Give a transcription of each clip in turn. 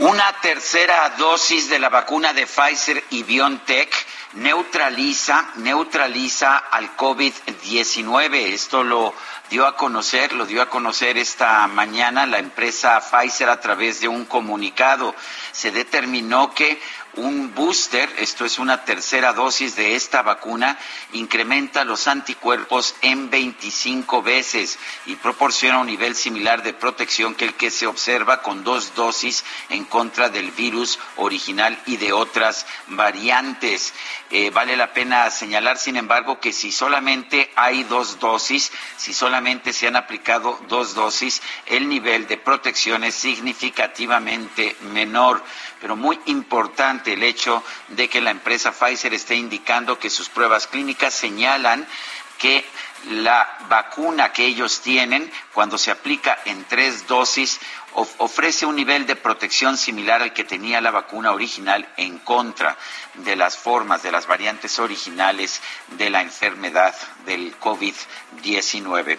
Una tercera dosis de la vacuna de Pfizer y BioNTech neutraliza, neutraliza al COVID-19. Esto lo dio a conocer, lo dio a conocer esta mañana la empresa Pfizer a través de un comunicado. Se determinó que un booster, esto es una tercera dosis de esta vacuna, incrementa los anticuerpos en 25 veces y proporciona un nivel similar de protección que el que se observa con dos dosis en contra del virus original y de otras variantes. Eh, vale la pena señalar, sin embargo, que si solamente hay dos dosis, si solamente se han aplicado dos dosis, el nivel de protección es significativamente menor. Pero muy importante el hecho de que la empresa Pfizer esté indicando que sus pruebas clínicas señalan que la vacuna que ellos tienen, cuando se aplica en tres dosis, ofrece un nivel de protección similar al que tenía la vacuna original en contra de las formas, de las variantes originales de la enfermedad del COVID-19.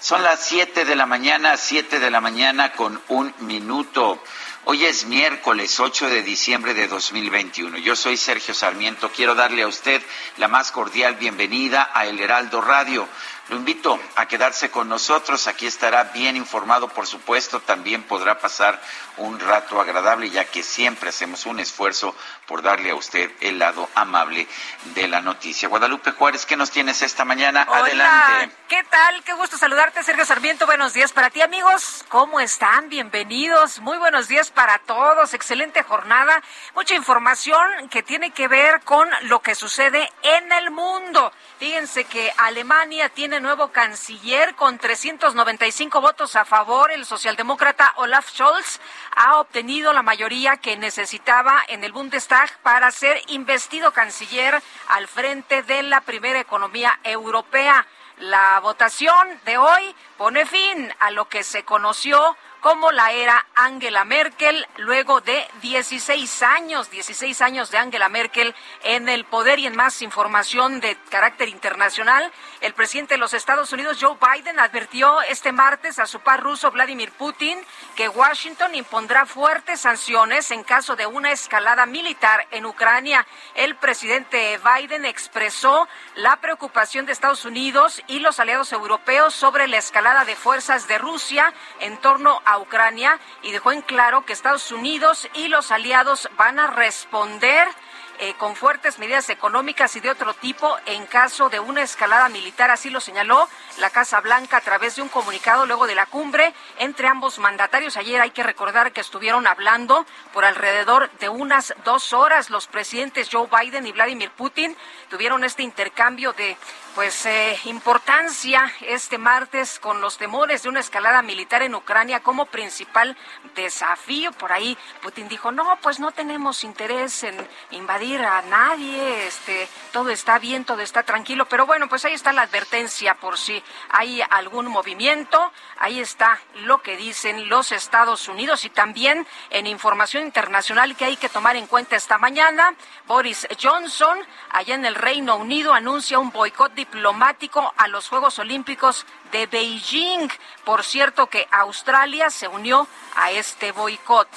Son las siete de la mañana, siete de la mañana con un minuto. Hoy es miércoles 8 de diciembre de 2021. Yo soy Sergio Sarmiento. Quiero darle a usted la más cordial bienvenida a El Heraldo Radio. Lo invito a quedarse con nosotros. Aquí estará bien informado, por supuesto. También podrá pasar un rato agradable, ya que siempre hacemos un esfuerzo por darle a usted el lado amable de la noticia. Guadalupe Juárez, ¿qué nos tienes esta mañana? Hola, Adelante. ¿Qué tal? Qué gusto saludarte, Sergio Sarmiento. Buenos días para ti, amigos. ¿Cómo están? Bienvenidos. Muy buenos días para todos. Excelente jornada. Mucha información que tiene que ver con lo que sucede en el mundo. Fíjense que Alemania tiene nuevo canciller con 395 votos a favor. El socialdemócrata Olaf Scholz ha obtenido la mayoría que necesitaba en el Bundestag para ser investido canciller al frente de la primera economía europea. La votación de hoy pone fin a lo que se conoció como la era Angela Merkel, luego de 16 años, 16 años de Angela Merkel en el poder y en más información de carácter internacional. El presidente de los Estados Unidos, Joe Biden, advirtió este martes a su par ruso, Vladimir Putin, que Washington impondrá fuertes sanciones en caso de una escalada militar en Ucrania. El presidente Biden expresó la preocupación de Estados Unidos y los aliados europeos sobre la escalada de fuerzas de Rusia en torno a Ucrania y dejó en claro que Estados Unidos y los aliados van a responder eh, con fuertes medidas económicas y de otro tipo en caso de una escalada militar. Así lo señaló la Casa Blanca a través de un comunicado luego de la cumbre entre ambos mandatarios. Ayer hay que recordar que estuvieron hablando por alrededor de unas dos horas. Los presidentes Joe Biden y Vladimir Putin tuvieron este intercambio de pues eh, importancia este martes con los temores de una escalada militar en Ucrania como principal desafío. Por ahí. Putin dijo, no, pues no tenemos interés en invadir a nadie, este, todo está bien, todo está tranquilo, pero bueno, pues ahí está la advertencia por si hay algún movimiento, ahí está lo que dicen los Estados Unidos y también en información internacional que hay que tomar en cuenta esta mañana, Boris Johnson, allá en el Reino Unido, anuncia un boicot diplomático a los Juegos Olímpicos de Beijing. Por cierto que Australia se unió a este boicot.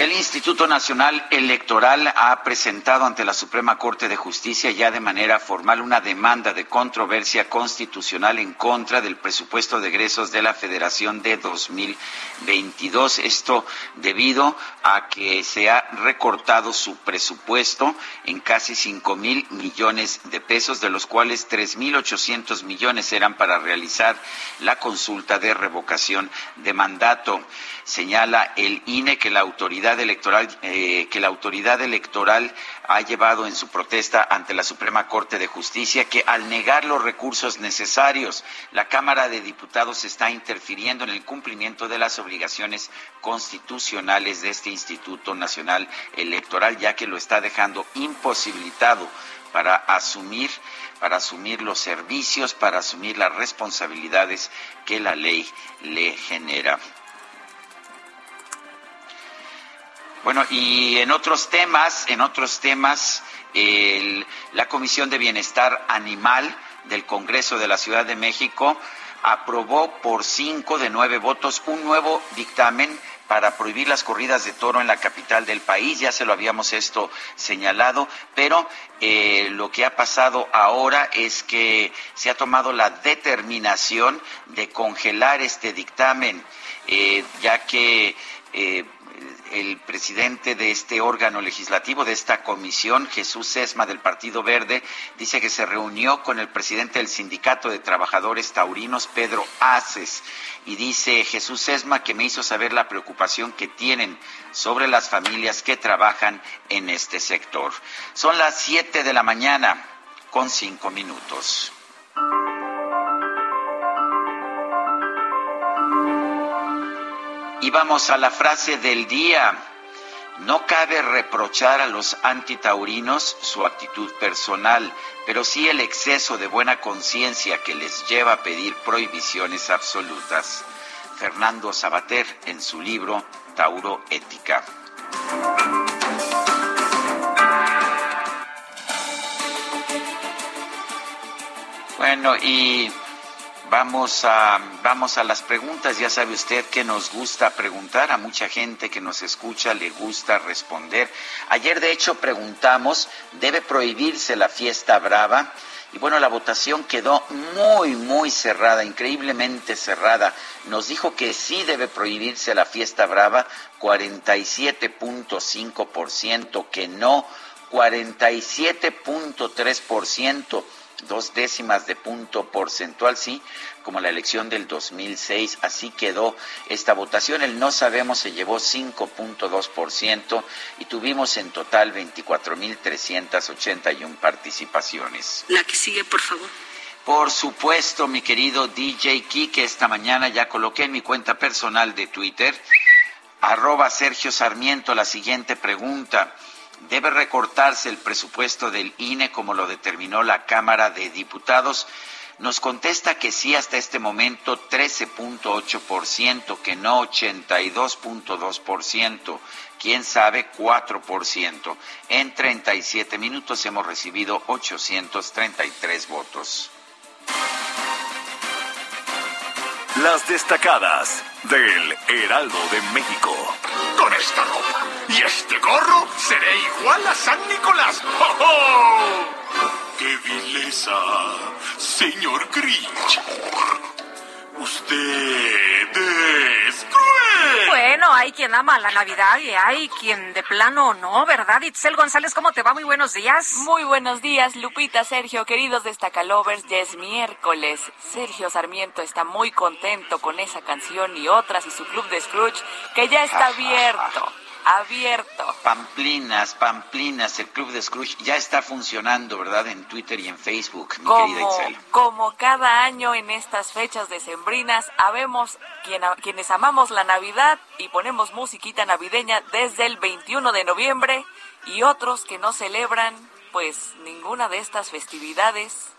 El Instituto Nacional Electoral ha presentado ante la Suprema Corte de Justicia ya de manera formal una demanda de controversia constitucional en contra del presupuesto de egresos de la Federación de 2022. Esto debido a que se ha recortado su presupuesto en casi cinco mil millones de pesos, de los cuales tres mil ochocientos millones eran para realizar la consulta de revocación de mandato. Señala el INE que la autoridad electoral eh, que la autoridad electoral ha llevado en su protesta ante la Suprema Corte de Justicia que al negar los recursos necesarios, la Cámara de Diputados está interfiriendo en el cumplimiento de las obligaciones constitucionales de este Instituto Nacional Electoral, ya que lo está dejando imposibilitado para asumir para asumir los servicios, para asumir las responsabilidades que la ley le genera. Bueno, y en otros temas, en otros temas, la Comisión de Bienestar Animal del Congreso de la Ciudad de México aprobó por cinco de nueve votos un nuevo dictamen para prohibir las corridas de toro en la capital del país. Ya se lo habíamos esto señalado, pero eh, lo que ha pasado ahora es que se ha tomado la determinación de congelar este dictamen, eh, ya que eh, el presidente de este órgano legislativo, de esta comisión, Jesús Esma del Partido Verde, dice que se reunió con el presidente del Sindicato de Trabajadores Taurinos, Pedro Aces, y dice Jesús Esma que me hizo saber la preocupación que tienen sobre las familias que trabajan en este sector. Son las siete de la mañana con cinco minutos. Y vamos a la frase del día. No cabe reprochar a los antitaurinos su actitud personal, pero sí el exceso de buena conciencia que les lleva a pedir prohibiciones absolutas. Fernando Sabater en su libro Tauro Ética. Bueno, y Vamos a, vamos a las preguntas. Ya sabe usted que nos gusta preguntar. A mucha gente que nos escucha le gusta responder. Ayer, de hecho, preguntamos, ¿debe prohibirse la fiesta brava? Y bueno, la votación quedó muy, muy cerrada, increíblemente cerrada. Nos dijo que sí debe prohibirse la fiesta brava, 47.5%, que no, 47.3% dos décimas de punto porcentual, sí, como la elección del 2006. Así quedó esta votación. El no sabemos se llevó 5.2% y tuvimos en total 24.381 participaciones. La que sigue, por favor. Por supuesto, mi querido DJ que esta mañana ya coloqué en mi cuenta personal de Twitter, arroba Sergio Sarmiento, la siguiente pregunta debe recortarse el presupuesto del INE como lo determinó la Cámara de Diputados. Nos contesta que sí hasta este momento 13.8%, que no 82.2%, quién sabe 4%. En 37 minutos hemos recibido 833 votos. Las destacadas del Heraldo de México. Con esta ropa y este gorro seré igual a San Nicolás. ¡Oh, qué vileza, señor Grinch! Usted es cruel. Bueno, hay quien ama la Navidad y hay quien de plano no, ¿verdad? Itzel González, ¿cómo te va? Muy buenos días. Muy buenos días, Lupita, Sergio, queridos destacalovers. Ya es miércoles. Sergio Sarmiento está muy contento con esa canción y otras y su club de Scrooge que ya está abierto abierto. Pamplinas, Pamplinas, el Club de Scrooge ya está funcionando, ¿verdad? En Twitter y en Facebook, mi como, querida Itzel. Como cada año en estas fechas decembrinas, habemos quien, quienes amamos la Navidad y ponemos musiquita navideña desde el 21 de noviembre y otros que no celebran pues ninguna de estas festividades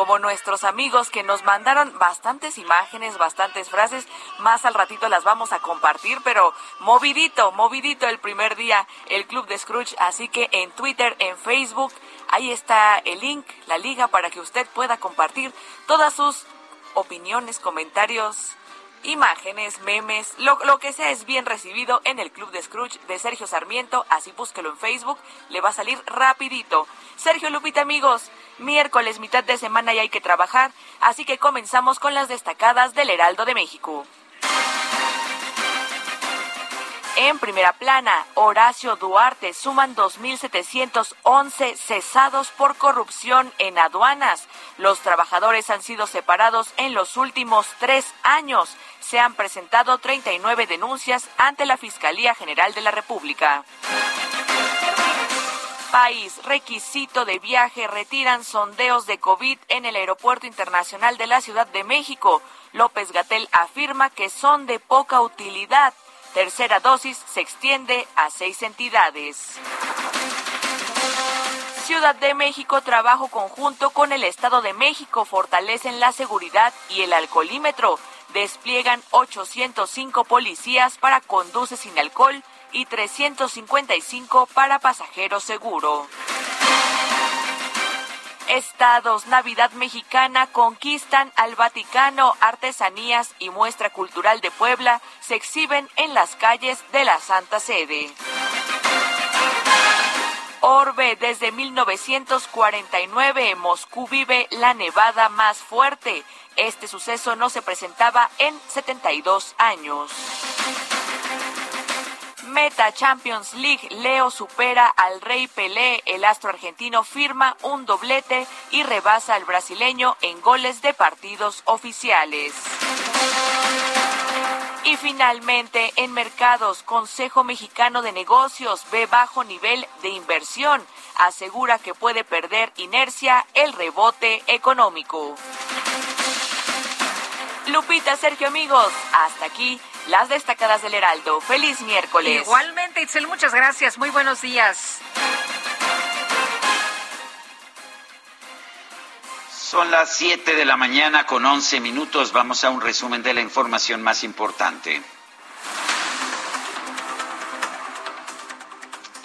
como nuestros amigos que nos mandaron bastantes imágenes, bastantes frases. Más al ratito las vamos a compartir, pero movidito, movidito el primer día el Club de Scrooge. Así que en Twitter, en Facebook, ahí está el link, la liga para que usted pueda compartir todas sus opiniones, comentarios, imágenes, memes, lo, que sea es bien recibido en el Club de Scrooge de Sergio Sarmiento, así búsquelo en Facebook, le va a salir rapidito. Sergio Lupita, amigos, miércoles, mitad de semana y hay que trabajar, así que comenzamos con las destacadas del Heraldo de México. En primera plana, Horacio Duarte suman 2.711 cesados por corrupción en aduanas. Los trabajadores han sido separados en los últimos tres años. Se han presentado 39 denuncias ante la Fiscalía General de la República. País, requisito de viaje, retiran sondeos de COVID en el Aeropuerto Internacional de la Ciudad de México. López Gatel afirma que son de poca utilidad. Tercera dosis se extiende a seis entidades. Ciudad de México, trabajo conjunto con el Estado de México, fortalecen la seguridad y el alcoholímetro. Despliegan 805 policías para conduce sin alcohol y 355 para pasajero seguro. Estados Navidad Mexicana conquistan al Vaticano. Artesanías y muestra cultural de Puebla se exhiben en las calles de la Santa Sede. Orbe, desde 1949 Moscú vive la nevada más fuerte. Este suceso no se presentaba en 72 años. Meta Champions League, Leo supera al Rey Pelé, el astro argentino firma un doblete y rebasa al brasileño en goles de partidos oficiales. Y finalmente, en mercados, Consejo Mexicano de Negocios ve bajo nivel de inversión. Asegura que puede perder inercia el rebote económico. Lupita, Sergio, amigos, hasta aquí las destacadas del Heraldo. Feliz miércoles. Igualmente, Itzel, muchas gracias. Muy buenos días. Son las 7 de la mañana con 11 minutos. Vamos a un resumen de la información más importante.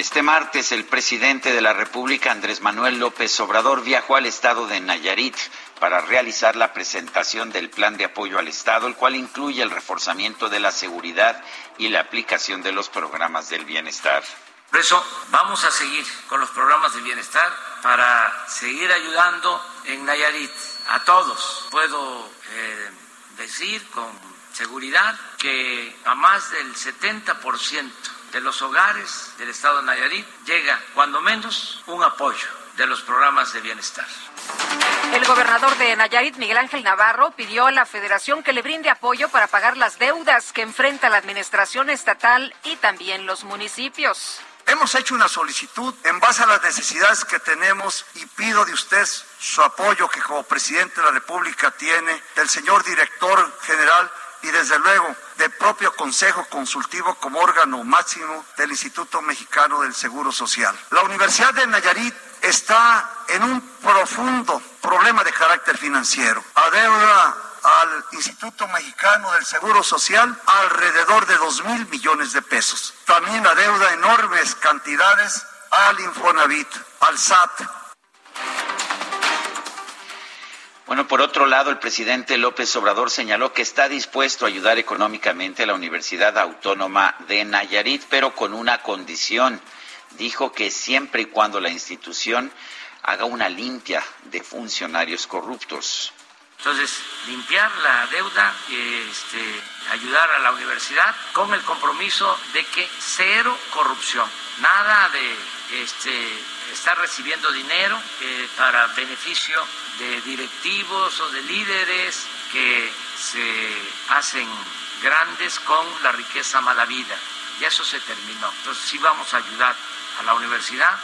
Este martes el presidente de la República, Andrés Manuel López Obrador, viajó al estado de Nayarit para realizar la presentación del plan de apoyo al Estado, el cual incluye el reforzamiento de la seguridad y la aplicación de los programas del bienestar. Por eso vamos a seguir con los programas de bienestar para seguir ayudando en Nayarit a todos. Puedo eh, decir con seguridad que a más del 70% de los hogares del estado de Nayarit llega cuando menos un apoyo de los programas de bienestar. El gobernador de Nayarit, Miguel Ángel Navarro, pidió a la federación que le brinde apoyo para pagar las deudas que enfrenta la administración estatal y también los municipios. Hemos hecho una solicitud en base a las necesidades que tenemos y pido de usted su apoyo que como presidente de la República tiene, del señor director general y desde luego del propio Consejo Consultivo como órgano máximo del Instituto Mexicano del Seguro Social. La Universidad de Nayarit está en un profundo problema de carácter financiero. Adeuda al Instituto Mexicano del Seguro Social alrededor de dos mil millones de pesos. También adeuda enormes cantidades al Infonavit, al SAT, bueno, por otro lado, el presidente López Obrador señaló que está dispuesto a ayudar económicamente a la Universidad Autónoma de Nayarit, pero con una condición. Dijo que siempre y cuando la institución haga una limpia de funcionarios corruptos. Entonces, limpiar la deuda, este, ayudar a la universidad con el compromiso de que cero corrupción, nada de este, estar recibiendo dinero para beneficio de directivos o de líderes que se hacen grandes con la riqueza mala vida. Y eso se terminó. Entonces sí vamos a ayudar a la universidad,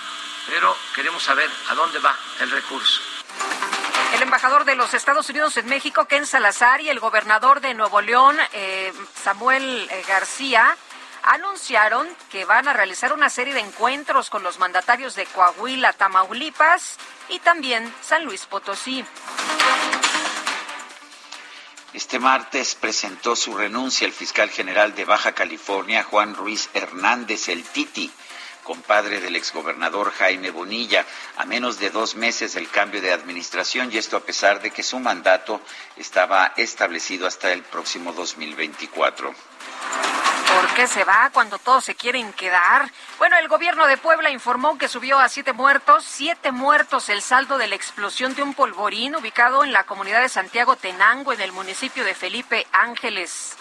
pero queremos saber a dónde va el recurso. El embajador de los Estados Unidos en México, Ken Salazar, y el gobernador de Nuevo León, eh, Samuel eh, García, anunciaron que van a realizar una serie de encuentros con los mandatarios de Coahuila, Tamaulipas y también San Luis Potosí. Este martes presentó su renuncia el fiscal general de Baja California, Juan Ruiz Hernández, el Titi, compadre del exgobernador Jaime Bonilla, a menos de dos meses del cambio de administración y esto a pesar de que su mandato estaba establecido hasta el próximo 2024. ¿Por qué se va cuando todos se quieren quedar? Bueno, el gobierno de Puebla informó que subió a siete muertos, siete muertos el saldo de la explosión de un polvorín ubicado en la comunidad de Santiago Tenango, en el municipio de Felipe Ángeles.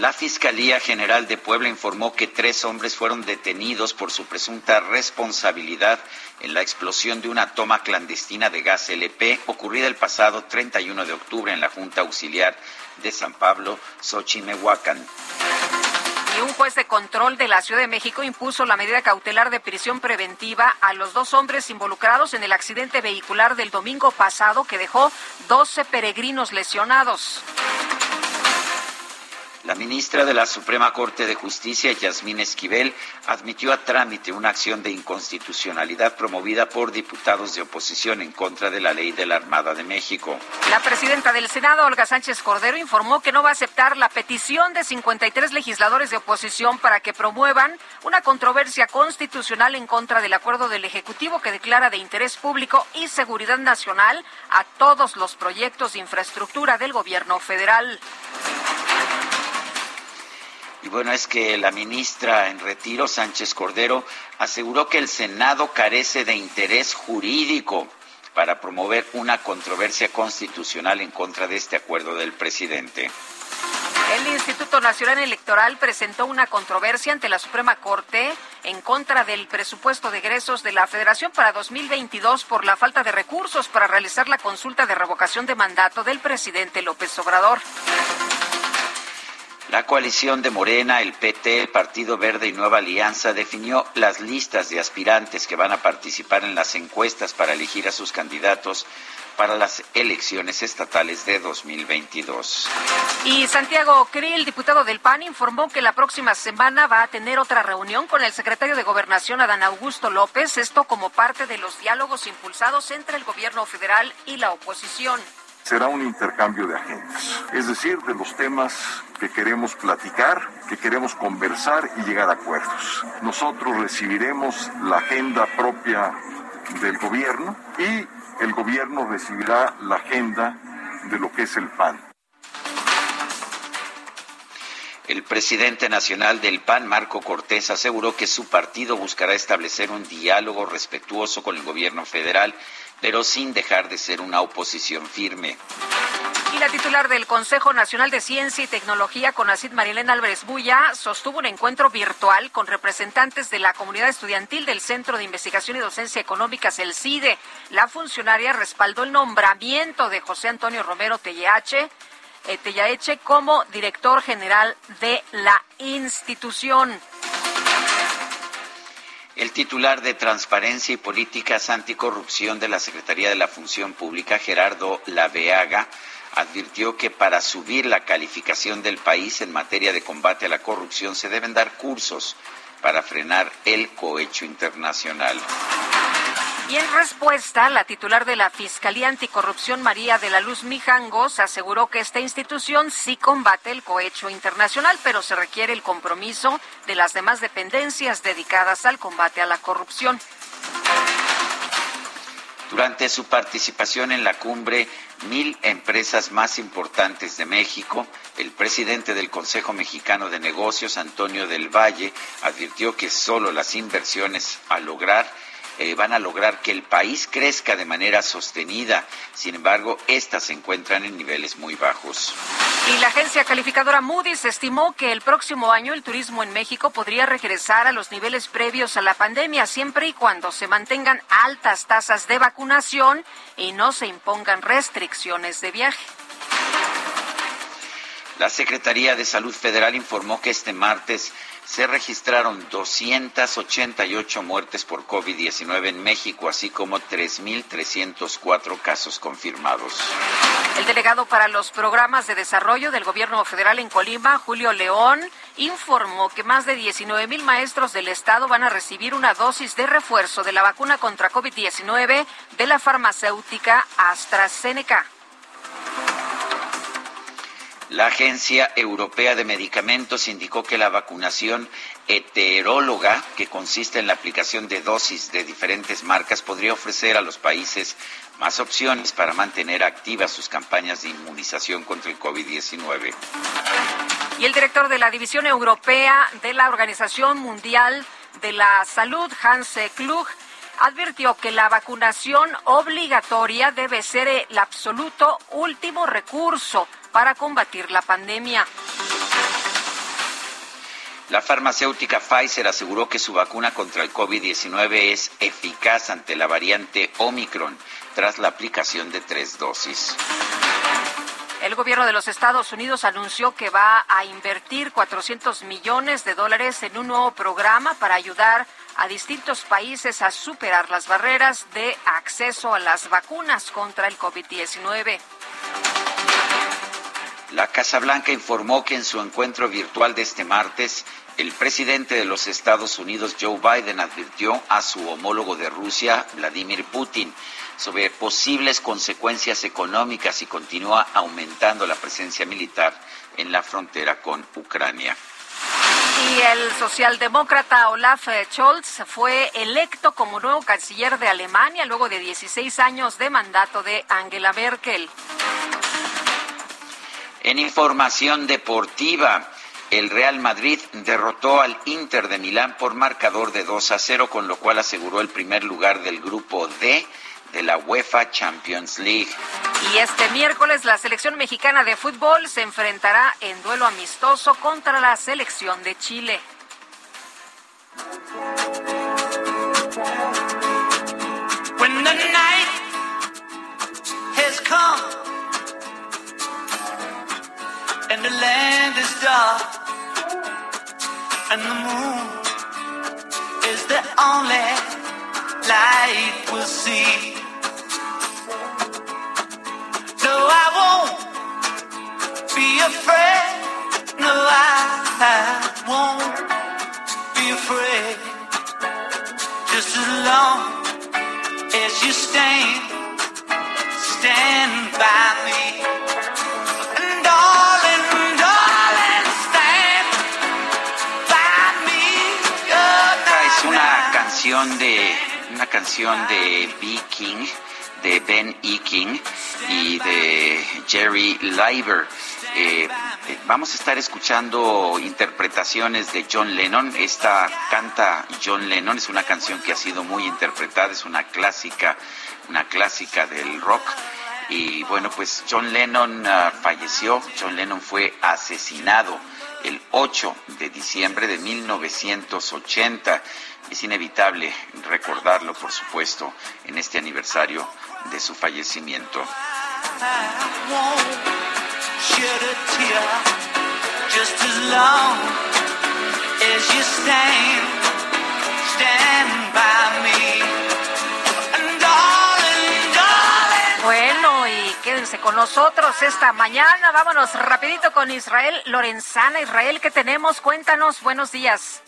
La Fiscalía General de Puebla informó que tres hombres fueron detenidos por su presunta responsabilidad en la explosión de una toma clandestina de gas LP ocurrida el pasado 31 de octubre en la Junta Auxiliar de San Pablo, Xochimehuacán. Y un juez de control de la Ciudad de México impuso la medida cautelar de prisión preventiva a los dos hombres involucrados en el accidente vehicular del domingo pasado que dejó 12 peregrinos lesionados. La ministra de la Suprema Corte de Justicia, Yasmín Esquivel, admitió a trámite una acción de inconstitucionalidad promovida por diputados de oposición en contra de la ley de la Armada de México. La presidenta del Senado, Olga Sánchez Cordero, informó que no va a aceptar la petición de 53 legisladores de oposición para que promuevan una controversia constitucional en contra del acuerdo del Ejecutivo que declara de interés público y seguridad nacional a todos los proyectos de infraestructura del gobierno federal. Y bueno, es que la ministra en retiro, Sánchez Cordero, aseguró que el Senado carece de interés jurídico para promover una controversia constitucional en contra de este acuerdo del presidente. El Instituto Nacional Electoral presentó una controversia ante la Suprema Corte en contra del presupuesto de egresos de la Federación para 2022 por la falta de recursos para realizar la consulta de revocación de mandato del presidente López Obrador. La coalición de Morena, el PT, el Partido Verde y Nueva Alianza definió las listas de aspirantes que van a participar en las encuestas para elegir a sus candidatos para las elecciones estatales de 2022. Y Santiago Krill, diputado del PAN, informó que la próxima semana va a tener otra reunión con el secretario de Gobernación, Adán Augusto López, esto como parte de los diálogos impulsados entre el gobierno federal y la oposición será un intercambio de agendas, es decir, de los temas que queremos platicar, que queremos conversar y llegar a acuerdos. Nosotros recibiremos la agenda propia del gobierno y el gobierno recibirá la agenda de lo que es el PAN. El presidente nacional del PAN, Marco Cortés, aseguró que su partido buscará establecer un diálogo respetuoso con el gobierno federal pero sin dejar de ser una oposición firme. Y la titular del Consejo Nacional de Ciencia y Tecnología, Conacid Marilena Álvarez Buya, sostuvo un encuentro virtual con representantes de la comunidad estudiantil del Centro de Investigación y Docencia Económicas, el CIDE. La funcionaria respaldó el nombramiento de José Antonio Romero Tellache, eh, como director general de la institución. El titular de Transparencia y Políticas Anticorrupción de la Secretaría de la Función Pública, Gerardo Laveaga, advirtió que para subir la calificación del país en materia de combate a la corrupción se deben dar cursos para frenar el cohecho internacional. Y en respuesta, la titular de la Fiscalía Anticorrupción, María de la Luz Mijangos, aseguró que esta institución sí combate el cohecho internacional, pero se requiere el compromiso de las demás dependencias dedicadas al combate a la corrupción. Durante su participación en la cumbre Mil Empresas Más Importantes de México, el presidente del Consejo Mexicano de Negocios, Antonio del Valle, advirtió que solo las inversiones a lograr eh, van a lograr que el país crezca de manera sostenida. Sin embargo, estas se encuentran en niveles muy bajos. Y la agencia calificadora Moody's estimó que el próximo año el turismo en México podría regresar a los niveles previos a la pandemia, siempre y cuando se mantengan altas tasas de vacunación y no se impongan restricciones de viaje. La Secretaría de Salud Federal informó que este martes se registraron 288 muertes por COVID-19 en México, así como 3.304 casos confirmados. El delegado para los programas de desarrollo del gobierno federal en Colima, Julio León, informó que más de 19.000 maestros del estado van a recibir una dosis de refuerzo de la vacuna contra COVID-19 de la farmacéutica AstraZeneca. La Agencia Europea de Medicamentos indicó que la vacunación heteróloga, que consiste en la aplicación de dosis de diferentes marcas, podría ofrecer a los países más opciones para mantener activas sus campañas de inmunización contra el COVID-19. Y el director de la División Europea de la Organización Mundial de la Salud, Hans Klug, advirtió que la vacunación obligatoria debe ser el absoluto último recurso para combatir la pandemia. La farmacéutica Pfizer aseguró que su vacuna contra el COVID-19 es eficaz ante la variante Omicron tras la aplicación de tres dosis. El gobierno de los Estados Unidos anunció que va a invertir 400 millones de dólares en un nuevo programa para ayudar a distintos países a superar las barreras de acceso a las vacunas contra el COVID-19. La Casa Blanca informó que en su encuentro virtual de este martes, el presidente de los Estados Unidos, Joe Biden, advirtió a su homólogo de Rusia, Vladimir Putin, sobre posibles consecuencias económicas si continúa aumentando la presencia militar en la frontera con Ucrania. Y el socialdemócrata Olaf Scholz fue electo como nuevo canciller de Alemania luego de 16 años de mandato de Angela Merkel. En información deportiva, el Real Madrid derrotó al Inter de Milán por marcador de 2 a 0, con lo cual aseguró el primer lugar del grupo D de la UEFA Champions League. Y este miércoles la selección mexicana de fútbol se enfrentará en duelo amistoso contra la selección de Chile. When the night has come. and the land is dark, and the moon is the only light we'll see. No, I won't be afraid. No, I won't be afraid. Just as long as you stand, stand by me. de una canción de B. King, de Ben E. King y de Jerry Leiber. Eh, vamos a estar escuchando interpretaciones de John Lennon. Esta canta John Lennon, es una canción que ha sido muy interpretada, es una clásica, una clásica del rock. Y bueno, pues John Lennon uh, falleció, John Lennon fue asesinado el 8 de diciembre de 1980 es inevitable recordarlo, por supuesto, en este aniversario de su fallecimiento. Bueno, y quédense con nosotros esta mañana. Vámonos rapidito con Israel Lorenzana. Israel, ¿qué tenemos? Cuéntanos. Buenos días.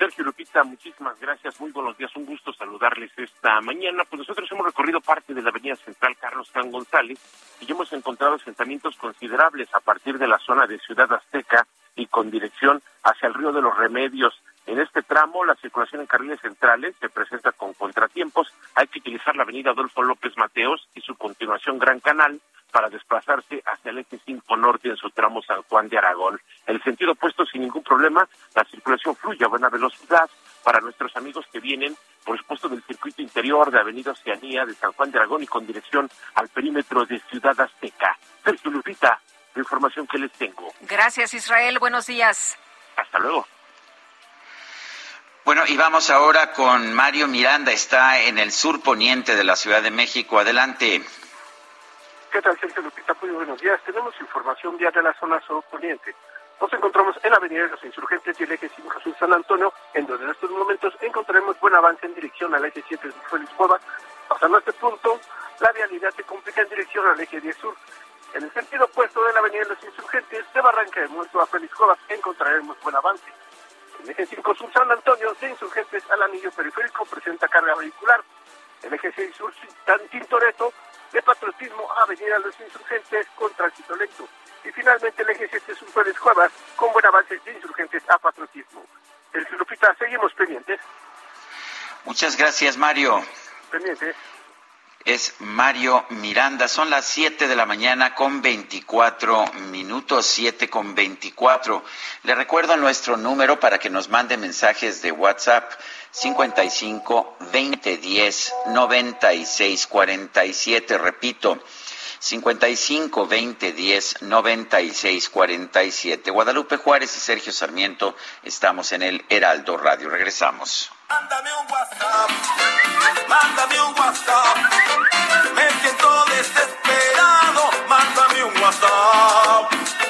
Sergio Lupita, muchísimas gracias, muy buenos días, un gusto saludarles esta mañana. Pues nosotros hemos recorrido parte de la avenida central Carlos Can González y hemos encontrado asentamientos considerables a partir de la zona de Ciudad Azteca y con dirección hacia el río de los Remedios. En este tramo, la circulación en carriles centrales se presenta con contratiempos. Hay que utilizar la avenida Adolfo López Mateos y su continuación Gran Canal para desplazarse hacia el eje 5 norte en su tramo San Juan de Aragón. El sentido opuesto sin ningún problema, la circulación fluye a buena velocidad para nuestros amigos que vienen, por supuesto, del circuito interior de Avenida Oceanía de San Juan de Aragón y con dirección al perímetro de Ciudad Azteca. Sergio Lupita, la información que les tengo. Gracias, Israel. Buenos días. Hasta luego. Bueno, y vamos ahora con Mario Miranda, está en el sur poniente de la Ciudad de México. Adelante. ¿Qué tal, Sergio Lupita? Muy buenos días. Tenemos información vial de la zona sur poniente. Nos encontramos en la Avenida de los Insurgentes y el eje 5 Sur San Antonio, en donde en estos momentos encontraremos buen avance en dirección al eje 7 de Félix Cueva. Pasando a este punto, la vialidad se complica en dirección al eje 10 Sur. En el sentido opuesto de la Avenida de los Insurgentes, de Barranca de Muerto a Félix Cuevas, encontraremos buen avance. El eje 5 Sur San Antonio, de Insurgentes al anillo periférico, presenta carga vehicular. el eje 6 sur Tintoretto, de Patriotismo Avenida Los Insurgentes con tránsito lento. Y finalmente el eje 7 sur Pérez Cuevas con buen avance de Insurgentes a Patriotismo. El Lupita, seguimos pendientes. Muchas gracias, Mario. Pendientes es Mario Miranda. Son las 7 de la mañana con 24 minutos, 7 con 24. Le recuerdo nuestro número para que nos mande mensajes de WhatsApp 55 20 10 96 47. Repito, 55 20 10 96 47. Guadalupe Juárez y Sergio Sarmiento estamos en el Heraldo Radio. Regresamos. Mándame un WhatsApp, mándame un WhatsApp. Me siento desesperado, mándame un WhatsApp.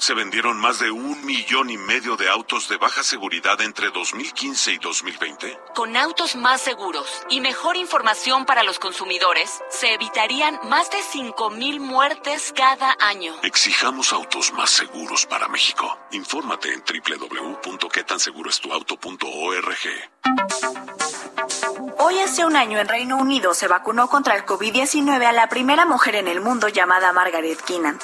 se vendieron más de un millón y medio de autos de baja seguridad entre 2015 y 2020? Con autos más seguros y mejor información para los consumidores, se evitarían más de 5.000 muertes cada año. Exijamos autos más seguros para México. Infórmate en www.quetanseguroestuauto.org. Hoy hace un año en Reino Unido se vacunó contra el COVID-19 a la primera mujer en el mundo llamada Margaret Keenan.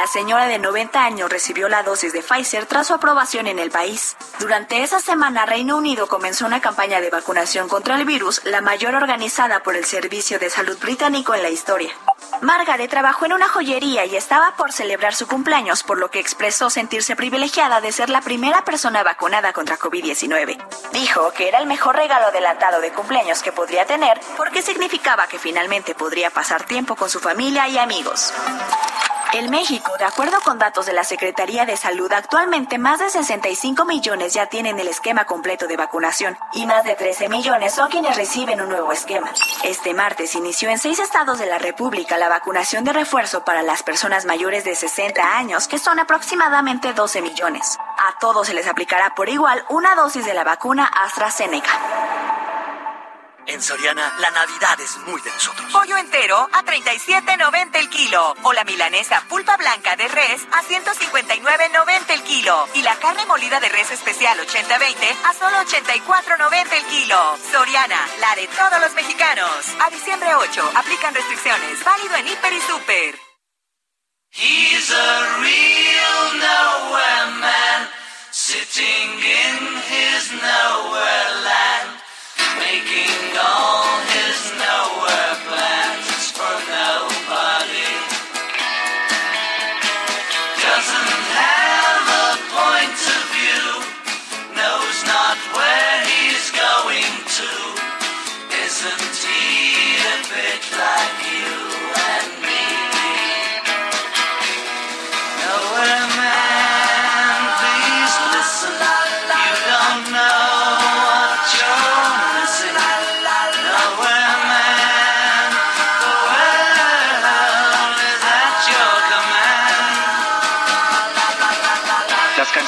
La señora de 90 años recibió la dosis de Pfizer tras su aprobación en el país. Durante esa semana, Reino Unido comenzó una campaña de vacunación contra el virus, la mayor organizada por el Servicio de Salud británico en la historia. Margaret trabajó en una joyería y estaba por celebrar su cumpleaños, por lo que expresó sentirse privilegiada de ser la primera persona vacunada contra COVID-19. Dijo que era el mejor regalo adelantado de cumpleaños que podría tener porque significaba que finalmente podría pasar tiempo con su familia y amigos. En México, de acuerdo con datos de la Secretaría de Salud, actualmente más de 65 millones ya tienen el esquema completo de vacunación y más de 13 millones son quienes reciben un nuevo esquema. Este martes inició en seis estados de la República la vacunación de refuerzo para las personas mayores de 60 años, que son aproximadamente 12 millones. A todos se les aplicará por igual una dosis de la vacuna AstraZeneca. En Soriana, la Navidad es muy de nosotros. Pollo entero a 37.90 el kilo. O la milanesa pulpa blanca de res a 159.90 el kilo. Y la carne molida de res especial 80-20 a solo 84.90 el kilo. Soriana, la de todos los mexicanos. A diciembre 8, aplican restricciones. Válido en Hiper y Super. He's a real nowhere man, sitting in his nowhere land. making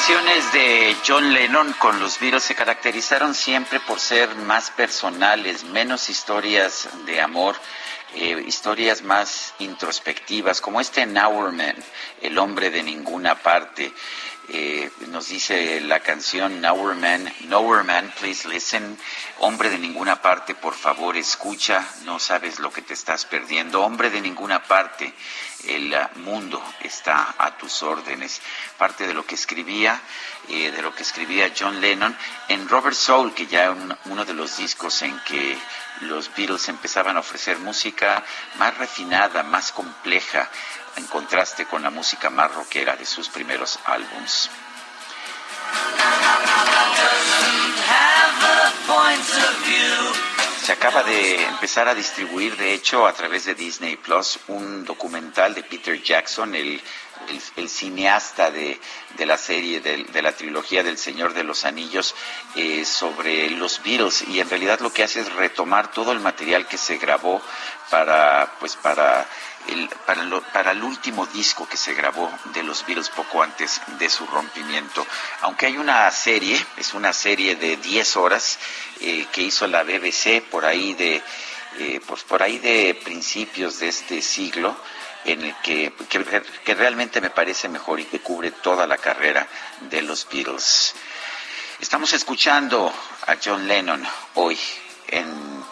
canciones de John Lennon con los Beatles se caracterizaron siempre por ser más personales, menos historias de amor, eh, historias más introspectivas, como este Now Man, el hombre de ninguna parte. Nos dice la canción Nowhere Man, Nowhere Man, please listen. Hombre de ninguna parte, por favor, escucha. No sabes lo que te estás perdiendo. Hombre de ninguna parte, el mundo está a tus órdenes. Parte de lo que escribía, eh, de lo que escribía John Lennon en Robert Soul, que ya un, uno de los discos en que los Beatles empezaban a ofrecer música más refinada, más compleja, en contraste con la música más rockera de sus primeros álbums. Se acaba de empezar a distribuir, de hecho, a través de Disney Plus, un documental de Peter Jackson, el, cineasta de, de, la serie, de, de, la trilogía del Señor de los Anillos, eh, sobre los Beatles. Y en realidad lo que hace es retomar todo el material que se grabó para, pues, para el, para, lo, para, el último disco que se grabó de los Beatles poco antes de su rompimiento. Aunque hay una serie, es una serie de 10 horas eh, que hizo la BBC por ahí de, eh, pues por ahí de principios de este siglo, en el que, que, que realmente me parece mejor y que cubre toda la carrera de los Beatles. Estamos escuchando a John Lennon hoy en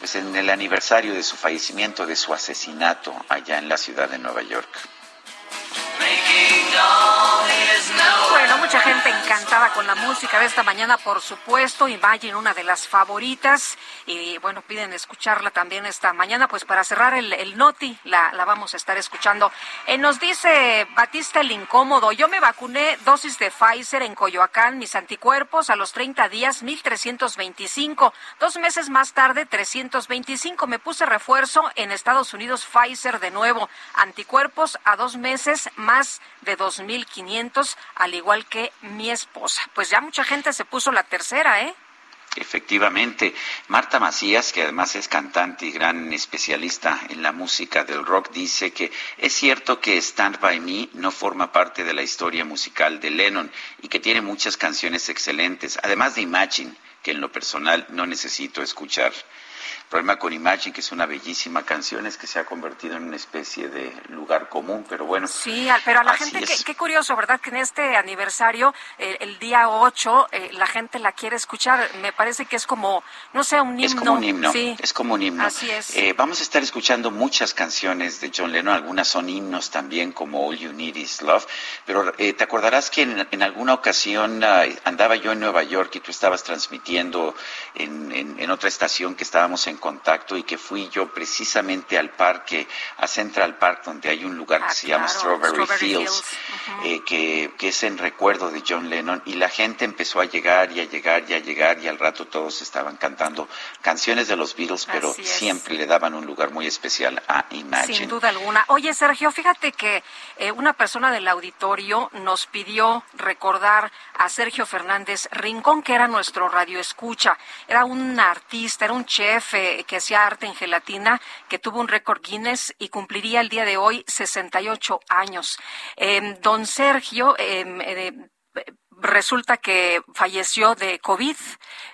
pues en el aniversario de su fallecimiento, de su asesinato allá en la ciudad de Nueva York. Bueno, mucha gente encantada con la música de esta mañana, por supuesto. Imagine, una de las favoritas. Y bueno, piden escucharla también esta mañana. Pues para cerrar el, Noti, la, la, vamos a estar escuchando. Eh, nos dice Batista el Incómodo: Yo me vacuné dosis de Pfizer en Coyoacán, mis anticuerpos a los 30 días, 1325. Dos meses más tarde, 325. Me puse refuerzo en Estados Unidos, Pfizer de nuevo. Anticuerpos a dos meses, más de 2.500, al igual que mi esposa. Pues ya mucha gente se puso la tercera, ¿eh? Efectivamente, Marta Macías, que además es cantante y gran especialista en la música del rock, dice que es cierto que Stand By Me no forma parte de la historia musical de Lennon y que tiene muchas canciones excelentes, además de Imagine, que en lo personal no necesito escuchar. El problema con Imagine, que es una bellísima canción, es que se ha convertido en una especie de lugar común, pero bueno. Sí, pero a la gente, qué, qué, curioso, ¿verdad? Que en este aniversario, eh, el día 8, eh, la gente la quiere escuchar. Me parece que es como, no sé, un himno. Es como un himno, sí. es como un himno. Así es. Eh, vamos a estar escuchando muchas canciones de John Lennon, algunas son himnos también, como All You Need Is Love, pero eh, te acordarás que en, en alguna ocasión andaba yo en Nueva York y tú estabas transmitiendo en, en, en otra estación que estábamos en contacto y que fui yo precisamente al parque, a Central Park, donde hay un lugar ah, que se claro, llama Strawberry, Strawberry Fields. Uh -huh. eh, que, que, es en recuerdo de John Lennon, y la gente empezó a llegar y a llegar y a llegar, y al rato todos estaban cantando canciones de los Beatles, pero siempre le daban un lugar muy especial a Imagine. Sin duda alguna. Oye, Sergio, fíjate que eh, una persona del auditorio nos pidió recordar a Sergio Fernández Rincón, que era nuestro radioescucha. Era un artista, era un chef eh, que hacía arte en gelatina, que tuvo un récord Guinness y cumpliría el día de hoy 68 años. Eh, don Sergio, resulta que falleció de COVID.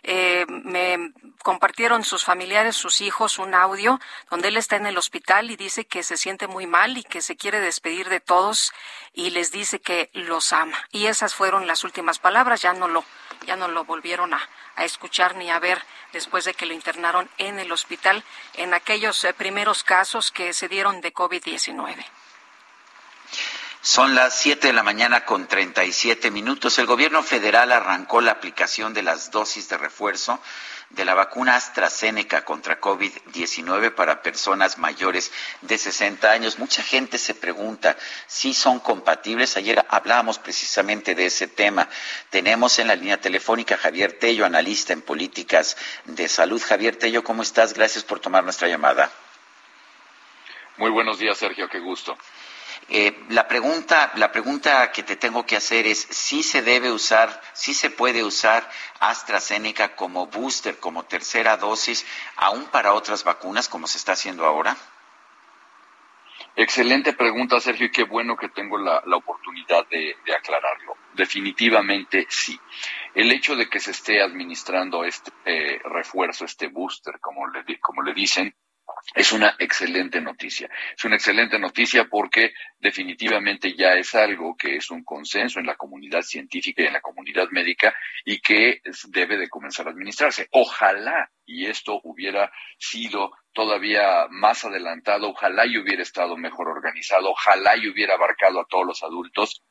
Eh, me compartieron sus familiares, sus hijos, un audio donde él está en el hospital y dice que se siente muy mal y que se quiere despedir de todos y les dice que los ama. Y esas fueron las últimas palabras. Ya no lo, ya no lo volvieron a, a escuchar ni a ver después de que lo internaron en el hospital en aquellos eh, primeros casos que se dieron de COVID-19. Son las 7 de la mañana con 37 minutos. El gobierno federal arrancó la aplicación de las dosis de refuerzo de la vacuna AstraZeneca contra COVID-19 para personas mayores de 60 años. Mucha gente se pregunta si son compatibles. Ayer hablábamos precisamente de ese tema. Tenemos en la línea telefónica Javier Tello, analista en políticas de salud. Javier Tello, ¿cómo estás? Gracias por tomar nuestra llamada. Muy buenos días, Sergio. Qué gusto. Eh, la pregunta, la pregunta que te tengo que hacer es si se debe usar, si se puede usar AstraZeneca como booster, como tercera dosis, aún para otras vacunas, como se está haciendo ahora. Excelente pregunta, Sergio, y qué bueno que tengo la, la oportunidad de, de, aclararlo. Definitivamente sí. El hecho de que se esté administrando este eh, refuerzo, este booster, como le, como le dicen, es una excelente noticia. Es una excelente noticia porque definitivamente ya es algo que es un consenso en la comunidad científica y en la comunidad médica y que debe de comenzar a administrarse. Ojalá y esto hubiera sido todavía más adelantado, ojalá y hubiera estado mejor organizado, ojalá y hubiera abarcado a todos los adultos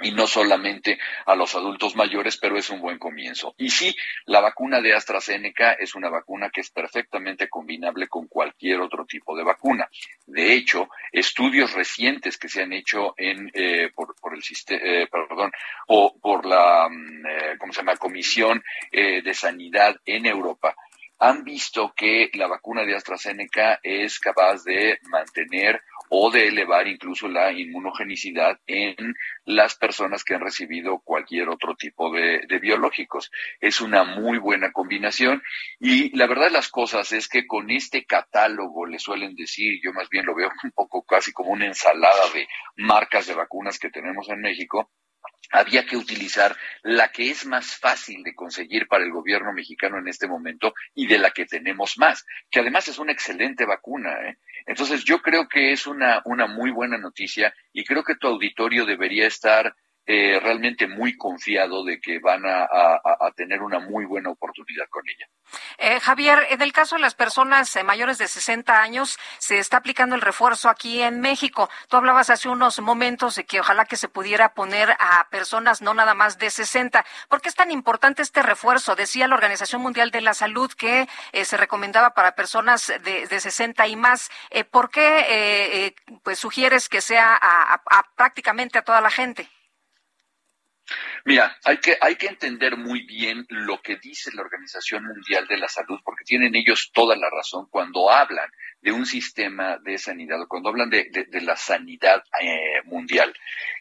y no solamente a los adultos mayores, pero es un buen comienzo. Y sí, la vacuna de AstraZeneca es una vacuna que es perfectamente combinable con cualquier otro tipo de vacuna. De hecho, estudios recientes que se han hecho en eh, por, el sistema, eh, perdón, o por la, mm, eh, ¿cómo se llama? Comisión de Sanidad en Europa han visto que la vacuna de AstraZeneca es capaz de mantener o de elevar incluso la inmunogenicidad en las personas que han recibido cualquier otro tipo de, biológicos. Es una muy buena combinación y la verdad de las cosas es que con este catálogo, le suelen decir, yo más bien lo veo un poco casi como una ensalada de marcas de vacunas que tenemos en México, había que utilizar la que es más fácil de conseguir para el gobierno mexicano en este momento y de la que tenemos más, que además es una excelente vacuna. ¿eh? Entonces yo creo que es una, una muy buena noticia y creo que tu auditorio debería estar eh, realmente muy confiado de que van a, tener una muy buena oportunidad con ella. Eh, Javier, en el caso de las personas eh, mayores de 60 años, se está aplicando el refuerzo aquí en México. Tú hablabas hace unos momentos de que ojalá que se pudiera poner a personas no nada más de 60. ¿Por qué es tan importante este refuerzo? Decía la Organización Mundial de la Salud que se recomendaba para personas de, de 60 y más. ¿Por qué pues sugieres que sea prácticamente a toda la gente? Mira, hay que, hay que entender muy bien lo que dice la Organización Mundial de la Salud, porque tienen ellos toda la razón cuando hablan de un sistema de sanidad, cuando hablan de, la sanidad eh, mundial.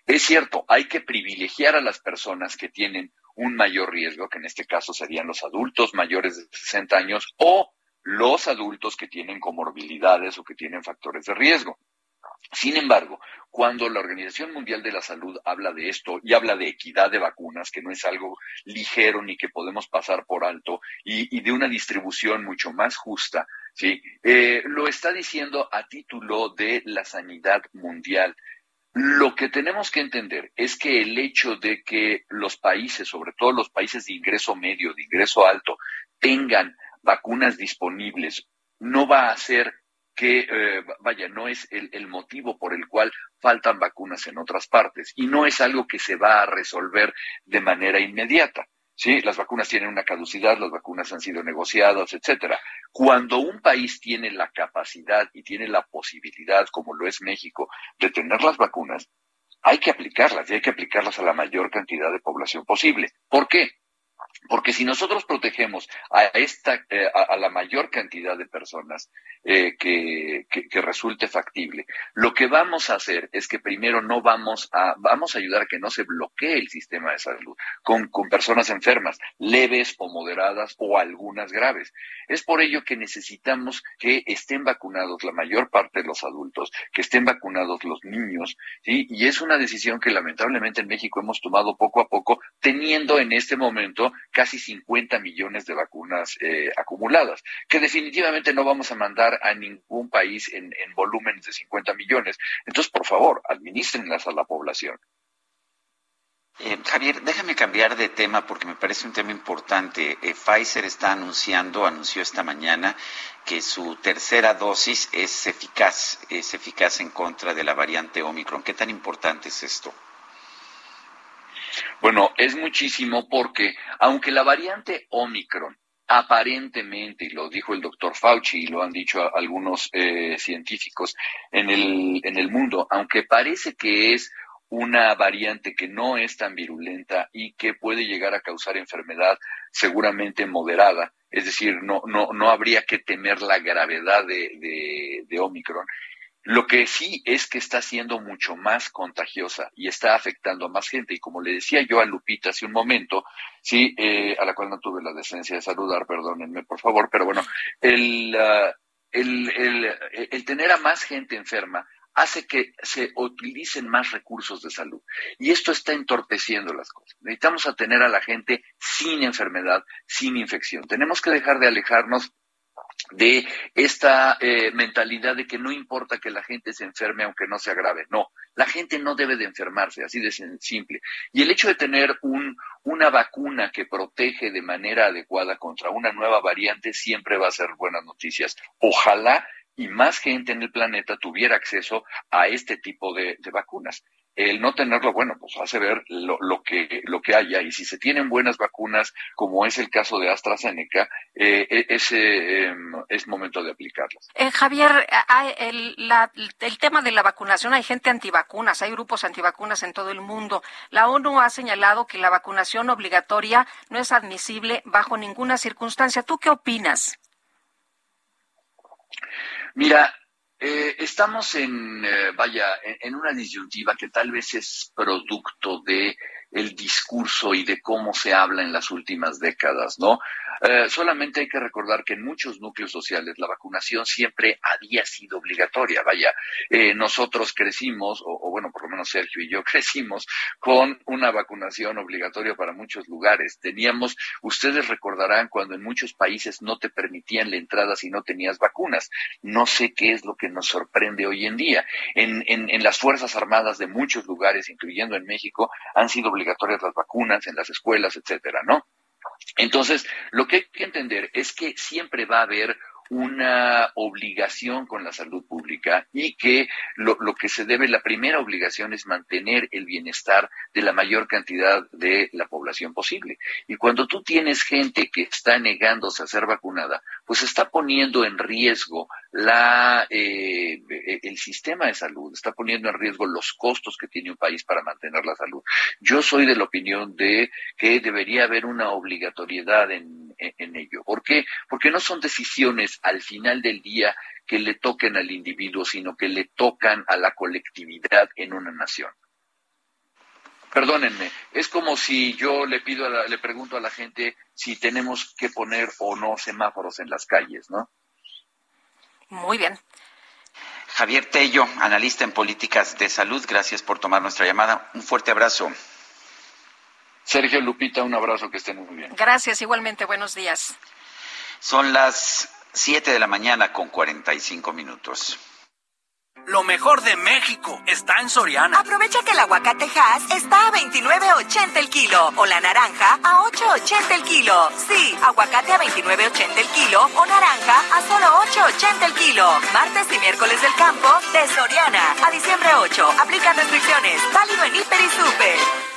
Es cierto, hay que privilegiar a las personas que tienen un mayor riesgo, que en este caso serían los adultos mayores de 60 años o los adultos que tienen comorbilidades o que tienen factores de riesgo. Sin embargo, cuando la Organización Mundial de la Salud habla de esto y habla de equidad de vacunas, que no es algo ligero ni que podemos pasar por alto, y, de una distribución mucho más justa, ¿sí? Eh, lo está diciendo a título de la sanidad mundial. Lo que tenemos que entender es que el hecho de que los países, sobre todo los países de ingreso medio, de ingreso alto, tengan vacunas disponibles, no va a ser que, eh, vaya, no es el, el, motivo por el cual faltan vacunas en otras partes y no es algo que se va a resolver de manera inmediata. Sí, las vacunas tienen una caducidad, las vacunas han sido negociadas, etcétera. Cuando un país tiene la capacidad y tiene la posibilidad, como lo es México, de tener las vacunas, hay que aplicarlas y hay que aplicarlas a la mayor cantidad de población posible. ¿Por qué? Porque si nosotros protegemos a esta, eh, a, la mayor cantidad de personas eh, que, que, resulte factible, lo que vamos a hacer es que primero no vamos a, vamos a ayudar a que no se bloquee el sistema de salud con, con personas enfermas, leves o moderadas o algunas graves. Es por ello que necesitamos que estén vacunados la mayor parte de los adultos, que estén vacunados los niños, ¿sí? y es una decisión que lamentablemente en México hemos tomado poco a poco, teniendo en este momento casi 50 millones de vacunas eh, acumuladas, que definitivamente no vamos a mandar a ningún país en, en volúmenes de 50 millones. Entonces, por favor, administrenlas a la población. Eh, Javier, déjame cambiar de tema porque me parece un tema importante. Eh, Pfizer está anunciando, anunció esta mañana, que su tercera dosis es eficaz, es eficaz en contra de la variante Omicron. ¿Qué tan importante es esto? Bueno, es muchísimo porque aunque la variante Omicron aparentemente, y lo dijo el doctor Fauci y lo han dicho algunos eh, científicos en el, en el mundo, aunque parece que es una variante que no es tan virulenta y que puede llegar a causar enfermedad seguramente moderada, es decir, no, no, no habría que temer la gravedad de, de, de Omicron. Lo que sí es que está siendo mucho más contagiosa y está afectando a más gente. Y como le decía yo a Lupita hace un momento, sí, eh, a la cual no tuve la decencia de saludar, perdónenme por favor, pero bueno, el, uh, el, el, el tener a más gente enferma hace que se utilicen más recursos de salud. Y esto está entorpeciendo las cosas. Necesitamos a tener a la gente sin enfermedad, sin infección. Tenemos que dejar de alejarnos de esta eh, mentalidad de que no importa que la gente se enferme aunque no se agrave. No, la gente no debe de enfermarse, así de simple. Y el hecho de tener un, una vacuna que protege de manera adecuada contra una nueva variante siempre va a ser buenas noticias. Ojalá y más gente en el planeta tuviera acceso a este tipo de vacunas el no tenerlo, bueno, pues hace ver lo, que, lo que haya. Y si se tienen buenas vacunas, como es el caso de AstraZeneca, eh, e, ese em, es momento de aplicarlas. Eh, Javier, el, el tema de la vacunación, hay gente antivacunas, hay grupos antivacunas en todo el mundo. La ONU ha señalado que la vacunación obligatoria no es admisible bajo ninguna circunstancia. ¿Tú qué opinas? Mira, eh, estamos en, eh, vaya, en, una disyuntiva que tal vez es producto de el discurso y de cómo se habla en las últimas décadas, ¿no? Eh, solamente hay que recordar que en muchos núcleos sociales la vacunación siempre había sido obligatoria. Vaya, eh, nosotros crecimos, o, bueno, por lo menos Sergio y yo crecimos con una vacunación obligatoria para muchos lugares. Teníamos, ustedes recordarán cuando en muchos países no te permitían la entrada si no tenías vacunas. No sé qué es lo que nos sorprende hoy en día. En, las Fuerzas Armadas de muchos lugares, incluyendo en México, han sido obligatorias las vacunas en las escuelas, etcétera, ¿no? Entonces, lo que hay que entender es que siempre va a haber una obligación con la salud pública y que lo, que se debe, la primera obligación es mantener el bienestar de la mayor cantidad de la población posible. Y cuando tú tienes gente que está negándose a ser vacunada, pues está poniendo en riesgo la, eh, el sistema de salud, está poniendo en riesgo los costos que tiene un país para mantener la salud. Yo soy de la opinión de que debería haber una obligatoriedad en, en ello. ¿Por qué? Porque no son decisiones al final del día que le toquen al individuo, sino que le tocan a la colectividad en una nación. Perdónenme, es como si yo le pido, le pregunto a la gente si tenemos que poner o no semáforos en las calles, ¿no? Muy bien. Javier Tello, analista en políticas de salud, gracias por tomar nuestra llamada. Un fuerte abrazo. Sergio Lupita, un abrazo, que estén muy bien. Gracias, igualmente, buenos días. Son las 7 de la mañana con 45 minutos. Lo mejor de México está en Soriana. Aprovecha que el aguacate Hass está a 29.80 el kilo o la naranja a 8.80 el kilo. Sí, aguacate a 29.80 el kilo o naranja a solo 8.80 el kilo. Martes y miércoles del campo de Soriana. A diciembre 8. Aplica restricciones. Válido en Hiper y Super.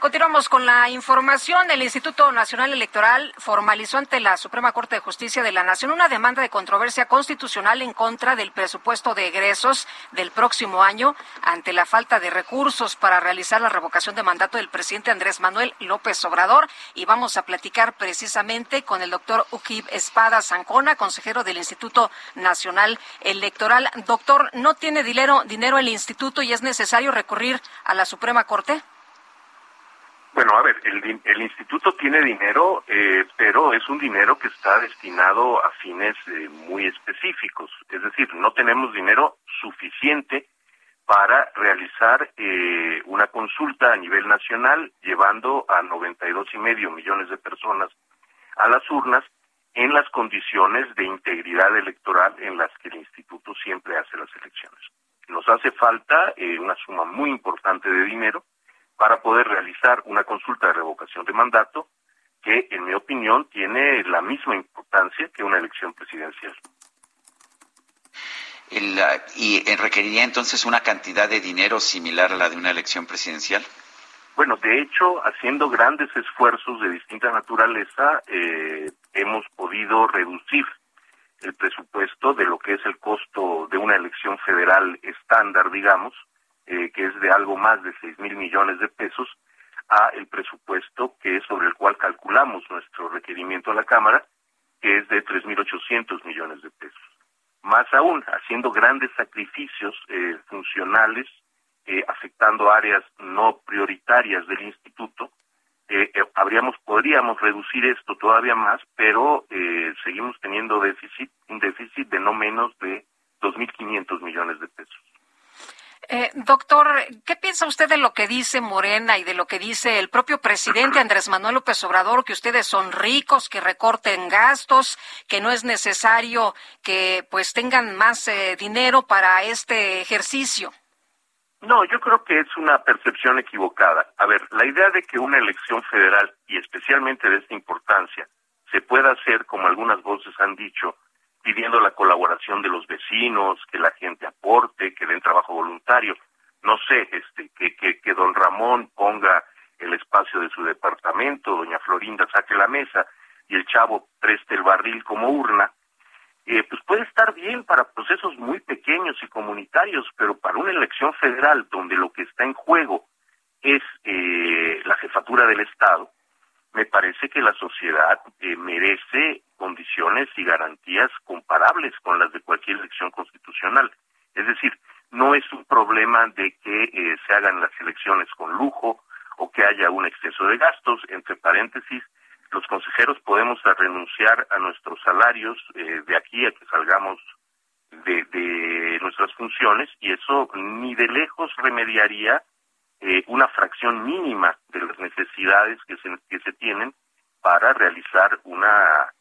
Continuamos con la información. El Instituto Nacional Electoral formalizó ante la Suprema Corte de Justicia de la Nación una demanda de controversia constitucional en contra del presupuesto de egresos del próximo año ante la falta de recursos para realizar la revocación de mandato del presidente Andrés Manuel López Obrador. Y vamos a platicar precisamente con el doctor Ukib Espada Zancona, consejero del Instituto Nacional Electoral. Doctor, ¿no tiene dinero, dinero el instituto y es necesario recurrir a la Suprema Corte? Bueno, a ver, el, instituto tiene dinero, eh, pero es un dinero que está destinado a fines eh, muy específicos. Es decir, no tenemos dinero suficiente para realizar eh, una consulta a nivel nacional, llevando a 92 y medio millones de personas a las urnas en las condiciones de integridad electoral en las que el instituto siempre hace las elecciones. Nos hace falta una suma muy importante de dinero para poder realizar una consulta de revocación de mandato que, en mi opinión, tiene la misma importancia que una elección presidencial. ¿Y requeriría entonces una cantidad de dinero similar a la de una elección presidencial? Bueno, de hecho, haciendo grandes esfuerzos de distinta naturaleza, eh, hemos podido reducir el presupuesto de lo que es el costo de una elección federal estándar, digamos, eh, que es de algo más de seis mil millones de pesos, a el presupuesto que es sobre el cual calculamos nuestro requerimiento a la Cámara, que es de 3.800 millones de pesos. Más aún, haciendo grandes sacrificios eh, funcionales, eh, afectando áreas no prioritarias del instituto, habríamos, podríamos reducir esto todavía más, pero seguimos teniendo déficit, un déficit de no menos de 2.500 millones de pesos. Eh, doctor, ¿qué piensa usted de lo que dice Morena y de lo que dice el propio presidente Andrés Manuel López Obrador, que ustedes son ricos, que recorten gastos, que no es necesario que pues tengan más eh, dinero para este ejercicio? No, yo creo que es una percepción equivocada. A ver, la idea de que una elección federal, y especialmente de esta importancia, se pueda hacer, como algunas voces han dicho, pidiendo la colaboración de los vecinos, que la gente aporte, que den trabajo voluntario. No sé, este, que, que, que don Ramón ponga el espacio de su departamento, doña Florinda saque la mesa y el chavo preste el barril como urna, eh, pues puede estar bien para procesos muy pequeños y comunitarios, pero para una elección federal donde lo que está en juego es eh, la jefatura del Estado, me parece que la sociedad eh, merece condiciones y garantías comparables con las de cualquier elección constitucional. Es decir, no es un problema de que eh, se hagan las elecciones con lujo o que haya un exceso de gastos. Entre paréntesis, los consejeros podemos renunciar a nuestros salarios eh, de aquí a que salgamos de, de, nuestras funciones y eso ni de lejos remediaría eh, una fracción mínima de las necesidades que se, que se tienen para realizar una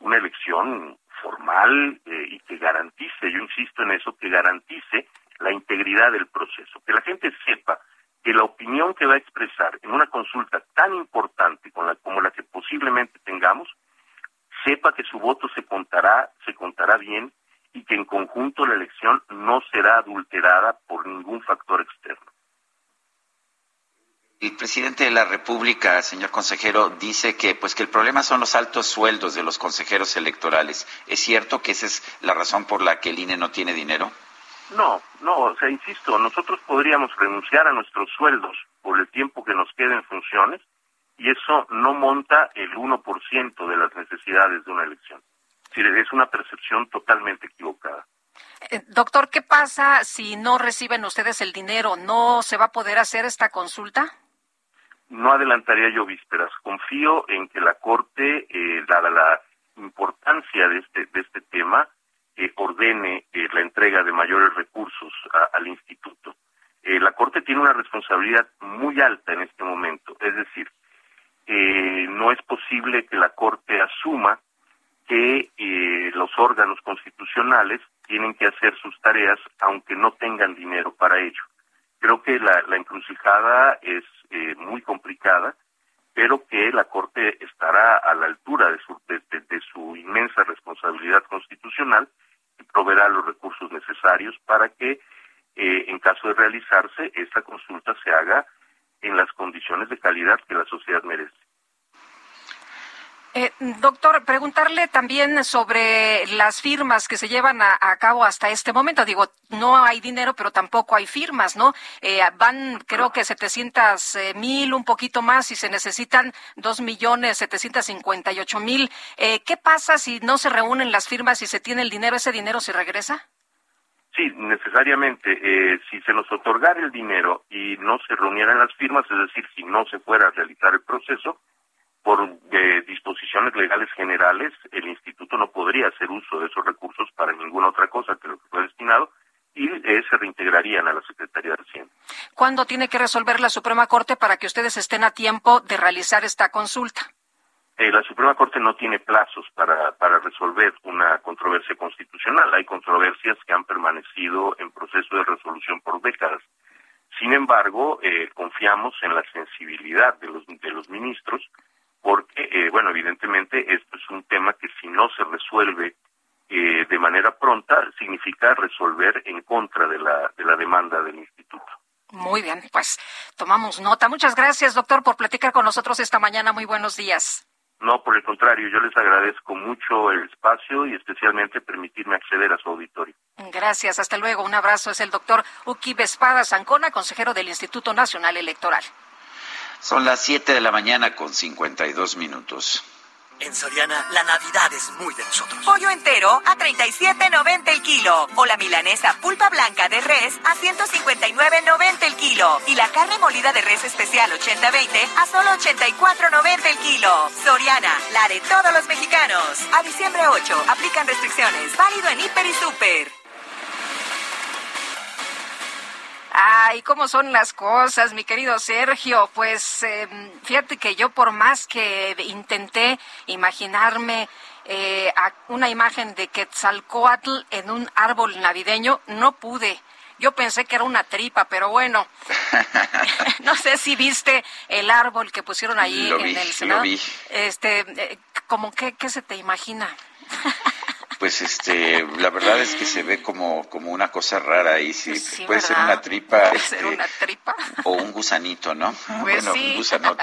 una elección formal eh, y que garantice, yo insisto en eso, que garantice la integridad del proceso, que la gente sepa que la opinión que va a expresar en una consulta tan importante como la, como la que posiblemente tengamos, sepa que su voto se contará, se contará bien y que en conjunto la elección no será adulterada por ningún factor externo. El presidente de la República, señor consejero, dice que pues que el problema son los altos sueldos de los consejeros electorales. ¿Es cierto que esa es la razón por la que el INE no tiene dinero? No, no, o sea, insisto, nosotros podríamos renunciar a nuestros sueldos por el tiempo que nos quede en funciones y eso no monta el 1% de las necesidades de una elección. Es una percepción totalmente equivocada. Eh, doctor, ¿qué pasa si no reciben ustedes el dinero? ¿No se va a poder hacer esta consulta? No adelantaría yo vísperas. Confío en que la Corte, eh, dada la importancia de este, de este tema, eh, ordene eh, la entrega de mayores recursos al instituto. Eh, la Corte tiene una responsabilidad muy alta en este momento, es decir, no es posible que la Corte asuma que los órganos constitucionales tienen que hacer sus tareas aunque no tengan dinero para ello. Creo que la, la encrucijada es eh, muy complicada, pero que la Corte estará a la altura de su, de, de su inmensa responsabilidad constitucional y proveerá los recursos necesarios para que, eh, en caso de realizarse, esta consulta se haga en las condiciones de calidad que la sociedad merece. Eh, doctor, preguntarle también sobre las firmas que se llevan a, a, cabo hasta este momento. Digo, no hay dinero, pero tampoco hay firmas, ¿no? Eh, van, creo que 700 eh, mil, un poquito más, y se necesitan 2 millones 758 mil. Eh, ¿Qué pasa si no se reúnen las firmas y se tiene el dinero? ¿Ese dinero se regresa? Sí, necesariamente. Eh, si se nos otorgara el dinero y no se reunieran las firmas, es decir, si no se fuera a realizar el proceso, por eh, disposiciones legales generales, el instituto no podría hacer uso de esos recursos para ninguna otra cosa que lo que fue destinado y eh, se reintegrarían a la Secretaría de Hacienda. ¿Cuándo tiene que resolver la Suprema Corte para que ustedes estén a tiempo de realizar esta consulta? Eh, la Suprema Corte no tiene plazos para, para resolver una controversia constitucional. Hay controversias que han permanecido en proceso de resolución por décadas. Sin embargo, eh, confiamos en la sensibilidad de los, de los ministros porque, eh, bueno, evidentemente esto es un tema que si no se resuelve eh, de manera pronta, significa resolver en contra de la, de la demanda del instituto. Muy bien, pues tomamos nota. Muchas gracias, doctor, por platicar con nosotros esta mañana. Muy buenos días. No, por el contrario, yo les agradezco mucho el espacio y especialmente permitirme acceder a su auditorio. Gracias, hasta luego. Un abrazo. Es el doctor Uki Vespada Zancona, consejero del Instituto Nacional Electoral. Son las 7 de la mañana con 52 minutos. En Soriana, la Navidad es muy de nosotros. Pollo entero a 37.90 el kilo. O la milanesa pulpa blanca de res a 159.90 el kilo. Y la carne molida de res especial 80-20 a solo 84.90 el kilo. Soriana, la de todos los mexicanos. A diciembre 8, aplican restricciones. Válido en Hiper y Super. Ay, ¿cómo son las cosas, mi querido Sergio? Pues em, fíjate que yo por más que intenté imaginarme eh, una imagen de Quetzalcoatl en un árbol navideño, no pude. Yo pensé que era una tripa, pero bueno. no sé si viste el árbol que pusieron ahí en el Senado. Este, eh, como qué, qué se te imagina? pues este la verdad es que se ve como como una cosa rara ahí sí, puede ser una tripa ¿Puede ser este, una tripa. o un gusanito no pues bueno sí. un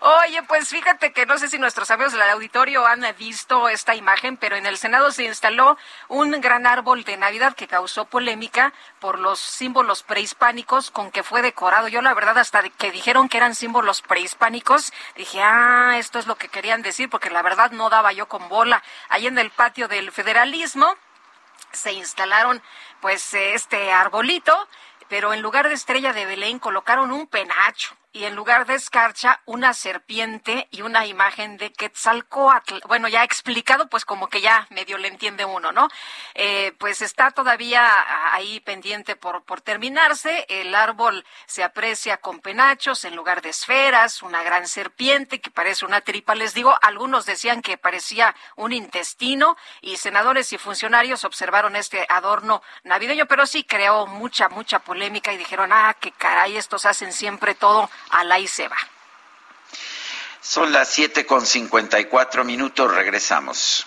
oye pues fíjate que no sé si nuestros amigos del auditorio han visto esta imagen pero en el senado se instaló un gran árbol de navidad que causó polémica por los símbolos prehispánicos con que fue decorado. Yo la verdad hasta que dijeron que eran símbolos prehispánicos dije ah esto es lo que querían decir porque la verdad no daba yo con bola. Ahí en el patio del federalismo se instalaron pues este arbolito, pero en lugar de estrella de Belén colocaron un penacho y en lugar de escarcha una serpiente y una imagen de Quetzalcoatl. Bueno, ya explicado, pues como que ya medio le entiende uno, ¿no? Eh, pues está todavía ahí pendiente por, por terminarse. El árbol se aprecia con penachos en lugar de esferas, una gran serpiente que parece una tripa. Les digo, algunos decían que parecía un intestino y senadores y funcionarios observaron este adorno navideño, pero sí creó mucha, mucha polémica y dijeron, ah, qué caray, estos hacen siempre todo a y se va. Son las siete con cincuenta y cuatro minutos, regresamos.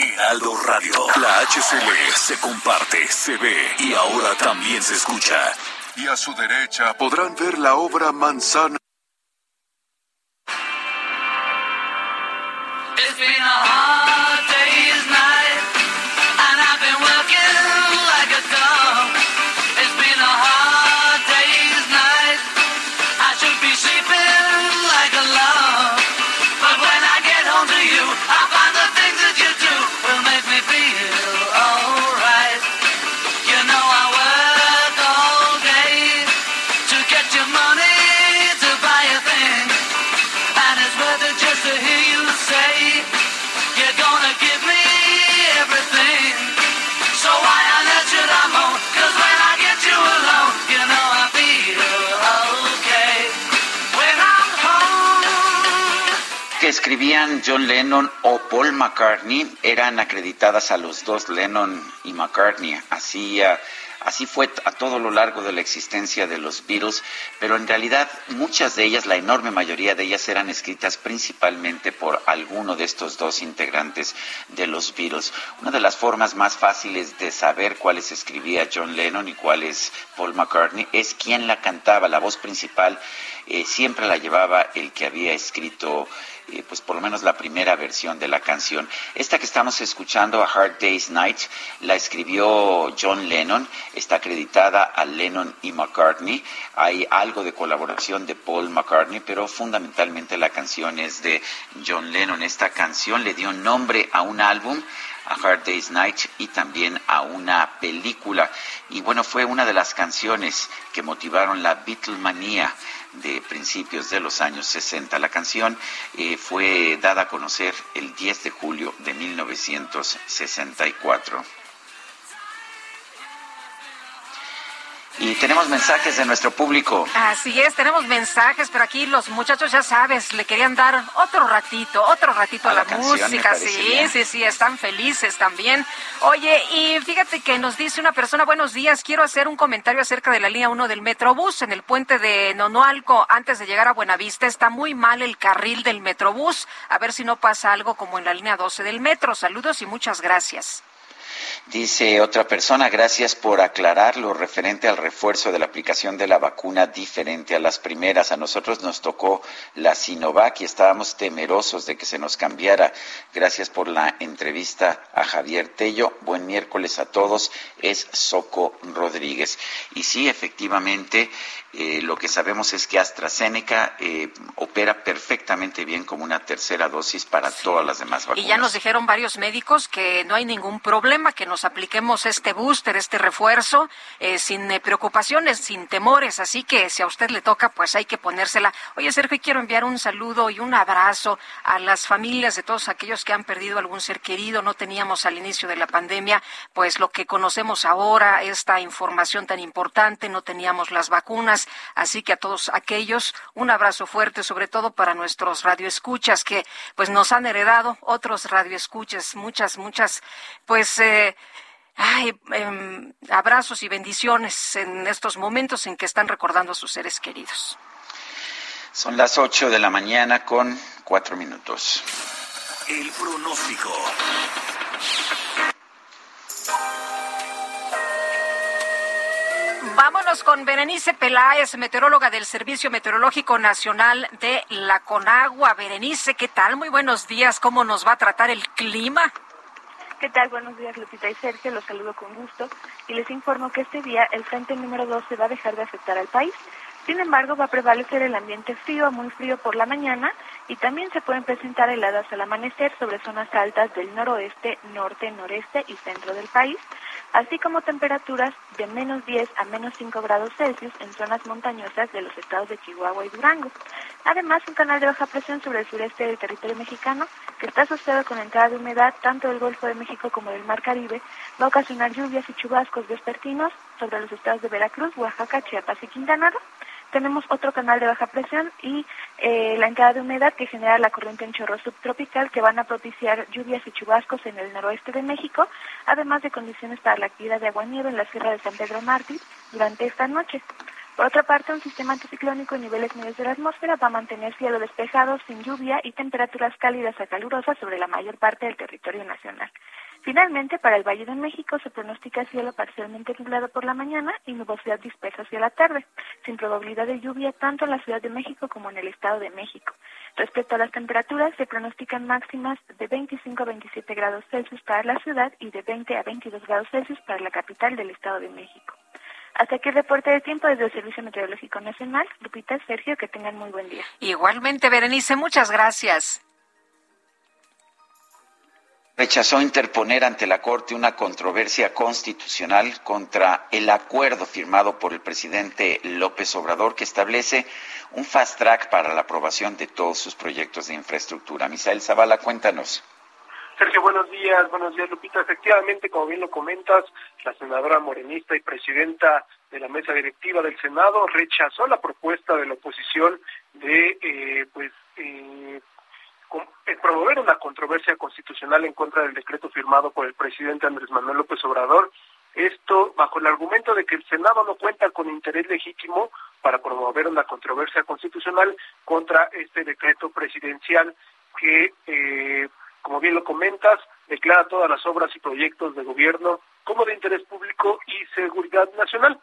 Heraldo Radio. La HCL se comparte, se ve y ahora también se escucha. Y a su derecha podrán ver la obra Manzana. Escribían John Lennon o Paul McCartney eran acreditadas a los dos Lennon y McCartney. Así, ah, así fue a todo lo largo de la existencia de los Beatles, pero en realidad muchas de ellas, la enorme mayoría de ellas, eran escritas principalmente por alguno de estos dos integrantes de los Beatles. Una de las formas más fáciles de saber cuáles escribía John Lennon y cuáles Paul McCartney es quién la cantaba. La voz principal eh, siempre la llevaba el que había escrito pues por lo menos la primera versión de la canción. Esta que estamos escuchando, A Hard Day's Night, la escribió John Lennon, está acreditada a Lennon y McCartney. Hay algo de colaboración de Paul McCartney, pero fundamentalmente la canción es de John Lennon. Esta canción le dio nombre a un álbum a Hard Day's Night y también a una película. Y bueno, fue una de las canciones que motivaron la Beatlemania de principios de los años 60. La canción eh, fue dada a conocer el 10 de julio de 1964. Y tenemos mensajes de nuestro público. Así es, tenemos mensajes, pero aquí los muchachos, ya sabes, le querían dar otro ratito, otro ratito a, la, música. Sí, sí, sí, están felices también. Oye, y fíjate que nos dice una persona, buenos días, quiero hacer un comentario acerca de la línea 1 del Metrobús en el puente de Nonoalco, antes de llegar a Buenavista. Está muy mal el carril del Metrobús. A ver si no pasa algo como en la línea 12 del metro. Saludos y muchas gracias. Dice otra persona, gracias por aclarar lo referente al refuerzo de la aplicación de la vacuna diferente a las primeras. A nosotros nos tocó la Sinovac y estábamos temerosos de que se nos cambiara. Gracias por la entrevista a Javier Tello. Buen miércoles a todos. Es Soco Rodríguez. Y sí, efectivamente, eh, lo que sabemos es que AstraZeneca eh, opera perfectamente bien como una tercera dosis para todas las demás vacunas. Y ya nos dijeron varios médicos que no hay ningún problema, que nos apliquemos este booster, este refuerzo, eh, sin preocupaciones, sin temores. Así que si a usted le toca, pues hay que ponérsela. Oye, Sergio, quiero enviar un saludo y un abrazo a las familias de todos aquellos que han perdido algún ser querido. No teníamos al inicio de la pandemia, pues lo que conocemos ahora, esta información tan importante, no teníamos las vacunas Así que a todos aquellos, un abrazo fuerte, sobre todo para nuestros radioescuchas que pues nos han heredado, otros radioescuchas, muchas, muchas, pues eh, em, abrazos y bendiciones en estos momentos en que están recordando a sus seres queridos. Son las ocho de la mañana con cuatro minutos. El pronóstico. Vámonos con Berenice Peláez, meteoróloga del Servicio Meteorológico Nacional de la Conagua. Berenice, ¿qué tal? Muy buenos días. ¿Cómo nos va a tratar el clima? ¿Qué tal? Buenos días, Lupita y Sergio. Los saludo con gusto y les informo que este día el frente número 2 se va a dejar de afectar al país. Sin embargo, va a prevalecer el ambiente frío, muy frío por la mañana y también se pueden presentar heladas al amanecer sobre zonas altas del noroeste, norte, noreste y centro del país así como temperaturas de menos 10 a menos 5 grados Celsius en zonas montañosas de los estados de Chihuahua y Durango. Además, un canal de baja presión sobre el sureste del territorio mexicano, que está asociado con la entrada de humedad tanto del Golfo de México como del Mar Caribe, va a ocasionar lluvias y chubascos vespertinos sobre los estados de Veracruz, Oaxaca, Chiapas y Quintana Roo tenemos otro canal de baja presión y eh, la entrada de humedad que genera la corriente en chorro subtropical que van a propiciar lluvias y chubascos en el noroeste de México, además de condiciones para la actividad de agua-nieve en la Sierra de San Pedro Mártir durante esta noche. Por otra parte, un sistema anticiclónico en niveles medios de la atmósfera va a mantener cielo despejado, sin lluvia y temperaturas cálidas a calurosas sobre la mayor parte del territorio nacional. Finalmente, para el Valle de México se pronostica cielo parcialmente nublado por la mañana y nubosidad dispersa hacia la tarde, sin probabilidad de lluvia tanto en la Ciudad de México como en el Estado de México. Respecto a las temperaturas, se pronostican máximas de 25 a 27 grados Celsius para la ciudad y de 20 a 22 grados Celsius para la capital del Estado de México. Hasta aquí el reporte de tiempo desde el Servicio Meteorológico Nacional. Lupita, Sergio, que tengan muy buen día. Igualmente, Berenice, muchas gracias rechazó interponer ante la Corte una controversia constitucional contra el acuerdo firmado por el presidente López Obrador que establece un fast track para la aprobación de todos sus proyectos de infraestructura. Misael Zavala, cuéntanos. Sergio, buenos días, buenos días Lupita. Efectivamente, como bien lo comentas, la senadora morenista y presidenta de la mesa directiva del Senado rechazó la propuesta de la oposición de eh, pues eh, promover una controversia constitucional en contra del decreto firmado por el presidente Andrés Manuel López Obrador. Esto bajo el argumento de que el Senado no cuenta con interés legítimo para promover una controversia constitucional contra este decreto presidencial que, eh, como bien lo comentas, declara todas las obras y proyectos de gobierno como de interés público y seguridad nacional.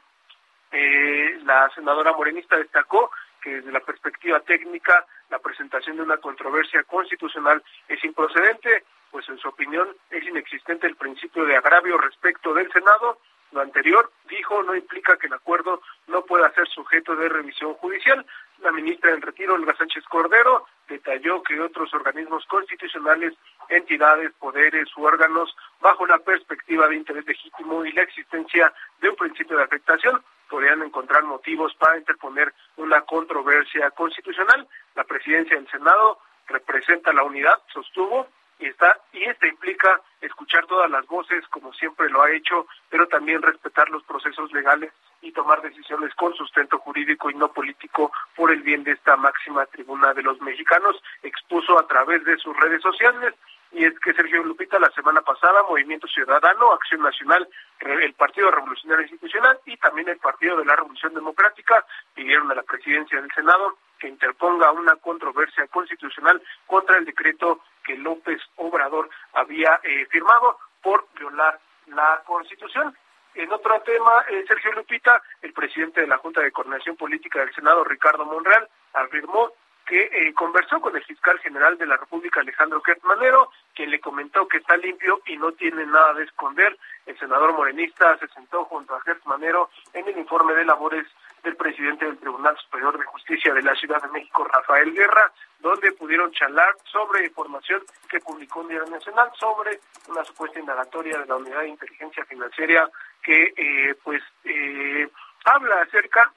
Eh, la senadora morenista destacó que desde la perspectiva técnica la presentación de una controversia constitucional es improcedente, pues en su opinión es inexistente el principio de agravio respecto del Senado. Lo anterior, dijo, no implica que el acuerdo no pueda ser sujeto de revisión judicial. La ministra en retiro, Olga Sánchez Cordero, detalló que otros organismos constitucionales, entidades, poderes u órganos, bajo la perspectiva de interés legítimo y la existencia de un principio de afectación, podrían encontrar motivos para interponer una controversia constitucional. La presidencia del Senado representa la unidad, sostuvo, y está y esto implica escuchar todas las voces como siempre lo ha hecho, pero también respetar los procesos legales y tomar decisiones con sustento jurídico y no político por el bien de esta máxima tribuna de los mexicanos, expuso a través de sus redes sociales. Y es que Sergio Lupita la semana pasada Movimiento Ciudadano, Acción Nacional, el Partido Revolucionario Institucional y también el Partido de la Revolución Democrática pidieron a la presidencia del Senado que interponga una controversia constitucional contra el decreto que López Obrador había eh, firmado por violar la Constitución. En otro tema, eh, Sergio Lupita, el presidente de la Junta de Coordinación Política del Senado, Ricardo Monreal, afirmó que eh, conversó con el fiscal general de la República, Alejandro Kertmanero, quien le comentó que está limpio y no tiene nada de esconder. El senador morenista se sentó junto a Kertmanero en el informe de labores del presidente del Tribunal Superior de Justicia de la Ciudad de México, Rafael Guerra, donde pudieron charlar sobre información que publicó un diario nacional sobre una supuesta indagatoria de la Unidad de Inteligencia Financiera que eh, pues eh, habla acerca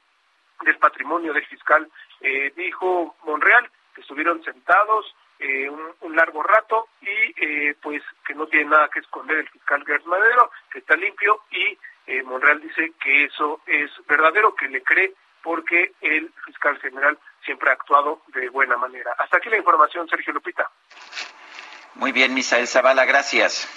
del patrimonio del fiscal. Eh, dijo Monreal que estuvieron sentados un, un, largo rato y pues que no tiene nada que esconder el fiscal Gers Madero, que está limpio y Monreal dice que eso es verdadero, que le cree porque el fiscal general siempre ha actuado de buena manera. Hasta aquí la información, Sergio Lupita. Muy bien, Misael Zavala, gracias.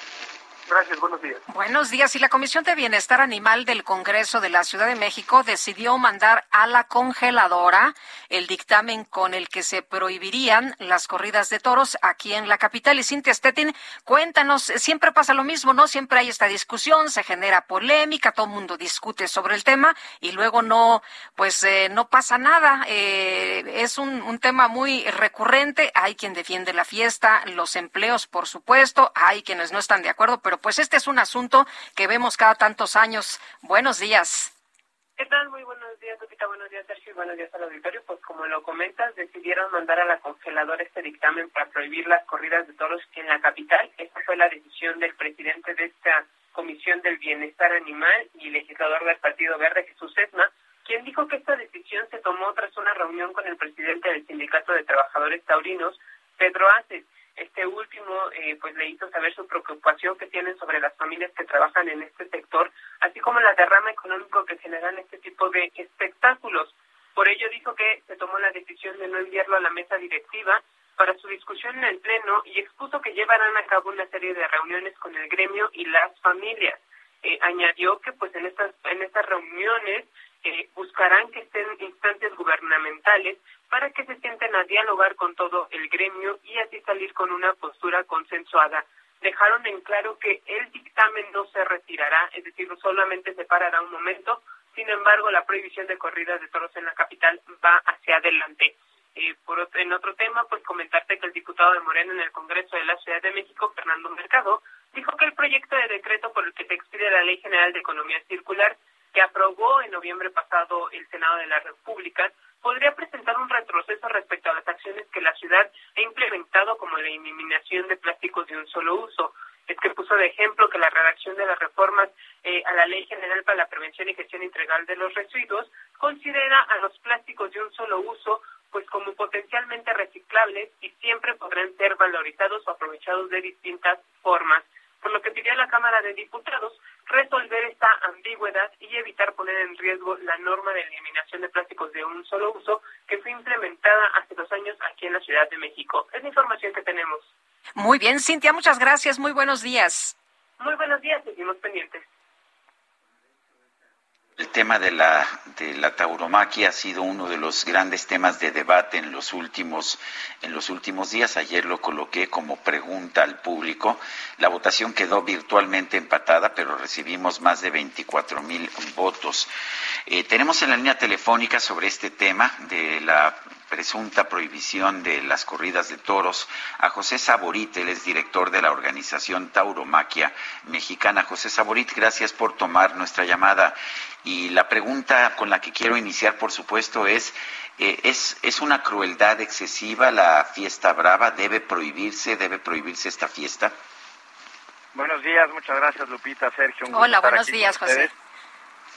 Gracias, buenos días. Buenos días. Y la Comisión de Bienestar Animal del Congreso de la Ciudad de México decidió mandar a la congeladora el dictamen con el que se prohibirían las corridas de toros aquí en la capital. Y Cintia Stettin, cuéntanos, siempre pasa lo mismo, ¿no? Siempre hay esta discusión, se genera polémica, todo el mundo discute sobre el tema y luego no, pues eh, no pasa nada. Eh, es un, un tema muy recurrente. Hay quien defiende la fiesta, los empleos, por supuesto. Hay quienes no están de acuerdo, pero pues este es un asunto que vemos cada tantos años. Buenos días. ¿Qué tal? Muy buenos días, Lupita. Buenos días, Sergio. Y buenos días al auditorio. Pues como lo comentas, decidieron mandar a la congeladora este dictamen para prohibir las corridas de toros en la capital. Esta fue la decisión del presidente de esta Comisión del Bienestar Animal y legislador del Partido Verde, Jesús Esma, quien dijo que esta decisión se tomó tras una reunión con el presidente del Sindicato de Trabajadores Taurinos, Pedro Aces. Este último eh, pues le hizo saber su preocupación que tienen sobre las familias que trabajan en este sector, así como la derrama económico que generan este tipo de espectáculos. Por ello dijo que se tomó la decisión de no enviarlo a la mesa directiva para su discusión en el Pleno y expuso que llevarán a cabo una serie de reuniones con el gremio y las familias. Eh, añadió que pues en estas en estas reuniones eh, buscarán que estén instancias gubernamentales para que se sienten a dialogar con todo el gremio y así salir con una postura consensuada. Dejaron en claro que el dictamen no se retirará, es decir, solamente se parará un momento. Sin embargo, la prohibición de corridas de toros en la capital va hacia adelante. Eh, por en otro tema, pues comentarte que el diputado de Moreno en el Congreso de la Ciudad de México, Fernando Mercado, dijo que el proyecto de decreto por el que se expide la Ley General de Economía Circular que aprobó en noviembre pasado el Senado de la República, podría presentar un retroceso respecto a las acciones que la ciudad ha implementado como la eliminación de plásticos de un solo uso. Es que puso de ejemplo que la redacción de las reformas eh, a la Ley General para la Prevención y Gestión Integral de los Residuos considera a los plásticos de un solo uso pues como potencialmente reciclables y siempre podrán ser valorizados o aprovechados de distintas formas por lo que pidió a la Cámara de Diputados resolver esta ambigüedad y evitar poner en riesgo la norma de eliminación de plásticos de un solo uso que fue implementada hace dos años aquí en la Ciudad de México. Es la información que tenemos. Muy bien, Cintia, muchas gracias. Muy buenos días. Muy buenos días, seguimos pendientes. El tema de la, de la tauromaquia ha sido uno de los grandes temas de debate en los últimos en los últimos días. Ayer lo coloqué como pregunta al público. La votación quedó virtualmente empatada, pero recibimos más de 24 mil votos. Eh, tenemos en la línea telefónica sobre este tema de la presunta prohibición de las corridas de toros a José Saborit, él es director de la organización Tauromaquia Mexicana. José Saborit, gracias por tomar nuestra llamada. Y la pregunta con la que quiero iniciar, por supuesto, es, eh, ¿es, ¿es una crueldad excesiva la fiesta brava? ¿Debe prohibirse, debe prohibirse esta fiesta? Buenos días, muchas gracias Lupita, Sergio. Hola, buenos días, José.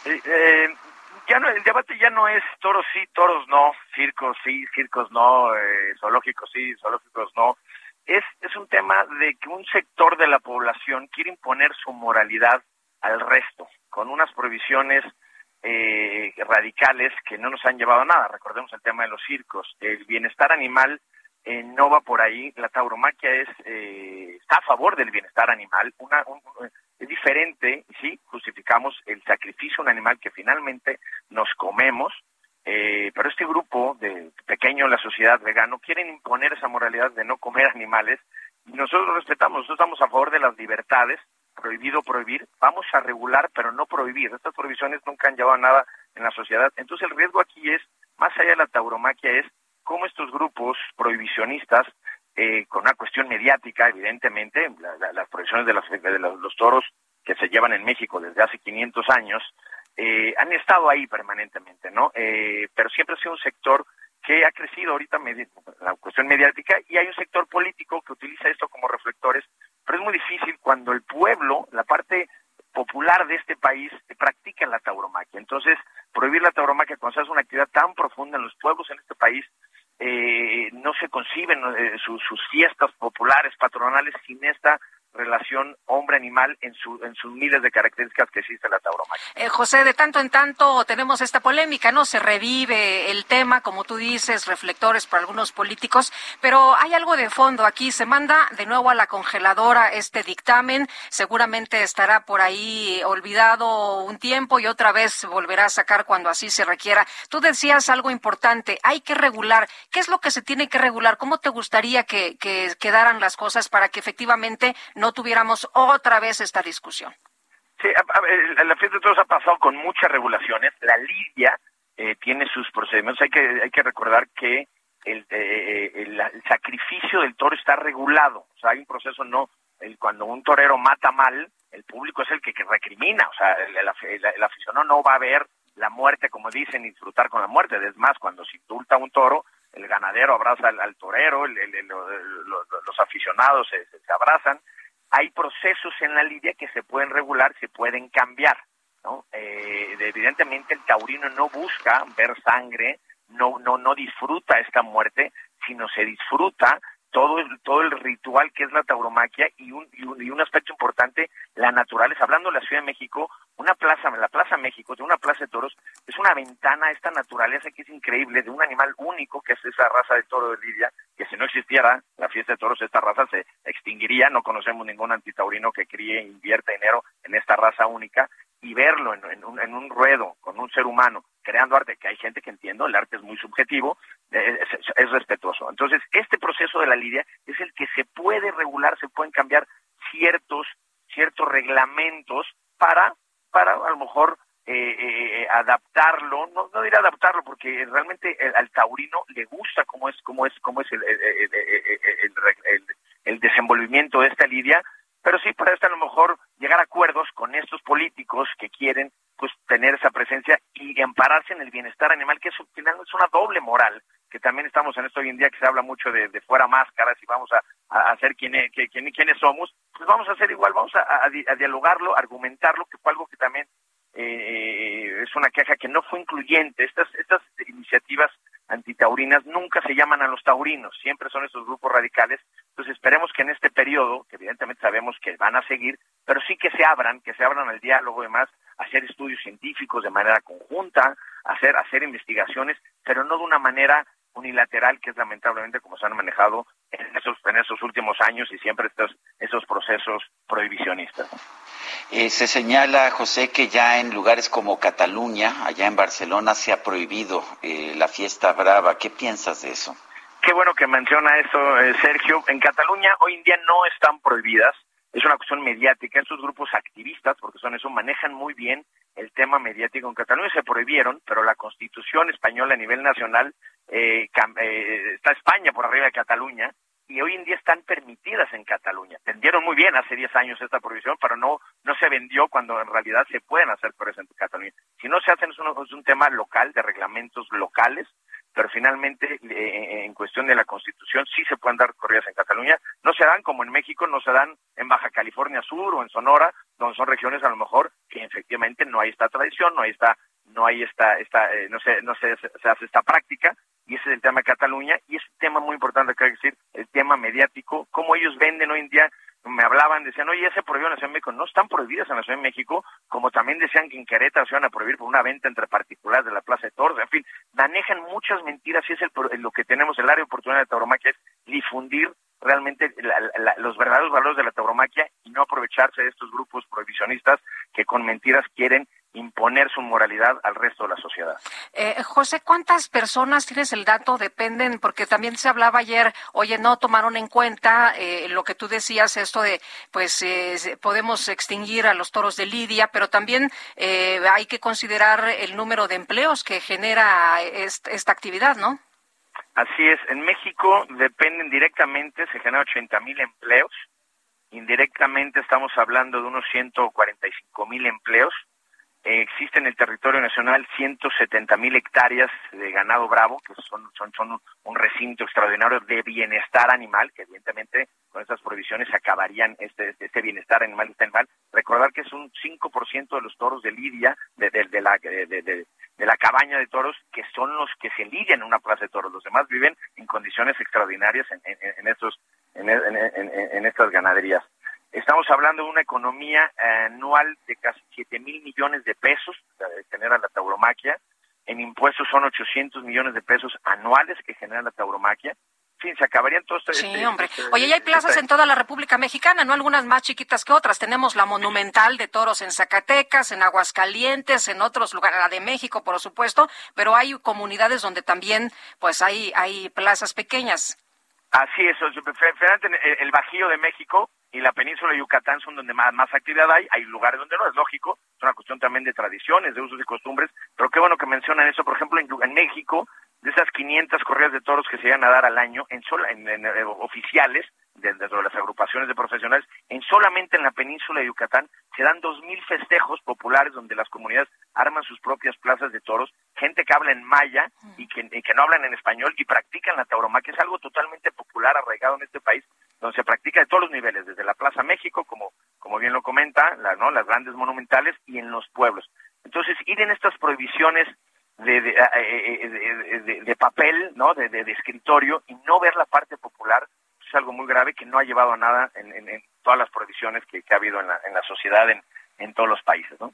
Eh, ya no, el debate ya no es toros sí, toros no, circos sí, circos no, eh, zoológicos sí, zoológicos no. Es, es un tema de que un sector de la población quiere imponer su moralidad al resto, con unas prohibiciones eh, radicales que no nos han llevado a nada. Recordemos el tema de los circos. El bienestar animal eh, no va por ahí. La tauromaquia es, eh, está a favor del bienestar animal. Una, un, es diferente, sí, justificamos el sacrificio de un animal que finalmente nos comemos, eh, pero este grupo de pequeño la sociedad vegano quieren imponer esa moralidad de no comer animales y nosotros respetamos, nosotros estamos a favor de las libertades prohibido prohibir, vamos a regular pero no prohibir. Estas prohibiciones nunca han llevado a nada en la sociedad. Entonces el riesgo aquí es, más allá de la tauromaquia, es cómo estos grupos prohibicionistas, eh, con una cuestión mediática, evidentemente, las prohibiciones de, los, toros que se llevan en México desde hace 500 años, eh, han estado ahí permanentemente, ¿no? Eh, pero siempre ha sido un sector que ha crecido ahorita la cuestión mediática y hay un sector político que utiliza esto como reflectores, pero es muy difícil cuando el pueblo, la parte popular de este país, practica la tauromaquia. Entonces, prohibir la tauromaquia cuando se hace una actividad tan profunda en los pueblos en este país, eh, no se conciben eh, sus fiestas populares, patronales, sin esta relación hombre-animal en, su, en sus miles de características que existe la tauromaquia. Eh, José, de tanto en tanto tenemos esta polémica, ¿no? Se revive el tema, como tú dices, reflectores para algunos políticos, pero hay algo de fondo aquí. Se manda de nuevo a la congeladora este dictamen, seguramente estará por ahí olvidado un tiempo y otra vez volverá a sacar cuando así se requiera. Tú decías algo importante, hay que regular. ¿Qué es lo que se tiene que regular? ¿Cómo te gustaría que, que quedaran las cosas para que efectivamente no no tuviéramos otra vez esta discusión. Sí, la fiesta de toros ha pasado con muchas regulaciones. La lidia eh, tiene sus procedimientos. Hay que, hay que recordar que el, eh, el, sacrificio del toro está regulado. O sea, hay un proceso no. El, cuando un torero mata mal, el público es el que, recrimina. O sea, el, el, aficionado no va a ver la muerte, como dicen, disfrutar con la muerte. Es más, cuando se indulta un toro, el ganadero abraza al, torero, los aficionados se, se abrazan hay procesos en la lidia que se pueden regular, se pueden cambiar. ¿no? Eh, evidentemente el taurino no busca ver sangre, no, no, no disfruta esta muerte, sino se disfruta todo el, todo el ritual que es la tauromaquia y un, y un, y un aspecto importante, la naturaleza. Hablando de la Ciudad de México, una plaza, la Plaza México, de una plaza de toros, es una ventana a esta naturaleza que es increíble, de un animal único que es esa raza de toro de Lidia, que si no existiera la fiesta de toros, esta raza se extinguiría, no conocemos ningún antitaurino que críe e invierta dinero en esta raza única, y verlo en, un, en un ruedo con un ser humano creando arte, que hay gente que entiendo, el arte es muy subjetivo, eh, es, respetuoso. Entonces, este proceso de la lidia es el que se puede regular, se pueden cambiar ciertos, ciertos reglamentos para, para a lo mejor eh, eh, adaptarlo, no, no diré adaptarlo porque realmente al taurino le gusta cómo es, cómo es, cómo es el, el, desenvolvimiento de esta lidia, pero sí para esto a lo mejor llegar a acuerdos con estos políticos que quieren pues tener esa presencia y ampararse en el bienestar animal, que es, es una doble moral, que también estamos en esto hoy en día que se habla mucho de, fuera máscaras y vamos a, hacer quién, quién, quiénes somos, pues vamos a hacer igual, vamos a, dialogarlo, argumentarlo, que fue algo que también eh, es una queja que no fue incluyente. Estas, estas iniciativas antitaurinas nunca se llaman a los taurinos, siempre son esos grupos radicales. Entonces esperemos que en este periodo, que evidentemente sabemos que van a seguir, pero sí que se abran, que se abran al diálogo y más, hacer estudios científicos de manera conjunta, hacer, hacer investigaciones, pero no de una manera unilateral, que es lamentablemente como se han manejado en esos, en esos últimos años y siempre estos, esos procesos prohibicionistas. Eh, se señala, José, que ya en lugares como Cataluña, allá en Barcelona, se ha prohibido eh, la fiesta brava. ¿Qué piensas de eso? Qué bueno que menciona eso, eh, Sergio. En Cataluña hoy en día no están prohibidas. Es una cuestión mediática. Estos grupos activistas, porque son eso, manejan muy bien el tema mediático. En Cataluña se prohibieron, pero la Constitución española a nivel nacional está España por arriba de Cataluña y hoy en día están permitidas en Cataluña. Vendieron muy bien hace 10 años esta prohibición, pero no no se vendió cuando en realidad se pueden hacer corridas en Cataluña. Si no se hacen es un, es un tema local, de reglamentos locales, pero finalmente eh, en cuestión de la Constitución sí se pueden dar corridas en Cataluña. No se dan como en México, no se dan en Baja California Sur o en Sonora, donde son regiones a lo mejor que efectivamente no hay esta tradición, no hay esta no hay esta, esta eh, no se, no se, se hace esta práctica, y ese es el tema de Cataluña, y es un tema muy importante que hay que decir, el tema mediático, cómo ellos venden hoy en día, me hablaban, decían, oye, ya se prohibió en la Ciudad de México, no están prohibidas en la Ciudad de México, como también decían que en Querétaro se van a prohibir por una venta entre particulares de la Plaza de Toros, en fin, manejan muchas mentiras, y es el, lo que tenemos, el área de oportunidad de tauromaquia, es difundir realmente los verdaderos valores de la tauromaquia y no aprovecharse de estos grupos prohibicionistas que con mentiras quieren imponer su moralidad al resto de la sociedad. Eh, José, ¿cuántas personas tienes el dato? Dependen, porque también se hablaba ayer, oye, no tomaron en cuenta eh, lo que tú decías, esto de, pues, eh, podemos extinguir a los toros de Lidia, pero también eh, hay que considerar el número de empleos que genera est- esta actividad, ¿no? Así es, en México dependen directamente, se generan 80 mil empleos, indirectamente estamos hablando de unos 145 mil empleos, existe en el territorio nacional 170 mil hectáreas de ganado bravo, que son, son, son un- recinto extraordinario de bienestar animal, que evidentemente con estas prohibiciones acabarían este, este bienestar animal, este animal. Recordar que es un 5% de los toros de lidia, de, de- de la, de, la cabaña de toros, que son los que se lidian en una plaza de toros. Los demás viven en condiciones extraordinarias en, estos, en- en estas ganaderías. Estamos hablando de una economía eh, anual de casi 7 mil millones de pesos, de genera la tauromaquia. En impuestos son 800 millones de pesos anuales que genera la tauromaquia. En fin, se acabarían todos estos... Sí, hombre. Oye, ya hay plazas en toda la República Mexicana, ¿no? Algunas más chiquitas que otras. Tenemos la Monumental de Toros en Zacatecas, en Aguascalientes, en otros lugares, la de México, por supuesto, pero hay comunidades donde también, pues, hay, hay plazas pequeñas. Así es, el, el Bajío de México y la península de Yucatán son donde más, más actividad hay, hay lugares donde no, es lógico, es una cuestión también de tradiciones, de usos y costumbres, pero qué bueno que mencionan eso, por ejemplo, en, en México, de esas 500 corridas de toros que se llegan a dar al año, en, sola, en, en, eh, oficiales, de- dentro de las agrupaciones de profesionales, en solamente en la península de Yucatán se dan 2.000 festejos populares donde las comunidades arman sus propias plazas de toros, gente que habla en maya y que, y que no hablan en español y practican la tauromaquia, es algo totalmente popular, arraigado en este país, donde se practica de todos los niveles, desde la Plaza México, como, como bien lo comenta, la- ¿no? las grandes monumentales y en los pueblos. Entonces, ir en estas prohibiciones de, de, eh, eh, papel, ¿no? De, escritorio y no ver la parte popular es algo muy grave que no ha llevado a nada en, todas las prohibiciones que, ha habido en la, en la sociedad en, en todos los países, ¿no?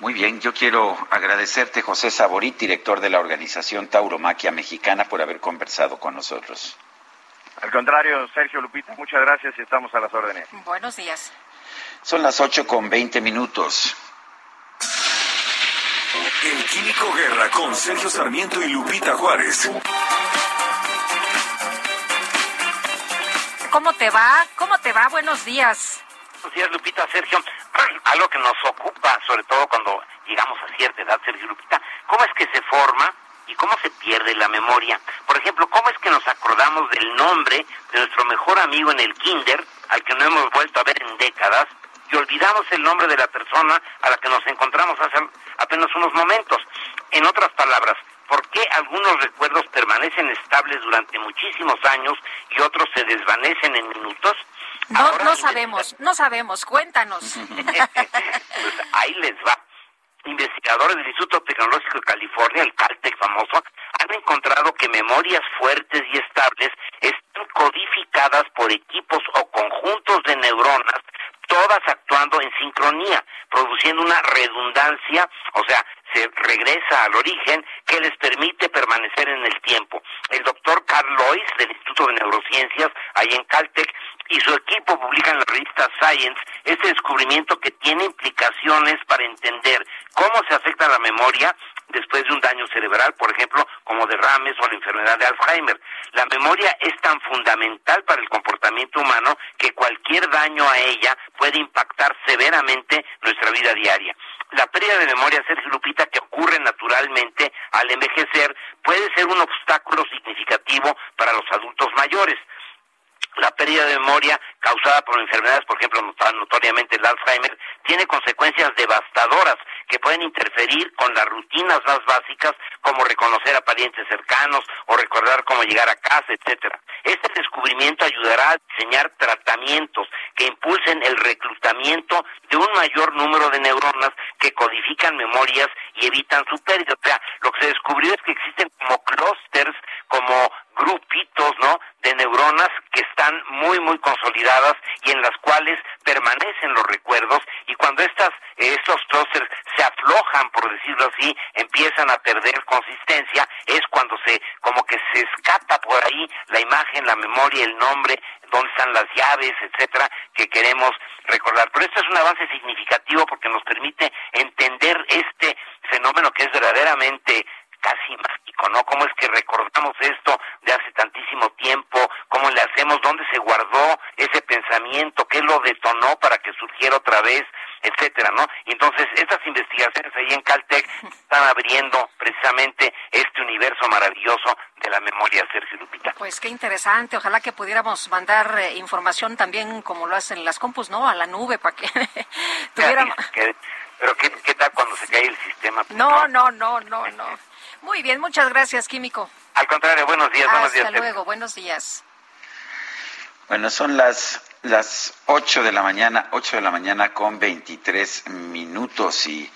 Muy bien, yo quiero agradecerte, José Saborit, director de la organización Tauromaquia Mexicana, por haber conversado con nosotros. Al contrario, Sergio Lupita, muchas gracias y estamos a las órdenes. Buenos días. Son las 8 con 20 minutos. El Químico Guerra con Sergio Sarmiento y Lupita Juárez. ¿Cómo te va? ¿Cómo te va? Buenos días. Buenos días, Lupita, Sergio. Algo que nos ocupa, sobre todo cuando llegamos a cierta edad, Sergio Lupita, ¿cómo es que se forma y cómo se pierde la memoria? Por ejemplo, ¿cómo es que nos acordamos del nombre de nuestro mejor amigo en el kinder, al que no hemos vuelto a ver en décadas, y olvidamos el nombre de la persona a la que nos encontramos hace apenas unos momentos? En otras palabras, ¿por qué algunos recuerdos permanecen estables durante muchísimos años y otros se desvanecen en minutos? No, no sabemos, no sabemos. Cuéntanos. Pues ahí les va. Investigadores del Instituto Tecnológico de California, el Caltech famoso, han encontrado que memorias fuertes y estables están codificadas por equipos o conjuntos de neuronas, todas actuando en sincronía, produciendo una redundancia, o sea, se regresa al origen que les permite permanecer en el tiempo. El doctor Carl Lois del Instituto de Neurociencias, ahí en Caltech, y su equipo publican en la revista Science este descubrimiento que tiene implicaciones para entender cómo se afecta la memoria después de un daño cerebral, por ejemplo, como derrames o la enfermedad de Alzheimer. La memoria es tan fundamental para el comportamiento humano que cualquier daño a ella puede impactar severamente nuestra vida diaria. La pérdida de memoria, Sergio Lupita, que ocurre naturalmente al envejecer, puede ser un obstáculo significativo para los adultos mayores la pérdida de memoria causada por enfermedades, por ejemplo, not- notoriamente el Alzheimer, tiene consecuencias devastadoras que pueden interferir con las rutinas más básicas como reconocer a parientes cercanos o recordar cómo llegar a casa, etcétera. Este descubrimiento ayudará a diseñar tratamientos que impulsen el reclutamiento de un mayor número de neuronas que codifican memorias y evitan su pérdida. O sea, lo que se descubrió es que existen como clústeres, como grupitos, ¿no? De neuronas que están muy, muy consolidadas y en las cuales permanecen los recuerdos y cuando estas, eh, estos clústeres se aflojan, por decirlo así, empiezan a perder consistencia, es cuando se, como que se escapa por ahí la imagen, la memoria, el nombre, dónde están las llaves, etcétera, que queremos recordar. Pero esto es un avance significativo porque nos permite entender este fenómeno que es verdaderamente casi mágico, ¿no? ¿Cómo es que recordamos esto de hace tantísimo tiempo? ¿Cómo le hacemos? ¿Dónde se guardó ese pensamiento? ¿Qué lo detonó para que surgiera otra vez? etcétera, ¿no? Y entonces estas investigaciones ahí en Caltech están abriendo precisamente este universo maravilloso de la memoria, Sergio Lupita. Pues qué interesante, ojalá que pudiéramos mandar eh, información también como lo hacen las compus, ¿no? A la nube para que tuviéramos... Pero ¿qué, ¿qué tal cuando se cae el sistema? No, no, no, no, no. Muy bien, muchas gracias, Químico. Al contrario, buenos días, buenos días. Hasta luego, buenos días. Bueno, son las las 8 de la mañana, 8 de la mañana con 23 minutos y,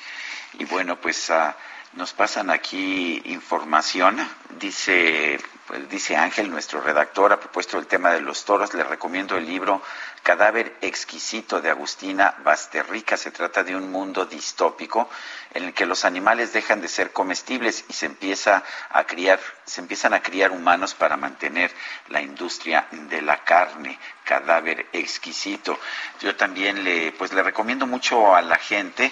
y bueno, pues uh, nos pasan aquí información. Dice, pues dice Ángel, nuestro redactor, ha propuesto el tema de los toros. Le recomiendo el libro Cadáver exquisito de Agustina Basterrica. Se trata de un mundo distópico en el que los animales dejan de ser comestibles y se empieza a criar, se empiezan a criar humanos para mantener la industria de la carne. Cadáver exquisito. Yo también le, pues le recomiendo mucho a la gente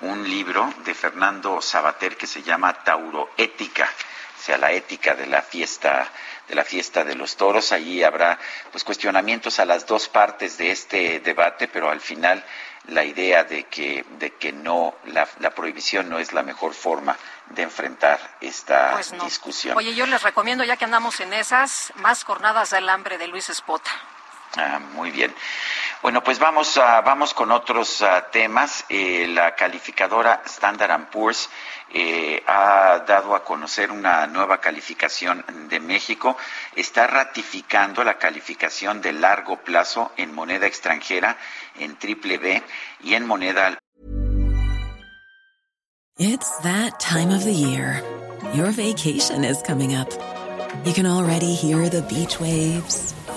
un libro de Fernando Sabater que se llama Tauroética o sea, la ética de la fiesta de la fiesta de los toros. Allí habrá pues cuestionamientos a las dos partes de este debate, pero al final la idea de que de que no la, la prohibición no es la mejor forma de enfrentar esta Pues no. discusión. Oye, yo les recomiendo, ya que andamos en esas, más jornadas del hambre de Luis Espota. Ah, muy bien. Bueno, pues vamos, vamos con otros ah, temas. Eh, la calificadora Standard Poor's eh, ha dado a conocer una nueva calificación de México. Está ratificando la calificación de largo plazo en moneda extranjera, en triple B y en moneda It's. You can already hear the beach waves,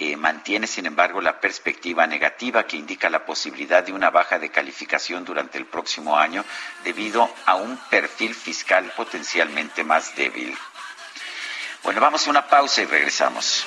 Eh, mantiene, sin embargo, la perspectiva negativa que indica la posibilidad de una baja de calificación durante el próximo año debido a un perfil fiscal potencialmente más débil. Bueno, vamos a una pausa y regresamos.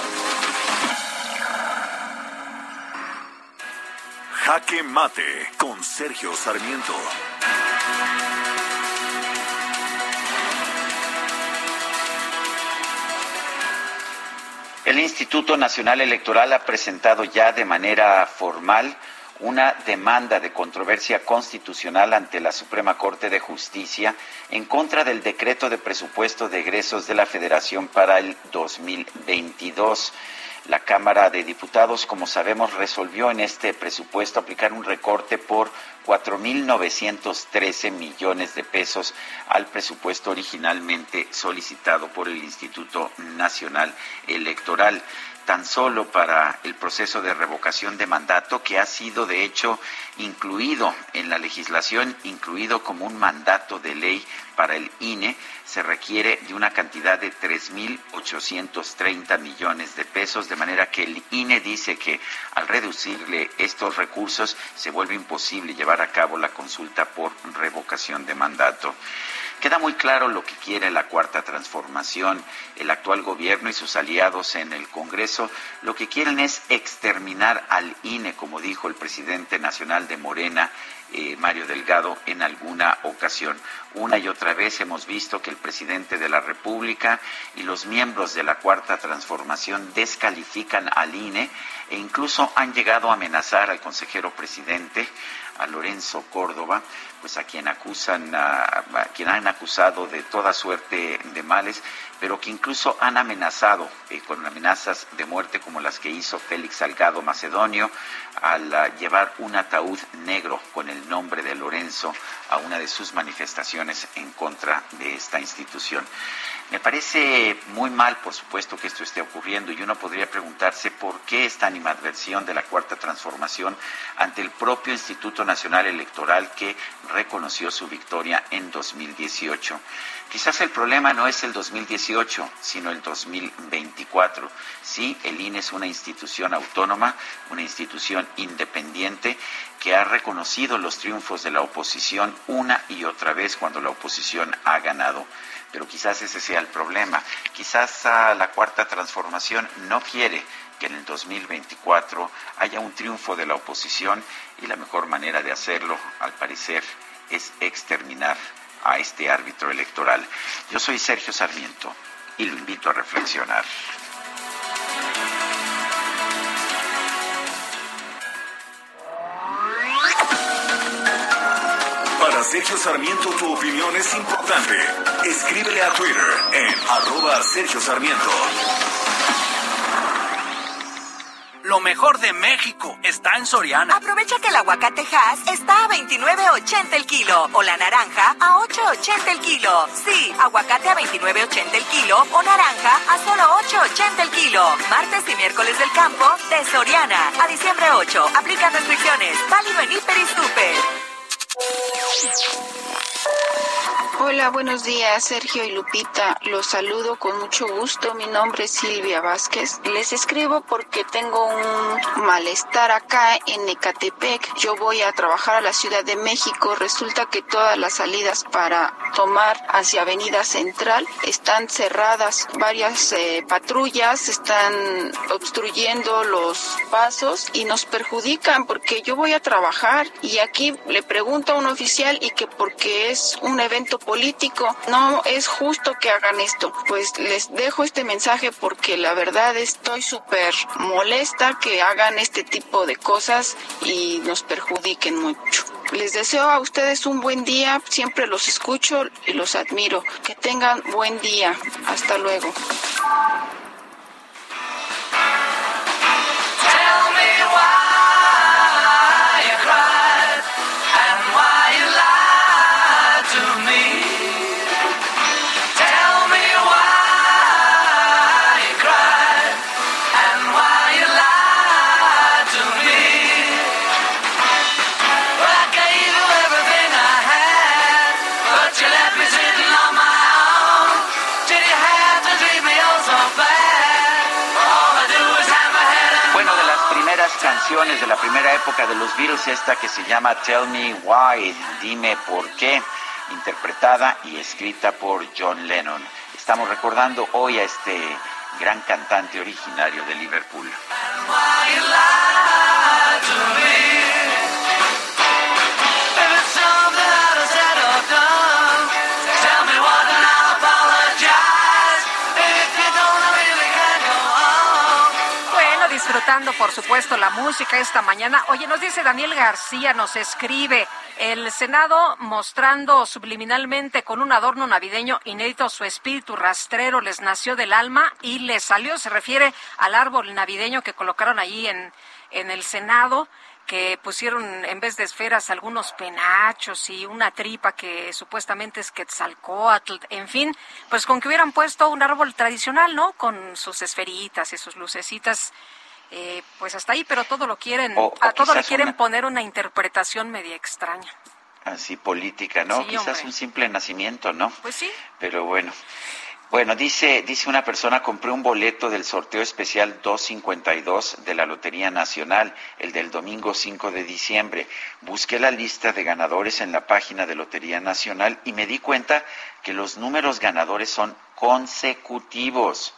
Jaque Mate con Sergio Sarmiento. El Instituto Nacional Electoral ha presentado ya de manera formal una demanda de controversia constitucional ante la Suprema Corte de Justicia en contra del decreto de presupuesto de egresos de la Federación para el 2022. La Cámara de Diputados, como sabemos, resolvió en este presupuesto aplicar un recorte por 4.913 millones de pesos al presupuesto originalmente solicitado por el Instituto Nacional Electoral tan solo para el proceso de revocación de mandato que ha sido de hecho incluido en la legislación, incluido como un mandato de ley para el INE, se requiere de una cantidad de 3.830 millones de pesos, de manera que el INE dice que al reducirle estos recursos se vuelve imposible llevar a cabo la consulta por revocación de mandato. Queda muy claro lo que quiere la cuarta transformación. El actual gobierno y sus aliados en el Congreso lo que quieren es exterminar al INE, como dijo el presidente nacional de Morena, eh, Mario Delgado en alguna ocasión. Una y otra vez hemos visto que el presidente de la República y los miembros de la Cuarta Transformación descalifican al INE e incluso han llegado a amenazar al consejero presidente, a Lorenzo Córdoba, pues a quien acusan, quien han acusado de toda suerte de males, pero que incluso han amenazado eh, con amenazas de muerte como las que hizo Félix Salgado Macedonio al ah, llevar un ataúd negro con el nombre de Lorenzo a una de sus manifestaciones en contra de esta institución. Me parece muy mal, por supuesto, que esto esté ocurriendo y uno podría preguntarse por qué esta animadversión de la cuarta transformación ante el propio Instituto Nacional Electoral que reconoció su victoria en 2018. Quizás el problema no es el 2018, sino el 2024. Sí, el INE es una institución autónoma, una institución independiente que ha reconocido los triunfos de la oposición una y otra vez cuando la oposición ha ganado pero quizás ese sea el problema. Quizás la cuarta transformación no quiere que en el 2024 haya un triunfo de la oposición y la mejor manera de hacerlo, al parecer, es exterminar a este árbitro electoral. Yo soy Sergio Sarmiento y lo invito a reflexionar. Sergio Sarmiento tu opinión es importante. Escríbele a Twitter en arroba Sergio Sarmiento. Lo mejor de México está en Soriana. Aprovecha que el aguacate Hass está a 29.80 el kilo o la naranja a 8.80 el kilo. Sí, aguacate a 29.80 el kilo o naranja a solo 8.80 el kilo. Martes y miércoles del campo de Soriana. A diciembre 8. Aplica restricciones. Válido en Hiper y Super. Thank you. Hola, buenos días, Sergio y Lupita. Los saludo con mucho gusto. Mi nombre es Silvia Vázquez. Les escribo porque tengo un malestar acá en Ecatepec. Yo voy a trabajar a la Ciudad de México. Resulta que todas las salidas para tomar hacia Avenida Central están cerradas. Varias eh, patrullas están obstruyendo los pasos y nos perjudican porque yo voy a trabajar y aquí le pregunto a un oficial y que porque es un evento. No es justo que hagan esto. Pues les dejo este mensaje porque la verdad estoy súper molesta que hagan este tipo de cosas y nos perjudiquen mucho. Les deseo a ustedes un buen día, siempre los escucho y los admiro. Que tengan buen día. Hasta luego. De la primera época de los Beatles, esta que se llama Tell Me Why, dime por qué, interpretada y escrita por John Lennon. Estamos recordando hoy a este gran cantante originario de Liverpool. Por supuesto, la música esta mañana. Oye, nos dice Daniel García, nos escribe, el Senado mostrando subliminalmente con un adorno navideño inédito su espíritu rastrero les nació del alma y les salió, se refiere al árbol navideño que colocaron allí en, en el Senado que pusieron en vez de esferas algunos penachos y una tripa que supuestamente es Quetzalcoatl, en fin, pues con que hubieran puesto un árbol tradicional, ¿no? Con sus esferitas y sus lucecitas eh, pues hasta ahí, pero todo lo quieren, a todo le quieren poner una interpretación media extraña. Así política, ¿no? quizás un simple nacimiento, ¿no? Pues sí. Pero bueno. Bueno, dice, dice una persona, compré un boleto del sorteo especial 252 de la Lotería Nacional, el del domingo 5 de diciembre. Busqué la lista de ganadores en la página de Lotería Nacional y me di cuenta que los números ganadores son consecutivos.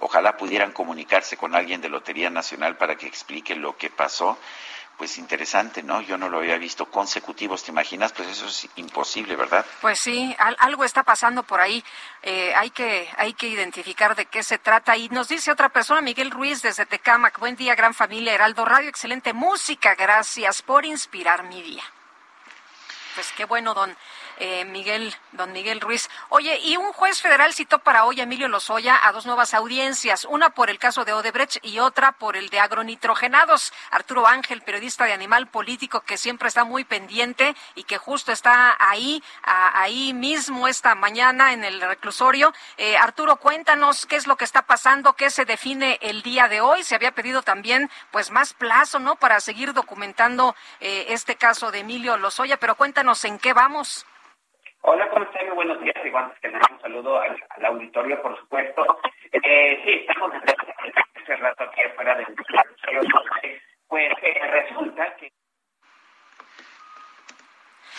Ojalá pudieran comunicarse con alguien de Lotería Nacional para que explique lo que pasó. pues interesante, ¿no? Yo no lo había visto consecutivos, ¿te imaginas? Pues eso es imposible, ¿verdad? Pues sí, algo está pasando por ahí. Eh, hay que hay que identificar de qué se trata. Y nos dice otra persona, Miguel Ruiz desde Tecamac. Buen día, gran familia Heraldo Radio. Excelente música. Gracias por inspirar mi día. Pues qué bueno, don eh, Miguel, don Miguel Ruiz. Oye, y un juez federal citó para hoy a Emilio Lozoya a dos nuevas audiencias, una por el caso de Odebrecht y otra por el de agronitrogenados. Arturo Ángel, periodista de Animal Político, que siempre está muy pendiente y que justo está ahí, ahí mismo esta mañana en el reclusorio. Eh, Arturo, cuéntanos qué es lo que está pasando, qué se define el día de hoy. Se había pedido también, pues, más plazo, ¿no? Para seguir documentando eh, este caso de Emilio Lozoya, pero cuéntanos en qué vamos. Hola, ¿cómo están? Muy buenos días. Y antes que nada, un saludo al, auditorio, por supuesto. Eh, sí, estamos desde hace rato aquí afuera del Pues eh, resulta que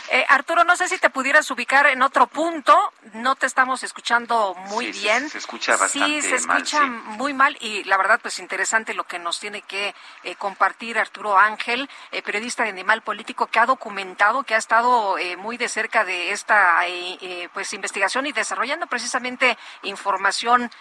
eh, Arturo, no sé si te pudieras ubicar en otro punto. No te estamos escuchando muy bien. Se, escucha bastante Sí, se escucha muy mal y la verdad, pues interesante lo que nos tiene que eh, compartir Arturo Ángel, eh, periodista de Animal Político, que ha documentado, que ha estado muy de cerca de esta pues investigación y desarrollando precisamente información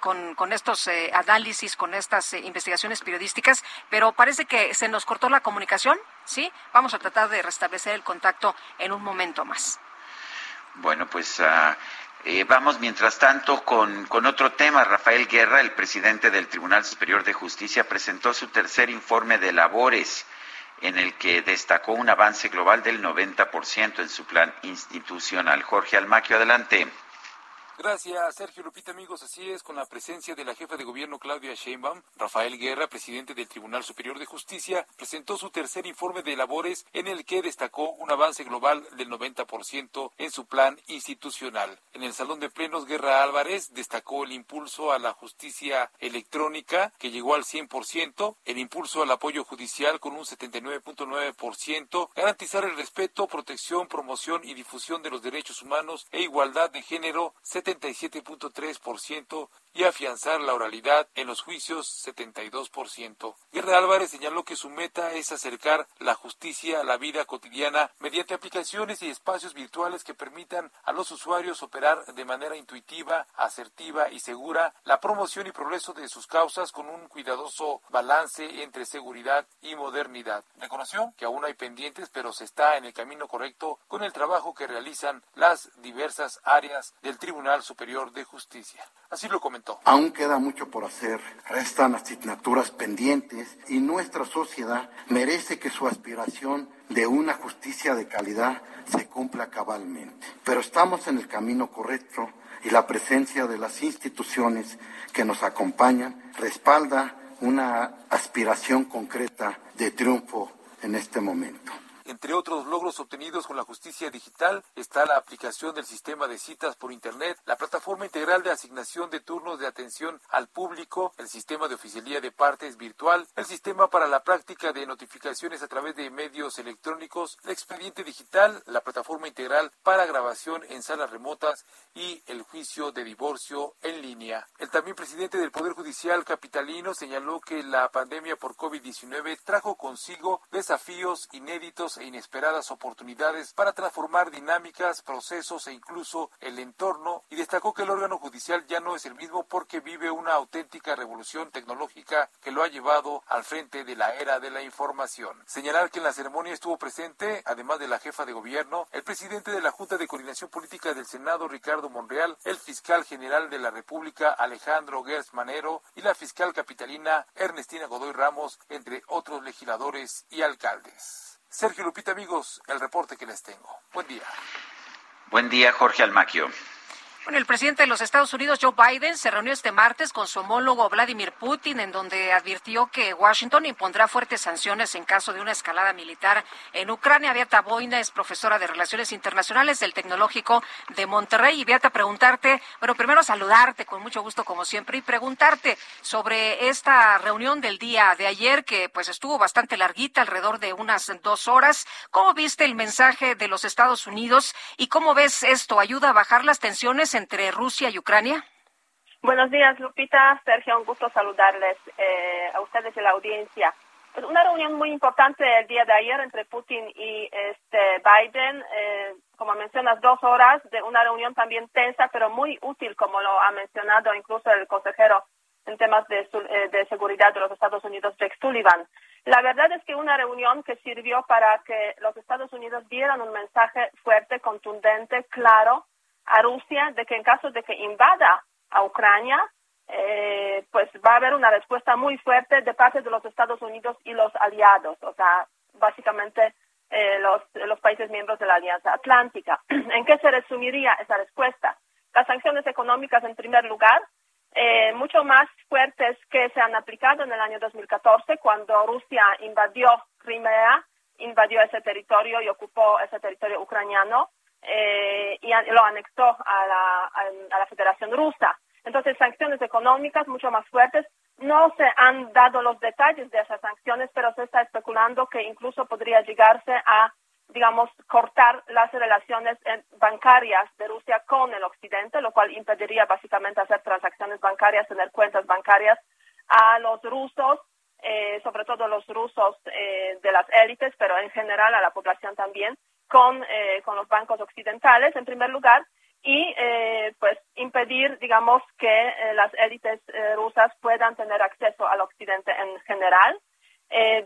con, con estos análisis, con estas investigaciones periodísticas. Pero parece que se nos cortó la comunicación. ¿Sí? Vamos a tratar de restablecer el contacto en un momento más. Bueno, pues ah, eh, vamos mientras tanto con, con otro tema. Rafael Guerra, el presidente del Tribunal Superior de Justicia, presentó su tercer informe de labores en el que destacó un avance global del 90% en su plan institucional. Jorge Almaquio, adelante. Gracias, Sergio Lupita, amigos. Así es, con la presencia de la jefa de gobierno Claudia Sheinbaum, Rafael Guerra, presidente del Tribunal Superior de Justicia, presentó su tercer informe de labores en el que destacó un avance global del 90% en su plan institucional. En el Salón de Plenos, Guerra Álvarez destacó el impulso a la justicia electrónica, que llegó al 100%, el impulso al apoyo judicial con un 79.9%, garantizar el respeto, protección, promoción y difusión de los derechos humanos e igualdad de género, 77.3% y afianzar la oralidad en los juicios 72%. Guerra Álvarez señaló que su meta es acercar la justicia a la vida cotidiana mediante aplicaciones y espacios virtuales que permitan a los usuarios operar de manera intuitiva, asertiva y segura la promoción y progreso de sus causas con un cuidadoso balance entre seguridad y modernidad. Reconoció que aún hay pendientes, pero se está en el camino correcto con el trabajo que realizan las diversas áreas del Tribunal Superior de Justicia. Así lo comentó. Aún queda mucho por hacer, restan asignaturas pendientes y nuestra sociedad merece que su aspiración de una justicia de calidad se cumpla cabalmente. Pero estamos en el camino correcto y la presencia de las instituciones que nos acompañan respalda una aspiración concreta de triunfo en este momento. Entre otros logros obtenidos con la justicia digital está la aplicación del sistema de citas por Internet, la plataforma integral de asignación de turnos de atención al público, el sistema de oficialía de partes virtual, el sistema para la práctica de notificaciones a través de medios electrónicos, el expediente digital, la plataforma integral para grabación en salas remotas y el juicio de divorcio en línea. El también presidente del Poder Judicial capitalino señaló que la pandemia por COVID-19 trajo consigo desafíos inéditos e inesperadas oportunidades para transformar dinámicas, procesos e incluso el entorno y destacó que el órgano judicial ya no es el mismo porque vive una auténtica revolución tecnológica que lo ha llevado al frente de la era de la información. Señalar que en la ceremonia estuvo presente, además de la jefa de gobierno, el presidente de la Junta de Coordinación Política del Senado, Ricardo Monreal, el fiscal general de la República, Alejandro Gers Manero, y la fiscal capitalina, Ernestina Godoy Ramos, entre otros legisladores y alcaldes. Sergio Lupita, amigos, el reporte que les tengo. Buen día. Buen día, Jorge Almaquio. Bueno, el presidente de los Estados Unidos, Joe Biden, se reunió este martes con su homólogo Vladimir Putin, en donde advirtió que Washington impondrá fuertes sanciones en caso de una escalada militar en Ucrania. Beata Boina es profesora de Relaciones Internacionales del Tecnológico de Monterrey. Y Beata, preguntarte, bueno, primero saludarte con mucho gusto como siempre y preguntarte sobre esta reunión del día de ayer, que pues estuvo bastante larguita, alrededor de unas dos horas. ¿Cómo viste el mensaje de los Estados Unidos y cómo ves esto? ¿Ayuda a bajar las tensiones? Entre Rusia y Ucrania? Buenos días, Lupita. Sergio, un gusto saludarles eh, a ustedes y la audiencia. Pues una reunión muy importante el día de ayer entre Putin y este Biden, eh, como mencionas, dos horas de una reunión también tensa, pero muy útil, como lo ha mencionado incluso el consejero en temas de, eh, de seguridad de los Estados Unidos, Jake Sullivan. La verdad es que una reunión que sirvió para que los Estados Unidos dieran un mensaje fuerte, contundente, claro a Rusia de que en caso de que invada a Ucrania, eh, pues va a haber una respuesta muy fuerte de parte de los Estados Unidos y los aliados, o sea, básicamente eh, los, los países miembros de la Alianza Atlántica. ¿En qué se resumiría esa respuesta? Las sanciones económicas, en primer lugar, eh, mucho más fuertes que se han aplicado en el año 2014, cuando Rusia invadió Crimea, invadió ese territorio y ocupó ese territorio ucraniano eh, y lo anexó a la, Federación Rusa. Entonces, sanciones económicas mucho más fuertes. No se han dado los detalles de esas sanciones, pero se está especulando que incluso podría llegarse a, digamos, cortar las relaciones bancarias de Rusia con el Occidente, lo cual impediría básicamente hacer transacciones bancarias, tener cuentas bancarias a los rusos, eh, sobre todo los rusos eh, de las élites, pero en general a la población también, con, eh, con los bancos occidentales, en primer lugar, y eh, pues impedir, digamos, que eh, las élites eh, rusas puedan tener acceso al occidente en general.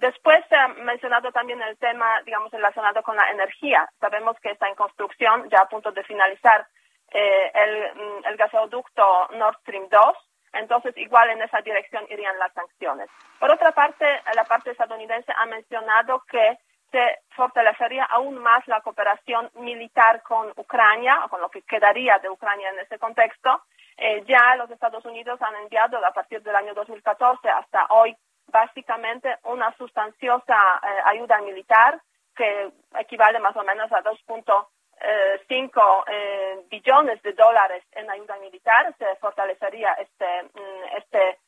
después se ha mencionado también el tema, digamos, relacionado con la energía. Sabemos que está en construcción, ya a punto de finalizar, el, mm, el gasoducto Nord Stream 2. Entonces, igual en esa dirección irían las sanciones. Por otra parte, la parte estadounidense ha mencionado que se fortalecería aún más la cooperación militar con Ucrania, con lo que quedaría de Ucrania en ese contexto. Eh, ya los Estados Unidos han enviado a partir del año 2014 hasta hoy básicamente una sustanciosa eh, ayuda militar que equivale más o menos a 2.5 eh, billones de dólares en ayuda militar. Se fortalecería este, mm, este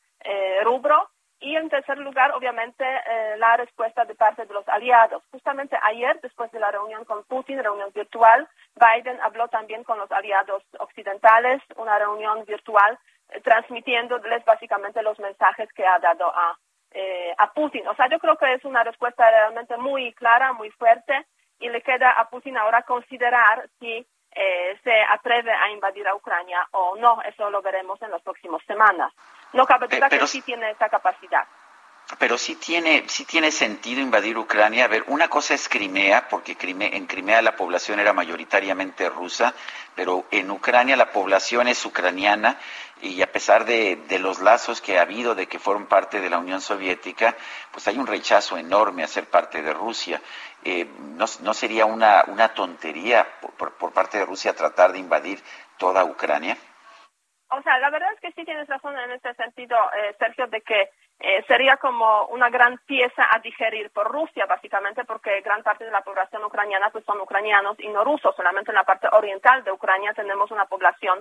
rubro en tercer lugar, obviamente, eh, la respuesta de parte de los aliados. Justamente ayer, después de la reunión con Putin, reunión virtual, Biden habló también con los aliados occidentales, una reunión virtual, eh, transmitiéndoles básicamente los mensajes que ha dado a, eh, a Putin. O sea, yo creo que es una respuesta realmente muy clara, muy fuerte, y le queda a Putin ahora considerar si eh, se atreve a invadir a Ucrania o no. Eso lo veremos en las próximas semanas. No cabe duda que sí tiene esa capacidad. Pero sí tiene, sí tiene sentido invadir Ucrania. A ver, una cosa es Crimea, porque en Crimea la población era mayoritariamente rusa, pero en Ucrania la población es ucraniana y a pesar de, los lazos que ha habido de que fueron parte de la Unión Soviética, pues hay un rechazo enorme a ser parte de Rusia. Eh, no, sería una, una tontería por, por parte de Rusia tratar de invadir toda Ucrania? O sea, la verdad es que sí tienes razón en este sentido, eh, Sergio, de que eh, sería como una gran pieza a digerir por Rusia, básicamente, porque gran parte de la población ucraniana pues son ucranianos y no rusos. Solamente en la parte oriental de Ucrania tenemos una población,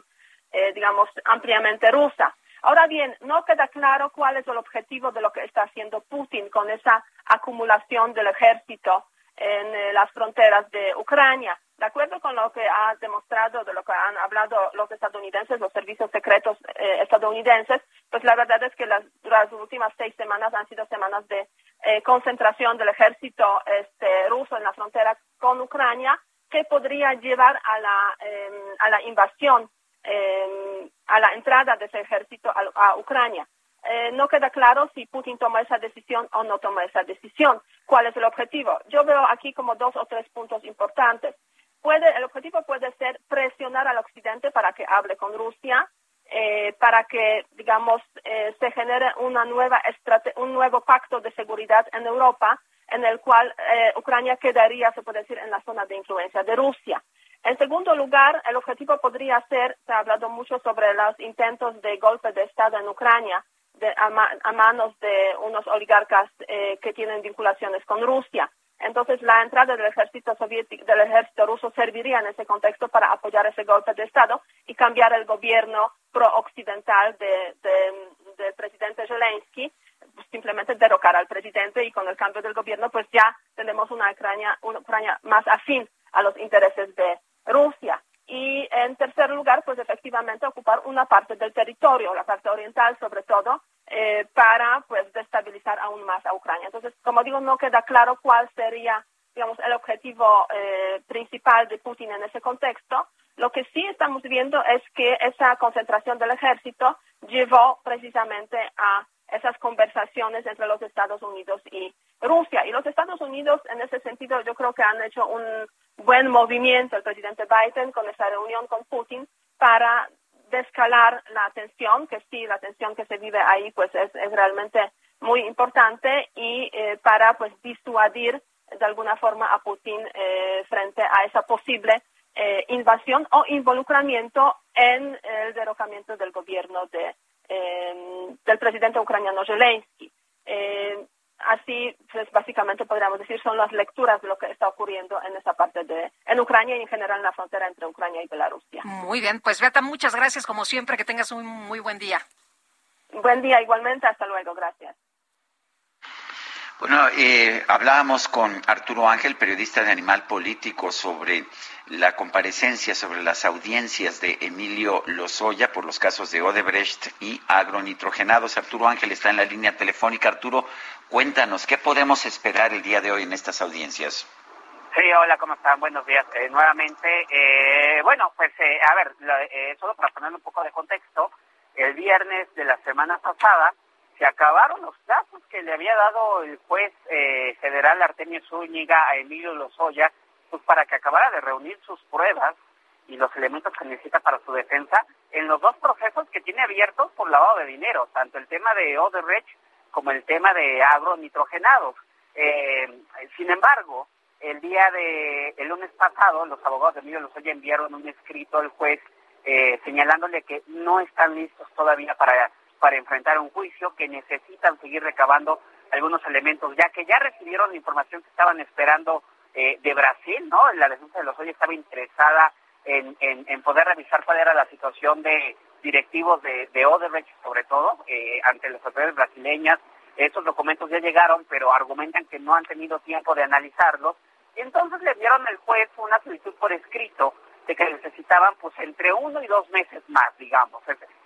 eh, digamos, ampliamente rusa. Ahora bien, no queda claro cuál es el objetivo de lo que está haciendo Putin con esa acumulación del ejército en las fronteras de Ucrania. De acuerdo con lo que ha demostrado, de lo que han hablado los estadounidenses, los servicios secretos eh, estadounidenses, pues la verdad es que las, las, últimas seis semanas han sido semanas de eh, concentración del ejército este, ruso en la frontera con Ucrania, que podría llevar a la, em, a la invasión, em, a la entrada de ese ejército a, Ucrania. Eh, no queda claro si Putin toma esa decisión o no toma esa decisión. ¿Cuál es el objetivo? Yo veo aquí como dos o tres puntos importantes el objetivo puede ser presionar al Occidente para que hable con Rusia, eh, para que, digamos, eh, se genere una nueva un nuevo pacto de seguridad en Europa, en el cual eh, Ucrania quedaría, se puede decir, en la zona de influencia de Rusia. En segundo lugar, el objetivo podría ser, se ha hablado mucho sobre los intentos de golpe de Estado en Ucrania, a, manos de unos oligarcas que tienen vinculaciones con Rusia. Entonces, la entrada del ejército soviético, del ejército ruso serviría en ese contexto para apoyar ese golpe de Estado y cambiar el gobierno pro-occidental de, del presidente Zelensky, pues, simplemente derrocar al presidente y con el cambio del gobierno, pues ya tenemos una Ucrania, una Ucrania más afín a los intereses de Rusia. Y en tercer lugar, pues efectivamente ocupar una parte del territorio, la parte oriental sobre todo, eh, para pues destabilizar aún más a Ucrania. Entonces, como digo, no queda claro cuál sería, digamos, el objetivo eh, principal de Putin en ese contexto. Lo que sí estamos viendo es que esa concentración del ejército llevó precisamente a esas conversaciones entre los Estados Unidos y Rusia. Y los Estados Unidos, en ese sentido, yo creo que han hecho un buen movimiento, el presidente Biden, con esa reunión con Putin, para descalar la tensión, que sí, la tensión que se vive ahí, pues es, realmente muy importante y eh, para pues disuadir de alguna forma a Putin eh, frente a esa posible eh, invasión o involucramiento en el derrocamiento del gobierno de, del presidente ucraniano Zelensky. Eh, así, pues básicamente podríamos decir, son las lecturas de lo que está ocurriendo en esa parte de, en Ucrania y en general en la frontera entre Ucrania y Bielorrusia. Muy bien, pues Beata, muchas gracias como siempre, que tengas un muy buen día. Buen día igualmente, hasta luego, gracias. Bueno, eh, hablábamos con Arturo Ángel, periodista de Animal Político, sobre la comparecencia, sobre las audiencias de Emilio Lozoya por los casos de Odebrecht y agronitrogenados. Arturo Ángel está en la línea telefónica. Arturo, cuéntanos, ¿qué podemos esperar el día de hoy en estas audiencias? Sí, hola, ¿cómo están? Buenos días eh, nuevamente. Eh, bueno, pues eh, a ver, lo, solo para poner un poco de contexto, el viernes de la semana pasada se acabaron los plazos que le había dado el juez eh, federal Artemio Zúñiga a Emilio Lozoya pues para que acabara de reunir sus pruebas y los elementos que necesita para su defensa en los dos procesos que tiene abiertos por lavado de dinero, tanto el tema de Odebrecht como el tema de agronitrogenados. Eh, sin embargo, el día de el lunes pasado, los abogados de Emilio Lozoya enviaron un escrito al juez eh, señalándole que no están listos todavía para para enfrentar un juicio, que necesitan seguir recabando algunos elementos, ya que ya recibieron la información que estaban esperando eh, de Brasil, ¿no? La defensa de los hoyos estaba interesada en, en, poder revisar cuál era la situación de directivos de, de Odebrecht, sobre todo, eh, ante las autoridades brasileñas. Estos documentos ya llegaron, pero argumentan que no han tenido tiempo de analizarlos. Y entonces le dieron al juez una solicitud por escrito de que necesitaban pues entre uno y dos meses más, digamos.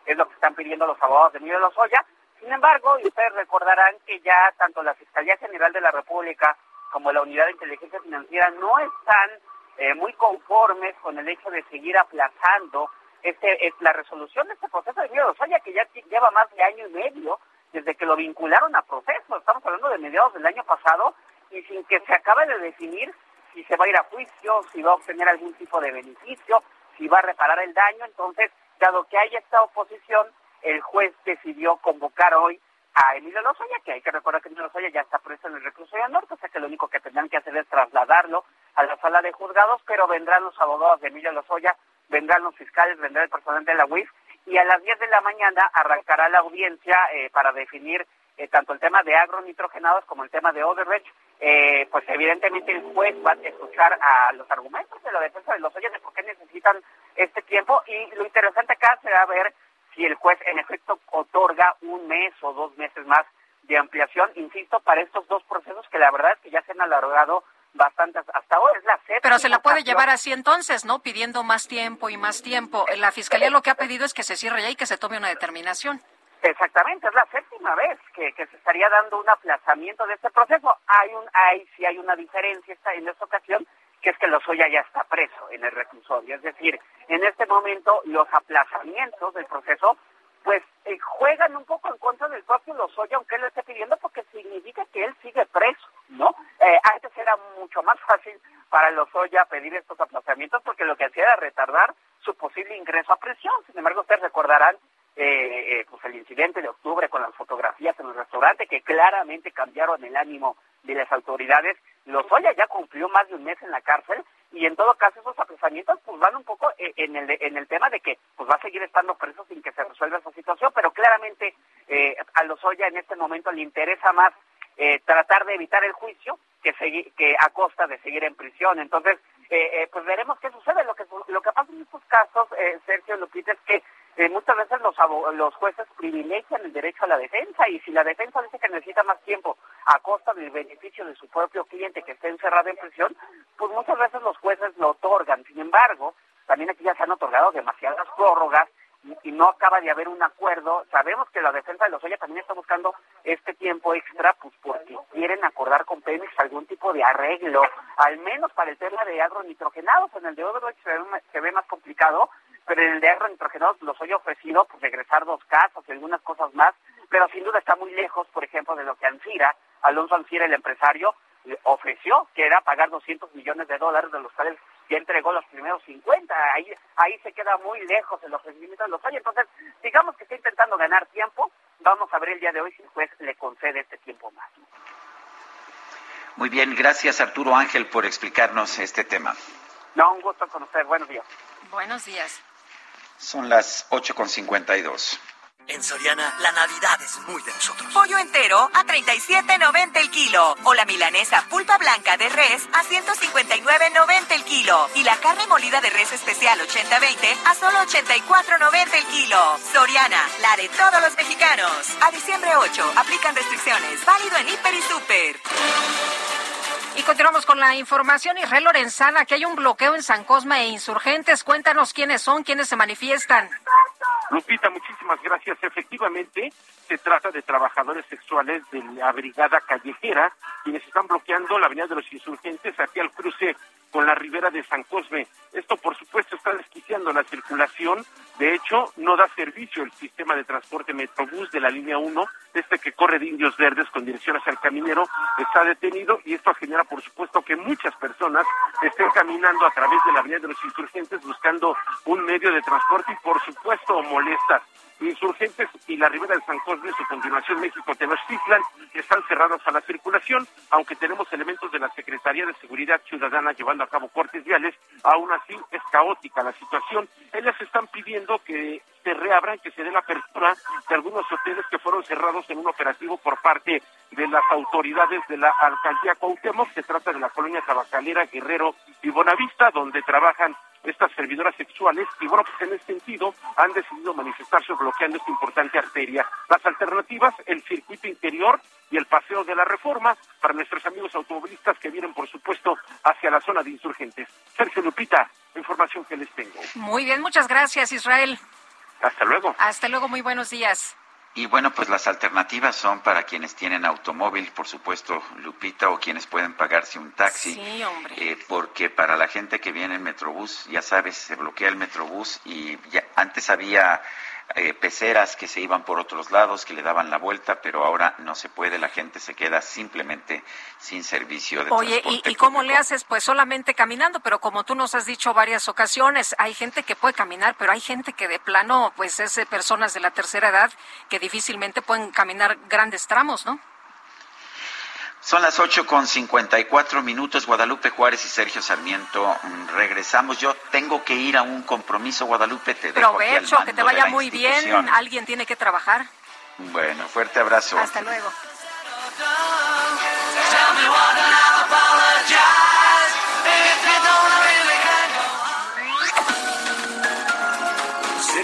Es, lo que están pidiendo los abogados de Emilio Lozoya. Sin embargo, y ustedes recordarán que ya tanto la Fiscalía General de la República como la Unidad de Inteligencia Financiera no están eh, muy conformes con el hecho de seguir aplazando este, es la resolución de este proceso de Emilio Lozoya, que ya lleva más de año y medio desde que lo vincularon a proceso. Estamos hablando de mediados del año pasado y sin que se acabe de definir si se va a ir a juicio, si va a obtener algún tipo de beneficio, si va a reparar el daño. Entonces, dado que hay esta oposición, el juez decidió convocar hoy a Emilio Lozoya, que hay que recordar que Emilio Lozoya ya está preso en el reclusorio norte, o sea que lo único que tendrán que hacer es trasladarlo a la sala de juzgados, pero vendrán los abogados de Emilio Lozoya, vendrán los fiscales, vendrá el personal de la UIF, y a las 10 de la mañana arrancará la audiencia eh, para definir eh, tanto el tema de agronitrogenados como el tema de Odebrecht, eh, pues evidentemente el juez va a escuchar a los argumentos de la defensa de los oyes de por qué necesitan este tiempo y lo interesante acá será ver si el juez en efecto otorga un mes o dos meses más de ampliación, insisto, para estos dos procesos que la verdad es que ya se han alargado bastante hasta ahora. Es la séptima Pero se la puede llevar así entonces, ¿no? Pidiendo más tiempo y más tiempo. La Fiscalía lo que ha pedido es que se cierre ya y que se tome una determinación. Exactamente, es la séptima vez que, que se estaría dando un aplazamiento de este proceso. Hay un, hay, sí hay una diferencia esta, en esta ocasión, que es que Lozoya ya está preso en el reclusorio. Es decir, en este momento los aplazamientos del proceso, pues eh, juegan un poco en contra del propio Lozoya, aunque él lo esté pidiendo, porque significa que él sigue preso, ¿no? Eh, antes era mucho más fácil para Lozoya pedir estos aplazamientos porque lo que hacía era retardar su posible ingreso a prisión. Sin embargo, ustedes recordarán eh, eh, pues el incidente de octubre con las fotografías en el restaurante que claramente cambiaron el ánimo de las autoridades. Lozoya ya cumplió más de un mes en la cárcel y en todo caso esos apresamientos pues van un poco eh, en el en el tema de que pues va a seguir estando preso sin que se resuelva esa situación, pero claramente eh, a Lozoya en este momento le interesa más eh, tratar de evitar el juicio que segui- que a costa de seguir en prisión. Entonces, eh, eh, pues veremos qué sucede. Lo que lo que pasa en estos casos, eh, Sergio Lupita, es que eh, muchas veces los, los jueces privilegian el derecho a la defensa y si la defensa dice que necesita más tiempo a costa del beneficio de su propio cliente que esté encerrado en prisión, pues muchas veces los jueces lo otorgan. Sin embargo, también aquí ya se han otorgado demasiadas prórrogas y, no acaba de haber un acuerdo. Sabemos que la defensa de los Lozoya también está buscando este tiempo extra, pues porque quieren acordar con Pemex algún tipo de arreglo, al menos para el tema de agronitrogenados. En el de Odebrecht se se ve más complicado, pero en el de agronitrogenados los ha ofrecido pues regresar dos casos y algunas cosas más, pero sin duda está muy lejos, por ejemplo, de lo que Ancira, Alonso Ancira, el empresario, ofreció, que era pagar 200 millones de dólares, de los cuales ya entregó los primeros 50. Ahí, ahí se queda muy lejos el ofrecimiento de los años. Entonces, digamos que está intentando ganar tiempo. Vamos a ver el día de hoy si el juez le concede este tiempo más. Muy bien, gracias Arturo Ángel por explicarnos este tema. No, un gusto con usted. Buenos días. Buenos días. Son las 8.52. En Soriana, la Navidad es muy de nosotros. Pollo entero a 37.90 el kilo. O la milanesa pulpa blanca de res a 159.90 el kilo. Y la carne molida de res especial 80-20 a solo 84.90 el kilo. Soriana, la de todos los mexicanos. A diciembre 8, aplican restricciones. Válido en Hiper y Super. Y continuamos con la información. Israel Lorenzana, que hay un bloqueo en San Cosme e insurgentes. Cuéntanos quiénes son, quiénes se manifiestan. Lupita, muchísimas gracias. Efectivamente, se trata de trabajadores sexuales de la Brigada Callejera, quienes están bloqueando la Avenida de los Insurgentes hacia el cruce con la ribera de San Cosme. Esto, por supuesto, está desquiciando la circulación. De hecho, no da servicio el sistema de transporte Metrobús de la línea 1, este que corre de Indios Verdes con dirección hacia el Caminero, está detenido y esto genera, por supuesto, que muchas personas estén caminando a través de la Avenida de los Insurgentes buscando un medio de transporte y, por supuesto, molestas. Insurgentes y la Ribera de San Cosme, su continuación México-Tenochtitlan, están cerrados a la circulación, aunque tenemos elementos de la Secretaría de Seguridad Ciudadana llevando a cabo cortes viales, aún así es caótica la situación. Ellas están pidiendo que se reabran, que se dé la apertura de algunos hoteles que fueron cerrados en un operativo por parte de las autoridades de la alcaldía Cuauhtémoc. Se trata de la colonia Tabacalera, Guerrero y Bonavista, donde trabajan estas servidoras sexuales y bueno, pues en ese sentido han decidido manifestarse bloqueando esta importante arteria. Las alternativas, el circuito interior y el paseo de la reforma para nuestros amigos automovilistas que vienen, por supuesto, hacia la zona de insurgentes. Sergio Lupita, información que les tengo. Muy bien, muchas gracias, Israel. Hasta luego. Hasta luego, muy buenos días. Y bueno, pues las alternativas son para quienes tienen automóvil, por supuesto, Lupita, o quienes pueden pagarse un taxi. Sí, hombre. Eh, porque para la gente que viene en Metrobús, ya sabes, se bloquea el Metrobús y ya antes había eh, peceras que se iban por otros lados, que le daban la vuelta, pero ahora no se puede, la gente se queda simplemente sin servicio de Oye, ¿y, ¿y cómo le haces? Pues solamente caminando, pero como tú nos has dicho varias ocasiones, hay gente que puede caminar, pero hay gente que de plano, pues es de personas de la tercera edad que difícilmente pueden caminar grandes tramos, ¿no? Son las ocho con cincuenta y cuatro minutos. Guadalupe Juárez y Sergio Sarmiento mm, regresamos. Yo tengo que ir a un compromiso, Guadalupe. Te dejo aquí al Provecho, que te vaya muy bien. Alguien tiene que trabajar. Bueno, fuerte abrazo. Hasta luego.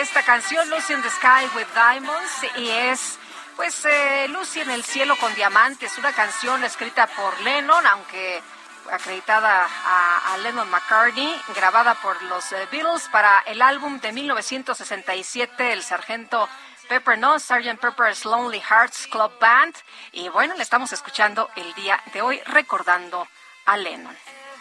Esta canción, Lucy in the Sky with Diamonds, y es pues eh, Lucy en el cielo con diamantes, una canción escrita por Lennon, aunque acreditada a, Lennon McCartney, grabada por los eh, Beatles para el álbum de 1967, El Sargento Pepper, ¿no? Sgt. Pepper's Lonely Hearts Club Band. Y bueno, le estamos escuchando el día de hoy recordando a Lennon.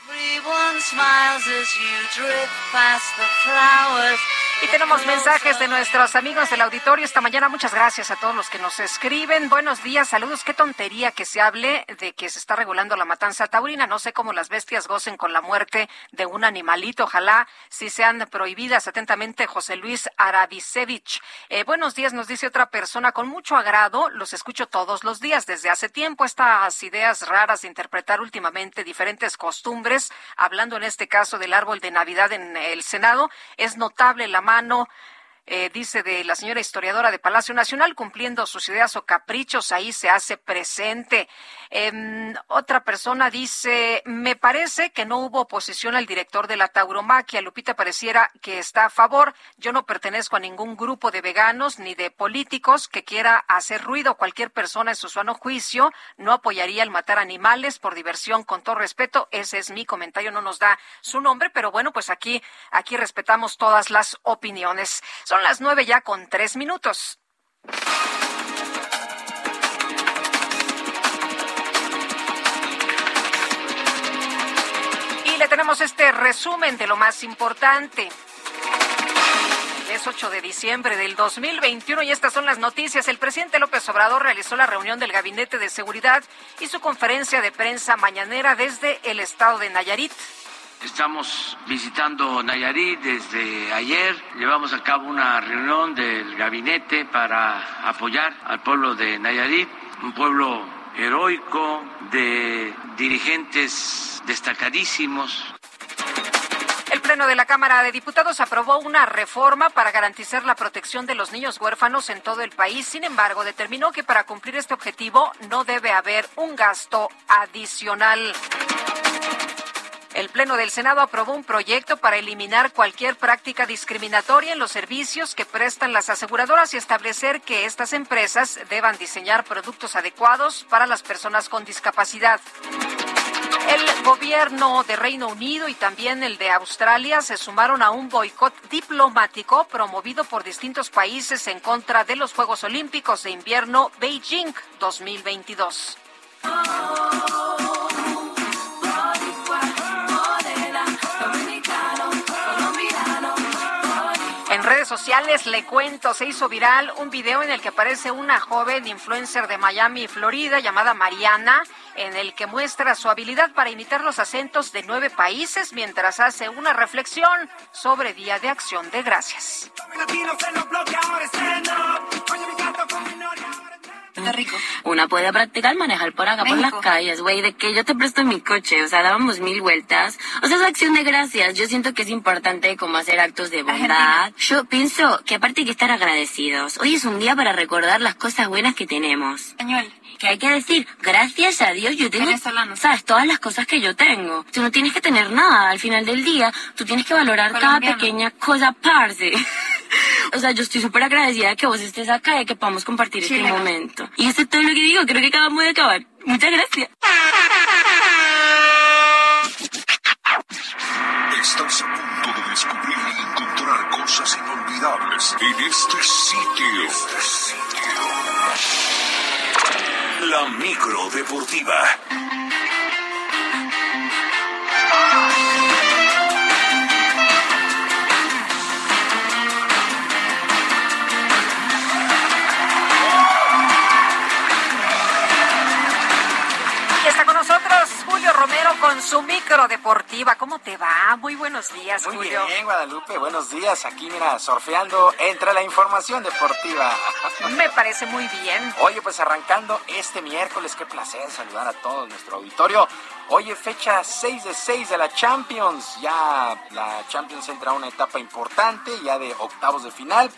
Everyone smiles as you drift past the flowers. Y tenemos mensajes de nuestros amigos del auditorio esta mañana. Muchas gracias a todos los que nos escriben. Buenos días, saludos. Qué tontería que se hable de que se está regulando la matanza taurina. No sé cómo las bestias gocen con la muerte de un animalito. Ojalá si sean prohibidas. Atentamente, José Luis Arabisevich. Eh, buenos días, nos dice otra persona. Con mucho agrado, los escucho todos los días. Desde hace tiempo, estas ideas raras de interpretar últimamente diferentes costumbres, hablando en este caso del árbol de Navidad en el Senado, es notable la mano, eh, dice de la señora historiadora de Palacio Nacional, cumpliendo sus ideas o caprichos, ahí se hace presente. Em, otra persona dice, me parece que no hubo oposición al director de la tauromaquia. Lupita pareciera que está a favor. Yo no pertenezco a ningún grupo de veganos ni de políticos que quiera hacer ruido. Cualquier persona en su sano juicio no apoyaría el matar animales por diversión, con todo respeto. Ese es mi comentario, no nos da su nombre, pero bueno, pues aquí, aquí respetamos todas las opiniones. Las nueve ya con tres minutos. Y le tenemos este resumen de lo más importante. Es 8 de diciembre del 2021 y estas son las noticias. El presidente López Obrador realizó la reunión del Gabinete de Seguridad y su conferencia de prensa mañanera desde el estado de Nayarit. Estamos visitando Nayarit desde ayer. Llevamos a cabo una reunión del gabinete para apoyar al pueblo de Nayarit, un pueblo heroico de dirigentes destacadísimos. El Pleno de la Cámara de Diputados aprobó una reforma para garantizar la protección de los niños huérfanos en todo el país. Sin embargo, determinó que para cumplir este objetivo no debe haber un gasto adicional. El Pleno del Senado aprobó un proyecto para eliminar cualquier práctica discriminatoria en los servicios que prestan las aseguradoras y establecer que estas empresas deban diseñar productos adecuados para las personas con discapacidad. El gobierno de Reino Unido y también el de Australia se sumaron a un boicot diplomático promovido por distintos países en contra de los Juegos Olímpicos de Invierno Beijing 2022. Redes sociales le cuento, se hizo viral un video en el que aparece una joven influencer de Miami, Florida, llamada Mariana, en el que muestra su habilidad para imitar los acentos de nueve países mientras hace una reflexión sobre Día de Acción de Gracias. Está rico. Una puede practicar manejar por acá, por las calles, güey, de que yo te presto mi coche, o sea, dábamos mil vueltas. O sea, es acción de gracias. Yo siento que es importante como hacer actos de bondad. Yo pienso que aparte hay que estar agradecidos. Hoy es un día para recordar las cosas buenas que tenemos. Español. Que hay que decir, gracias a Dios yo tengo, Venezolano. sabes, todas las cosas que yo tengo. Tú no tienes que tener nada al final del día. Tú tienes que valorar cada Colombiano. pequeña cosa, parce. O sea, yo estoy súper agradecida de que vos estés acá y que podamos compartir este momento. Y eso es todo lo que digo, creo que acabamos de acabar. Muchas gracias. Estás a punto de descubrir y encontrar cosas inolvidables en este sitio. Este sitio. La micro deportiva. Con su micro deportiva. ¿Cómo te va? Muy buenos días, Muy Julio. bien, Guadalupe, buenos días. Aquí, mira, surfeando entre la información deportiva. Me parece muy bien. Oye, pues arrancando este miércoles, qué placer saludar a todo nuestro auditorio. Oye, fecha 6 de 6 de la Champions. Ya la Champions entra a una etapa importante, ya de octavos de final.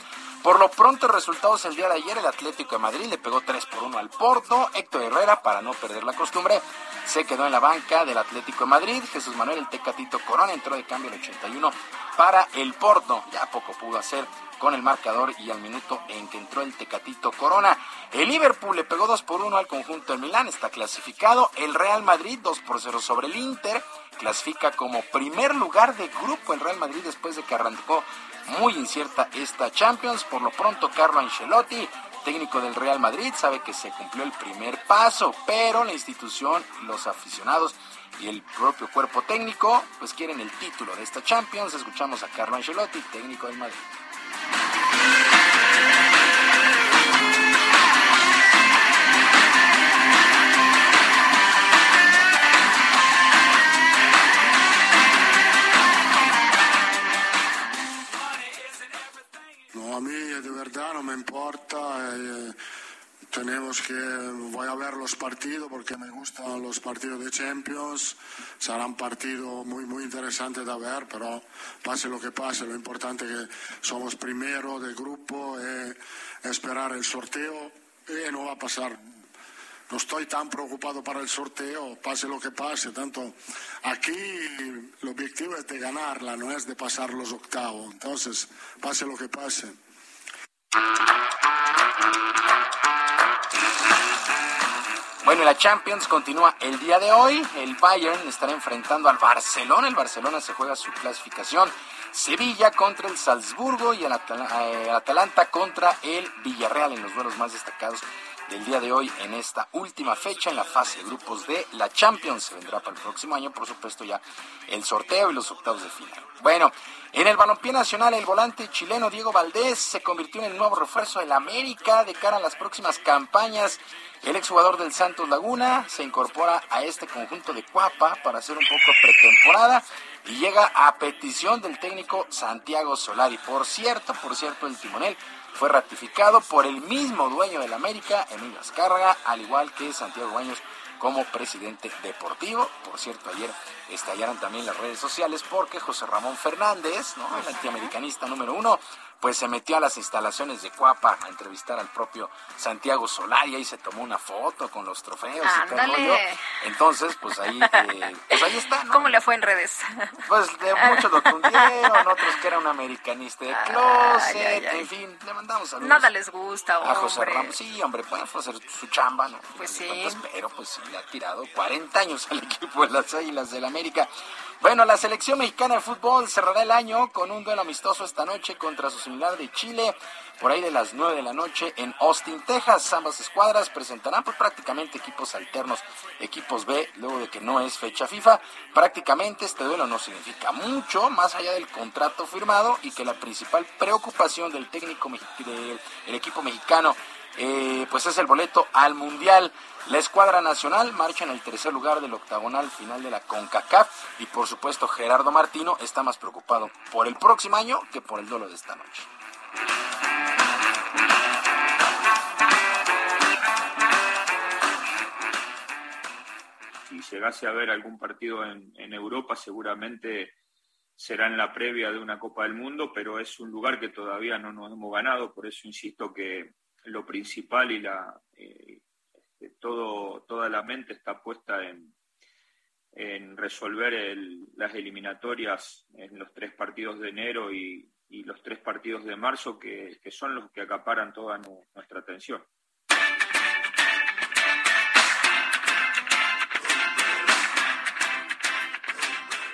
Por lo pronto, resultados el día de ayer, el Atlético de Madrid le pegó 3 por 1 al Porto. Héctor Herrera, para no perder la costumbre, se quedó en la banca del Atlético de Madrid. Jesús Manuel El Tecatito Corona entró de cambio el 81 para el Porto. Ya poco pudo hacer con el marcador y al minuto en que entró el Tecatito Corona. El Liverpool le pegó 2 por 1 al conjunto de Milán, está clasificado. El Real Madrid 2 por 0 sobre el Inter, clasifica como primer lugar de grupo el Real Madrid después de que arrancó muy incierta esta Champions. Por lo pronto, Carlo Ancelotti, técnico del Real Madrid, sabe que se cumplió el primer paso, pero la institución, los aficionados y el propio cuerpo técnico, pues quieren el título de esta Champions. Escuchamos a Carlo Ancelotti, técnico del Madrid. Mí de verdad no me importa. eh, tenemos que, voy a ver los partidos porque me gustan los partidos de Champions. Será un partido muy, muy interesante de ver, pero pase lo que pase, lo importante es que somos primero de grupo y esperar el sorteo y no va a pasar. No estoy tan preocupado para el sorteo, pase lo que pase. Tanto aquí el objetivo es de ganarla, no es de pasar los octavos. Entonces, pase lo que pase. Bueno, la Champions continúa el día de hoy. El Bayern estará enfrentando al Barcelona. El Barcelona se juega su clasificación. Sevilla contra el Salzburgo y el, eh, Atalanta contra el Villarreal en los duelos más destacados del día de hoy en esta última fecha en la fase de grupos de la Champions. Se vendrá para el próximo año, por supuesto, ya el sorteo y los octavos de final. Bueno, en el balompié nacional, el volante chileno Diego Valdés se convirtió en el nuevo refuerzo del América de cara a las próximas campañas. El exjugador del Santos Laguna se incorpora a este conjunto de Cuapa para hacer un poco pretemporada y llega a petición del técnico Santiago Solari. Por cierto, por cierto, el timonel fue ratificado por el mismo dueño del América, Emilio Azcárraga, al igual que Santiago Baños como presidente deportivo. Por cierto, ayer estallaron también las redes sociales porque José Ramón Fernández, ¿no? el antiamericanista número uno, pues se metió a las instalaciones de Cuapa a entrevistar al propio Santiago Solari y se tomó una foto con los trofeos y todo Ándale. Entonces, pues ahí, eh, pues ahí está, ¿no? ¿Cómo le fue en redes? Pues de muchos lo tundieron, otros que era un americanista de closet, Ay, ay, ay. en fin, le mandamos saludos. Nada les gusta, A José hombre. Ramos, sí, hombre, puede hacer su chamba, ¿no? Pues sí. cuentas, pero pues sí, le ha tirado 40 años al equipo de las Águilas del América. Bueno, la selección mexicana de fútbol cerrará el año con un duelo amistoso esta noche contra su similar de Chile, por ahí de las 9 de la noche en Austin, Texas. Ambas escuadras presentarán pues, prácticamente equipos alternos, equipos B, luego de que no es fecha FIFA. Prácticamente este duelo no significa mucho, más allá del contrato firmado y que la principal preocupación del técnico del el equipo mexicano eh, pues es el boleto al Mundial. La escuadra nacional marcha en el tercer lugar del octagonal final de la CONCACAF y por supuesto Gerardo Martino está más preocupado por el próximo año que por el duelo de esta noche. si llegase a haber algún partido en, en Europa, seguramente será en la previa de una Copa del Mundo, pero es un lugar que todavía no nos hemos ganado, por eso insisto que lo principal y la eh, este, todo, toda la mente está puesta en, en resolver el- las eliminatorias en los tres partidos de enero y, y los tres partidos de marzo, que, que son los que acaparan toda nu- nuestra atención.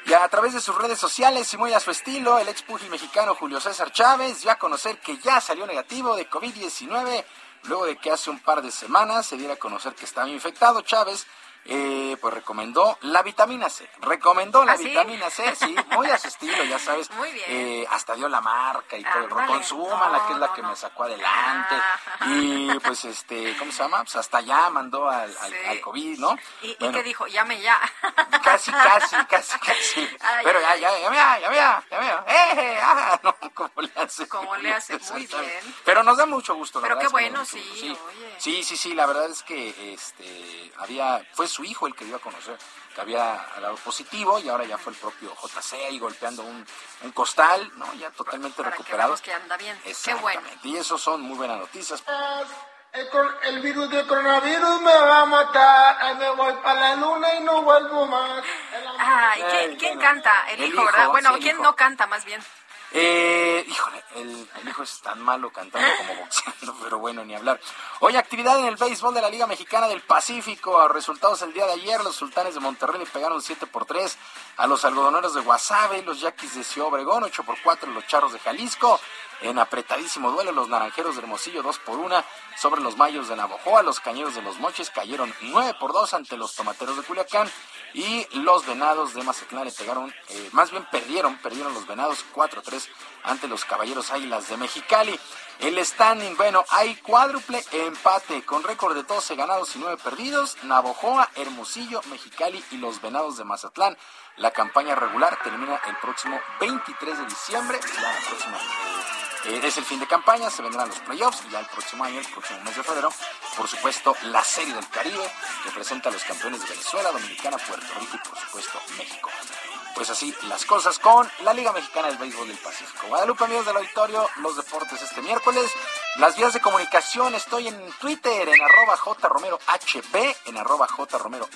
Y a través de sus redes sociales y muy a su estilo, el ex pugil mexicano Julio César Chávez dio a conocer que ya salió negativo de COVID-19 luego de que hace un par de semanas se diera a conocer que estaba infectado. Chávez eh, pues recomendó la vitamina C. Recomendó la ¿Ah, sí? vitamina C, sí, muy a su estilo, ya sabes. Muy bien. Eh, hasta dio la marca y todo. Ándale. Consúmala, que es la No, que no, me sacó adelante. Ah. Y pues, este, ¿cómo se llama? Pues hasta allá mandó al, Sí. COVID, ¿no? ¿Y, y Bueno, qué dijo? Llame ya. Casi, casi, casi, casi. Ay, Pero ya, ya, ya, ya, ya, ya, ya veo. ¡Eh, eh, ah! No, ¿cómo le hace? ¿Cómo le hace? Muy bien. Pero nos da mucho gusto, la Pero verdad qué bueno, sí, gusto, oye. Sí, sí, sí, la verdad es que este había, fue su hijo el que dio a conocer que había dado positivo y ahora ya fue el propio JC ahí golpeando un, un costal, ¿no? Ya totalmente Para que recuperado. veamos que anda bien. Qué bueno. Y eso son muy buenas noticias. El, cor- el virus del coronavirus me va a matar. Ay, me voy para la luna y no vuelvo más. Ay, ¿quién, quién bueno. canta? El, El hijo, ¿verdad? Bueno, sí, ¿quién hijo. no canta más bien? Eh, híjole, el, hijo es tan malo cantando como boxeando, pero bueno, ni hablar. Hoy actividad en el béisbol de la Liga Mexicana del Pacífico. Resultados el día de ayer, los sultanes de Monterrey le pegaron 7 por 3 a los algodoneros de Guasave, los yaquis de Ciudad Obregón, 8 por 4 los charros de Jalisco. En apretadísimo duelo, los naranjeros de Hermosillo 2 por 1 sobre los mayos de Navojoa. Los cañeros de los Moches cayeron 9 por 2 ante los tomateros de Culiacán. Y los venados de Mazatlán le pegaron, eh, más bien perdieron, perdieron los venados 4-3 ante los caballeros águilas de Mexicali. El standing, bueno, hay cuádruple empate con récord de 12 ganados y 9 perdidos. Navojoa, Hermosillo, Mexicali y los venados de Mazatlán. La campaña regular termina el próximo 23 de diciembre. La próxima eh, es el fin de campaña, se vendrán los playoffs y ya el próximo año, el próximo mes de febrero, por supuesto, la Serie del Caribe, que presenta a los campeones de Venezuela, Dominicana, Puerto Rico y por supuesto México. Pues así las cosas con la Liga Mexicana del Béisbol del Pacífico. Guadalupe, amigos del auditorio, los deportes este miércoles. Las vías de comunicación, estoy en Twitter, en arroba jromerohb, en arroba jromerohb,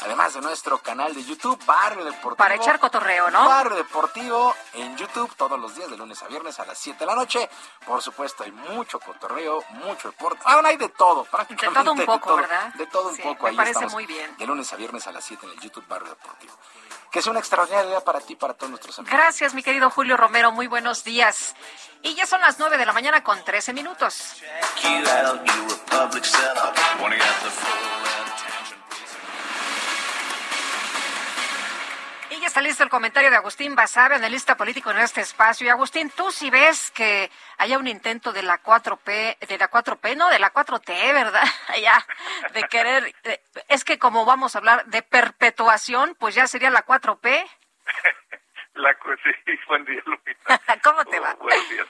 además de nuestro canal de YouTube, Barrio Deportivo. Para echar cotorreo, ¿no? Barrio Deportivo en YouTube todos los días, de lunes a viernes a las 7 de la noche. Por supuesto, hay mucho cotorreo, mucho deporte. Ah, hay de todo, prácticamente. De todo un poco, ¿verdad? De todo un Sí, poco. me Ahí parece muy bien. De lunes a viernes a las 7 en el YouTube Barrio Deportivo. Que sea una extraordinaria día para ti y para todos nuestros amigos. Gracias, mi querido Julio Romero. Muy buenos días. Y ya son las 9 de la mañana con 13 minutos. Y ya está listo el comentario de Agustín Basabe, analista político en este espacio. Y Agustín, tú sí ves que haya un intento de la 4P, de la 4P, no, de la 4T, ¿verdad? Ya, de querer, de- es que como vamos a hablar de perpetuación, pues ya sería la 4P. La, sí, buen día, Lupita. ¿Cómo te va? Buenos días.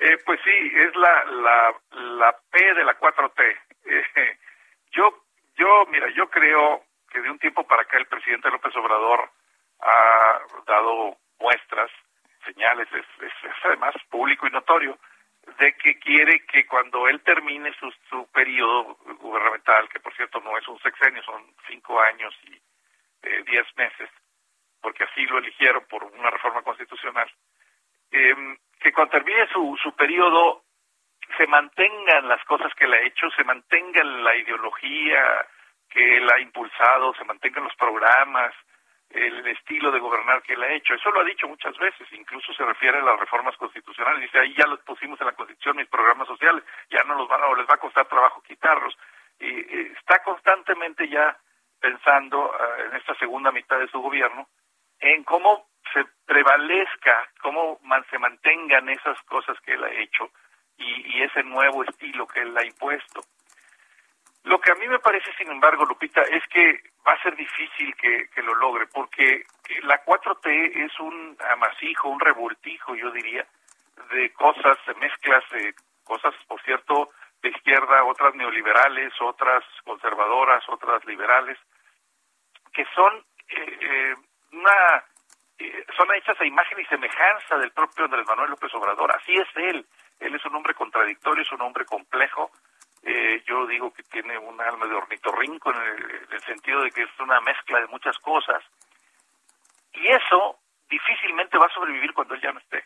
Eh, pues sí, es la, la, la P de la 4T. Eh, yo, yo, mira, yo creo que de un tiempo para acá el presidente López Obrador ha dado muestras, señales, es, es- además público y notorio, de que quiere que cuando él termine su, su periodo gubernamental, que por cierto no es un sexenio, son cinco años y eh, diez meses, porque así lo eligieron por una reforma constitucional, eh, que cuando termine su, su periodo se mantengan las cosas que él ha hecho, se mantenga la ideología que él ha impulsado, se mantengan los programas, el estilo de gobernar que él ha hecho. Eso lo ha dicho muchas veces, incluso se refiere a las reformas constitucionales. Dice, ahí ya los pusimos en la Constitución, mis programas sociales, ya no los van a, o les va a costar trabajo quitarlos. Y está constantemente ya pensando eh, en esta segunda mitad de su gobierno en cómo se prevalezca, cómo man- se mantengan esas cosas que él ha hecho y, y ese nuevo estilo que él ha impuesto. Lo que a mí me parece, sin embargo, Lupita, es que va a ser difícil que, lo logre, porque la 4T es un amasijo, un revoltijo, yo diría, de cosas, de mezclas de cosas, por cierto, de izquierda, otras neoliberales, otras conservadoras, otras liberales, que son eh, eh, una son hechas a imagen y semejanza del propio Andrés Manuel López Obrador. Así es él. Él es un hombre contradictorio, es un hombre complejo. Eh, yo digo que tiene un alma de ornitorrinco en el, en el sentido de que es una mezcla de muchas cosas. Y eso difícilmente va a sobrevivir cuando él ya no esté.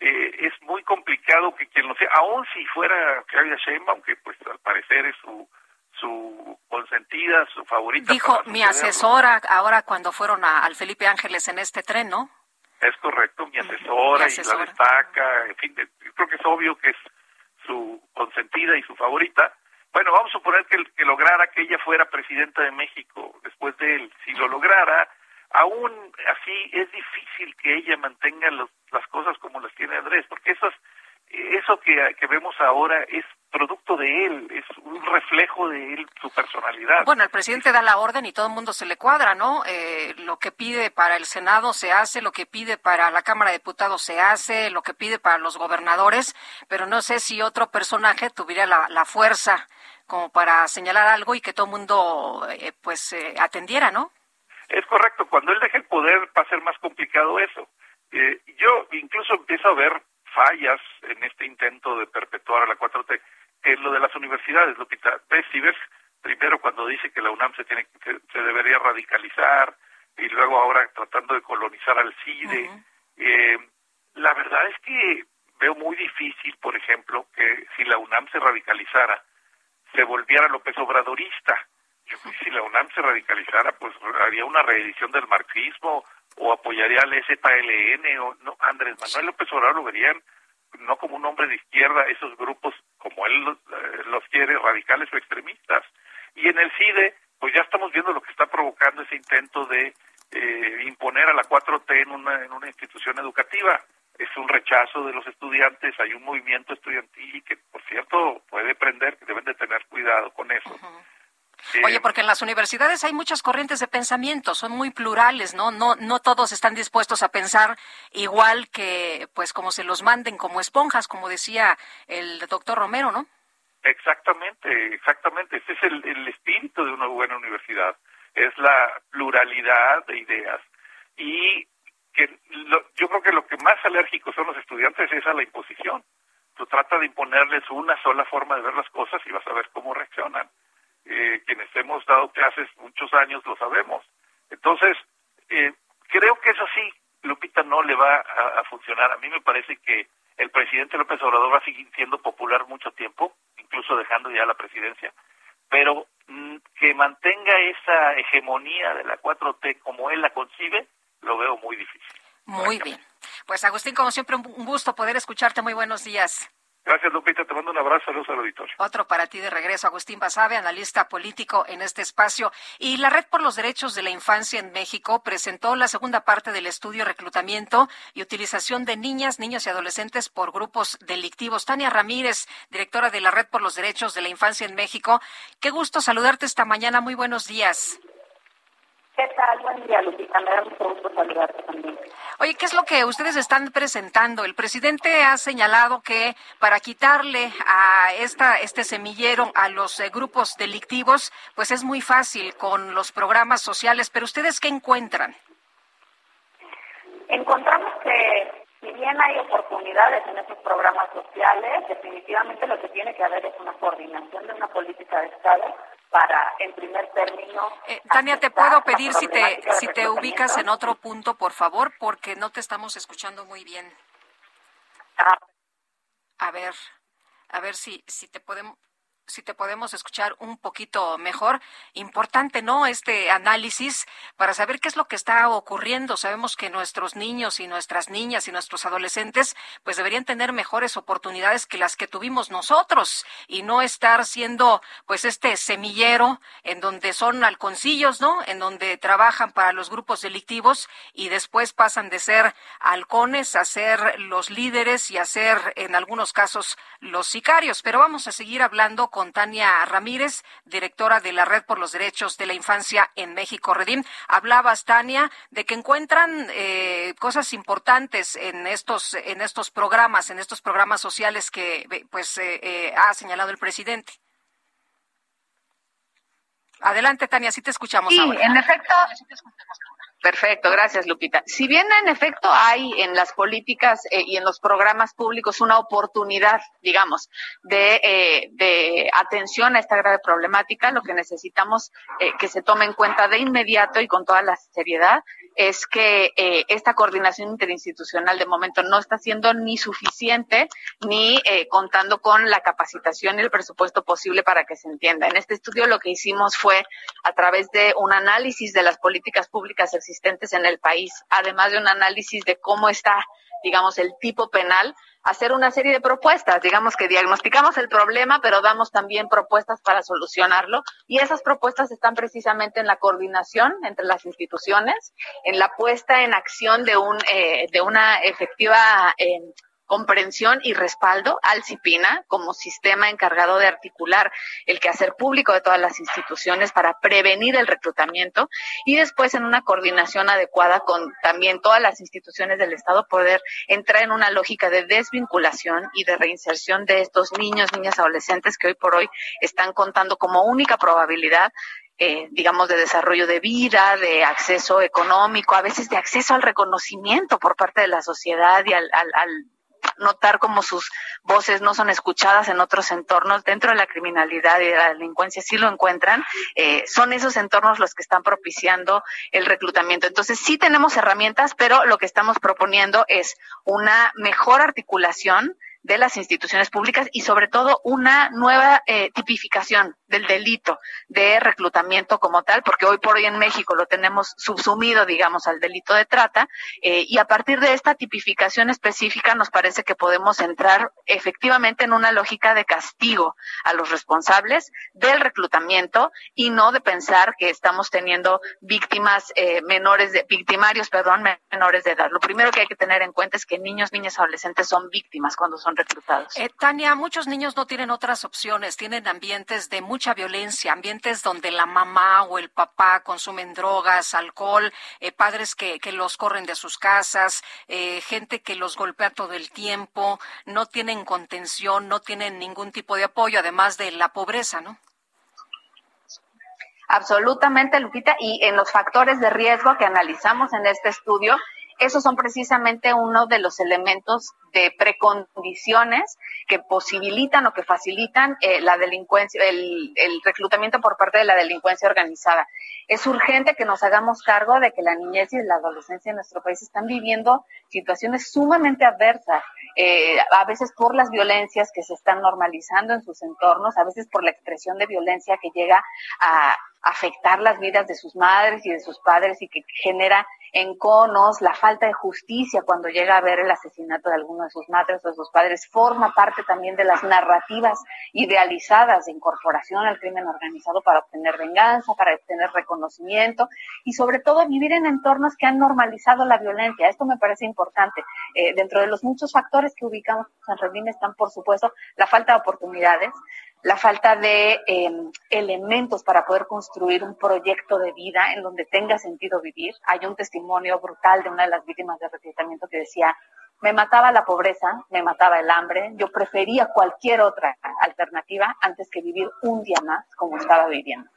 Eh, es muy complicado que quien lo sea, aun si fuera Claudia Sheinbaum, que pues al parecer es su su consentida, su favorita. Dijo mi asesora ahora cuando fueron a- al Felipe Ángeles en este tren, ¿no? Es correcto, mi asesora, Mi y la destaca, en fin, yo creo que es obvio que es su consentida y su favorita. Bueno, vamos a suponer que, que lograra que ella fuera presidenta de México después de él. Si lo lograra, aún así es difícil que ella mantenga los- las cosas como las tiene Andrés, porque esas, eso que, que vemos ahora es producto de él, es un reflejo de él, su personalidad. Bueno, el presidente da la orden y todo el mundo se le cuadra, ¿no? Eh, lo que pide para el Senado se hace, lo que pide para la Cámara de Diputados se hace, lo que pide para los gobernadores, pero no sé si otro personaje tuviera la, la fuerza como para señalar algo y que todo el mundo eh, pues eh, atendiera, ¿no? Es correcto, cuando él deje el poder va a ser más complicado eso. Eh, yo incluso empiezo a ver fallas en este intento de perpetuar a la 4T en lo de las universidades, Lupita. Ves, si ves primero cuando dice que la UNAM se tiene que, se debería radicalizar y luego ahora tratando de colonizar al CIDE, eh, la verdad es que veo muy difícil, por ejemplo, que si la UNAM se radicalizara, se volviera López Obradorista. Yo creo que si la UNAM se radicalizara, pues haría una reedición del marxismo o apoyaría al ZLN o no, Andrés Manuel López Obrador lo verían no como un hombre de izquierda, esos grupos como él los, eh, los quiere, radicales o extremistas. Y en el CIDE, pues ya estamos viendo lo que está provocando ese intento de eh, imponer a la 4T en una, en una institución educativa. Es un rechazo de los estudiantes, hay un movimiento estudiantil que, por cierto, puede prender, que deben de tener cuidado con eso. Oye, porque en las universidades hay muchas corrientes de pensamiento, son muy plurales, ¿no? No, no todos están dispuestos a pensar igual que, pues, como se los manden como esponjas, como decía el doctor Romero, ¿no? Exactamente, exactamente. Ese es el, el espíritu de una buena universidad. Es la pluralidad de ideas. Y que lo- yo creo que lo que más alérgicos son los estudiantes es a la imposición. Tú trata de imponerles una sola forma de ver las cosas y vas a ver cómo reaccionan. Eh, quienes hemos dado clases muchos años lo sabemos. Entonces, eh, creo que eso sí, Lupita, no le va a, a funcionar. A mí me parece que el presidente López Obrador va a seguir siendo popular mucho tiempo, incluso dejando ya la presidencia, pero mm, que mantenga esa hegemonía de la 4T como él la concibe, lo veo muy difícil. Muy bien. Pues Agustín, como siempre, un un gusto poder escucharte. Muy buenos días. Gracias, Lupita. Te mando un abrazo. Saludos al auditorio. Otro para ti de regreso, Agustín Basabe, analista político en este espacio. Y la Red por los Derechos de la Infancia en México presentó la segunda parte del estudio Reclutamiento y Utilización de Niñas, Niños y Adolescentes por Grupos Delictivos. Tania Ramírez, directora de la Red por los Derechos de la Infancia en México. Qué gusto saludarte esta mañana. Muy buenos días. ¿Qué tal? Buen día, Lupita. Me da mucho gusto saludarte también. Oye, ¿qué es lo que ustedes están presentando? El presidente ha señalado que para quitarle a esta, este semillero a los eh, grupos delictivos, pues es muy fácil con los programas sociales, pero ¿ustedes qué encuentran? Encontramos que si bien hay oportunidades en esos programas sociales, definitivamente lo que tiene que haber es una coordinación de una política de Estado para, en primer término, Eh, Tania, te puedo pedir si te, si te ubicas en otro punto, por favor, porque no te estamos escuchando muy bien. A ver, a ver si, si te podemos si te podemos escuchar un poquito mejor. Importante, ¿no? Este análisis para saber qué es lo que está ocurriendo. Sabemos que nuestros niños y nuestras niñas y nuestros adolescentes pues deberían tener mejores oportunidades que las que tuvimos nosotros y no estar siendo pues este semillero en donde son halconcillos, ¿no? En donde trabajan para los grupos delictivos y después pasan de ser halcones a ser los líderes y a ser en algunos casos los sicarios. Pero vamos a seguir hablando con Tania Ramírez, directora de la Red por los Derechos de la Infancia en México, Redim. Hablabas, Tania, de que encuentran eh, cosas importantes en estos, en estos programas, en estos programas sociales que pues eh, eh, ha señalado el presidente. Adelante, Tania, sí te escuchamos Sí, ahora. en efecto. Perfecto, gracias Lupita. Si bien en efecto hay en las políticas eh, y en los programas públicos una oportunidad, digamos, de, eh, atención a esta grave problemática, lo que necesitamos eh, que se tome en cuenta de inmediato y con toda la seriedad es que esta coordinación interinstitucional de momento no está siendo ni suficiente ni contando con la capacitación y el presupuesto posible para que se entienda. En este estudio lo que hicimos fue a través de un análisis de las políticas públicas existentes en el país, además de un análisis de cómo está, digamos, el tipo penal, hacer una serie de propuestas, digamos que diagnosticamos el problema, pero damos también propuestas para solucionarlo. Y esas propuestas están precisamente en la coordinación entre las instituciones, en la puesta en acción de un eh, de una efectiva eh, comprensión y respaldo al CIPINA como sistema encargado de articular el quehacer público de todas las instituciones para prevenir el reclutamiento y después en una coordinación adecuada con también todas las instituciones del Estado poder entrar en una lógica de desvinculación y de reinserción de estos niños, niñas, adolescentes que hoy por hoy están contando como única probabilidad eh, digamos, de desarrollo de vida, de acceso económico, a veces de acceso al reconocimiento por parte de la sociedad y al, al, al notar cómo sus voces no son escuchadas en otros entornos. Dentro de la criminalidad y de la delincuencia sí lo encuentran. Eh, son esos entornos los que están propiciando el reclutamiento. Entonces sí tenemos herramientas, pero lo que estamos proponiendo es una mejor articulación de las instituciones públicas y sobre todo una nueva eh, tipificación del delito de reclutamiento como tal, porque hoy por hoy en México lo tenemos subsumido, digamos, al delito de trata, eh, y a partir de esta tipificación específica nos parece que podemos entrar efectivamente en una lógica de castigo a los responsables del reclutamiento y no de pensar que estamos teniendo víctimas eh, menores de, victimarios, perdón, menores de edad. Lo primero que hay que tener en cuenta es que niños, niñas, adolescentes son víctimas cuando son reclutados. Eh, Tania, muchos niños no tienen otras opciones, tienen ambientes de mucha violencia, ambientes donde la mamá o el papá consumen drogas, alcohol, eh, padres que, que, los corren de sus casas, eh, gente que los golpea todo el tiempo, no tienen contención, no tienen ningún tipo de apoyo, además de la pobreza, ¿no? Absolutamente, Lupita, y en los factores de riesgo que analizamos en este estudio, esos son precisamente uno de los elementos de precondiciones que posibilitan o que facilitan eh, la delincuencia, el, el, reclutamiento por parte de la delincuencia organizada. Es urgente que nos hagamos cargo de que la niñez y la adolescencia en nuestro país están viviendo situaciones sumamente adversas, eh, a veces por las violencias que se están normalizando en sus entornos, a veces por la expresión de violencia que llega a afectar las vidas de sus madres y de sus padres y que genera enconos, la falta de justicia cuando llega a ver el asesinato de alguno de sus madres o de sus padres, forma parte también de las narrativas idealizadas de incorporación al crimen organizado para obtener venganza, para obtener reconocimiento y sobre todo vivir en entornos que han normalizado la violencia. Esto me parece importante. Eh, dentro de los muchos factores que ubicamos en Redín están, por supuesto, la falta de oportunidades, la falta de eh, elementos para poder construir un proyecto de vida en donde tenga sentido vivir. Hay un testimonio brutal de una de las víctimas de reclutamiento que decía, me mataba la pobreza, me mataba el hambre, yo prefería cualquier otra alternativa antes que vivir un día más como estaba viviendo.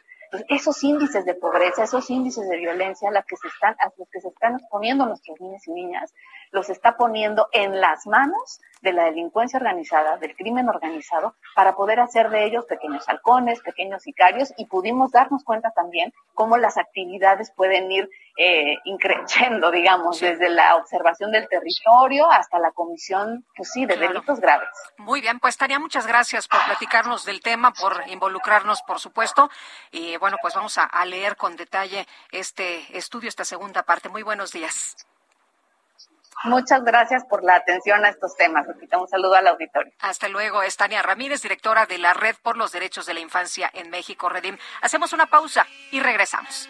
Esos índices de pobreza, esos índices de violencia a, las que se están, a los que se están exponiendo nuestros niños y niñas, los está poniendo en las manos de la delincuencia organizada, del crimen organizado, para poder hacer de ellos pequeños halcones, pequeños sicarios, y pudimos darnos cuenta también cómo las actividades pueden ir eh, increciendo, digamos, sí. desde la observación del territorio hasta la comisión, pues sí, de claro. delitos graves. Muy bien, pues Tania, muchas gracias por platicarnos del tema, por involucrarnos, por supuesto, y bueno, pues vamos a, a leer con detalle este estudio, esta segunda parte. Muy buenos días. Muchas gracias por la atención a estos temas. Lupita, un saludo al auditorio. Hasta luego. Es Tania Ramírez, directora de la Red por los Derechos de la Infancia en México, Redim. Hacemos una pausa y regresamos.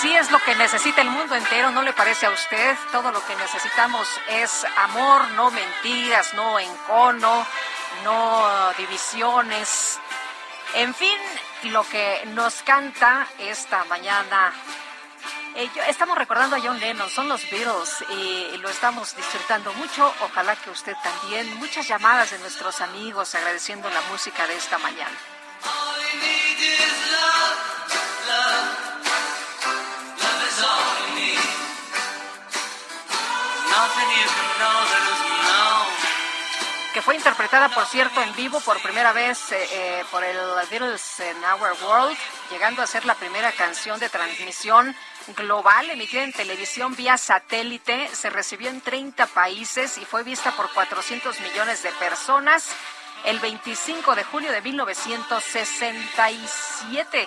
Sí, es lo que necesita el mundo entero, ¿no le parece a usted? Todo lo que necesitamos es amor, no mentiras, no encono, no divisiones. En fin, lo que nos canta esta mañana. eh, yo- estamos recordando a John Lennon, son los Beatles y lo estamos disfrutando mucho. Ojalá que usted también. Muchas llamadas de nuestros amigos agradeciendo la música de esta mañana. Que fue interpretada, por cierto, en vivo por primera vez eh, eh, por el Beatles en Our World, llegando a ser la primera canción de transmisión global emitida en televisión vía satélite. Se recibió en 30 países y fue vista por 400 millones de personas el 25 de julio de 1967.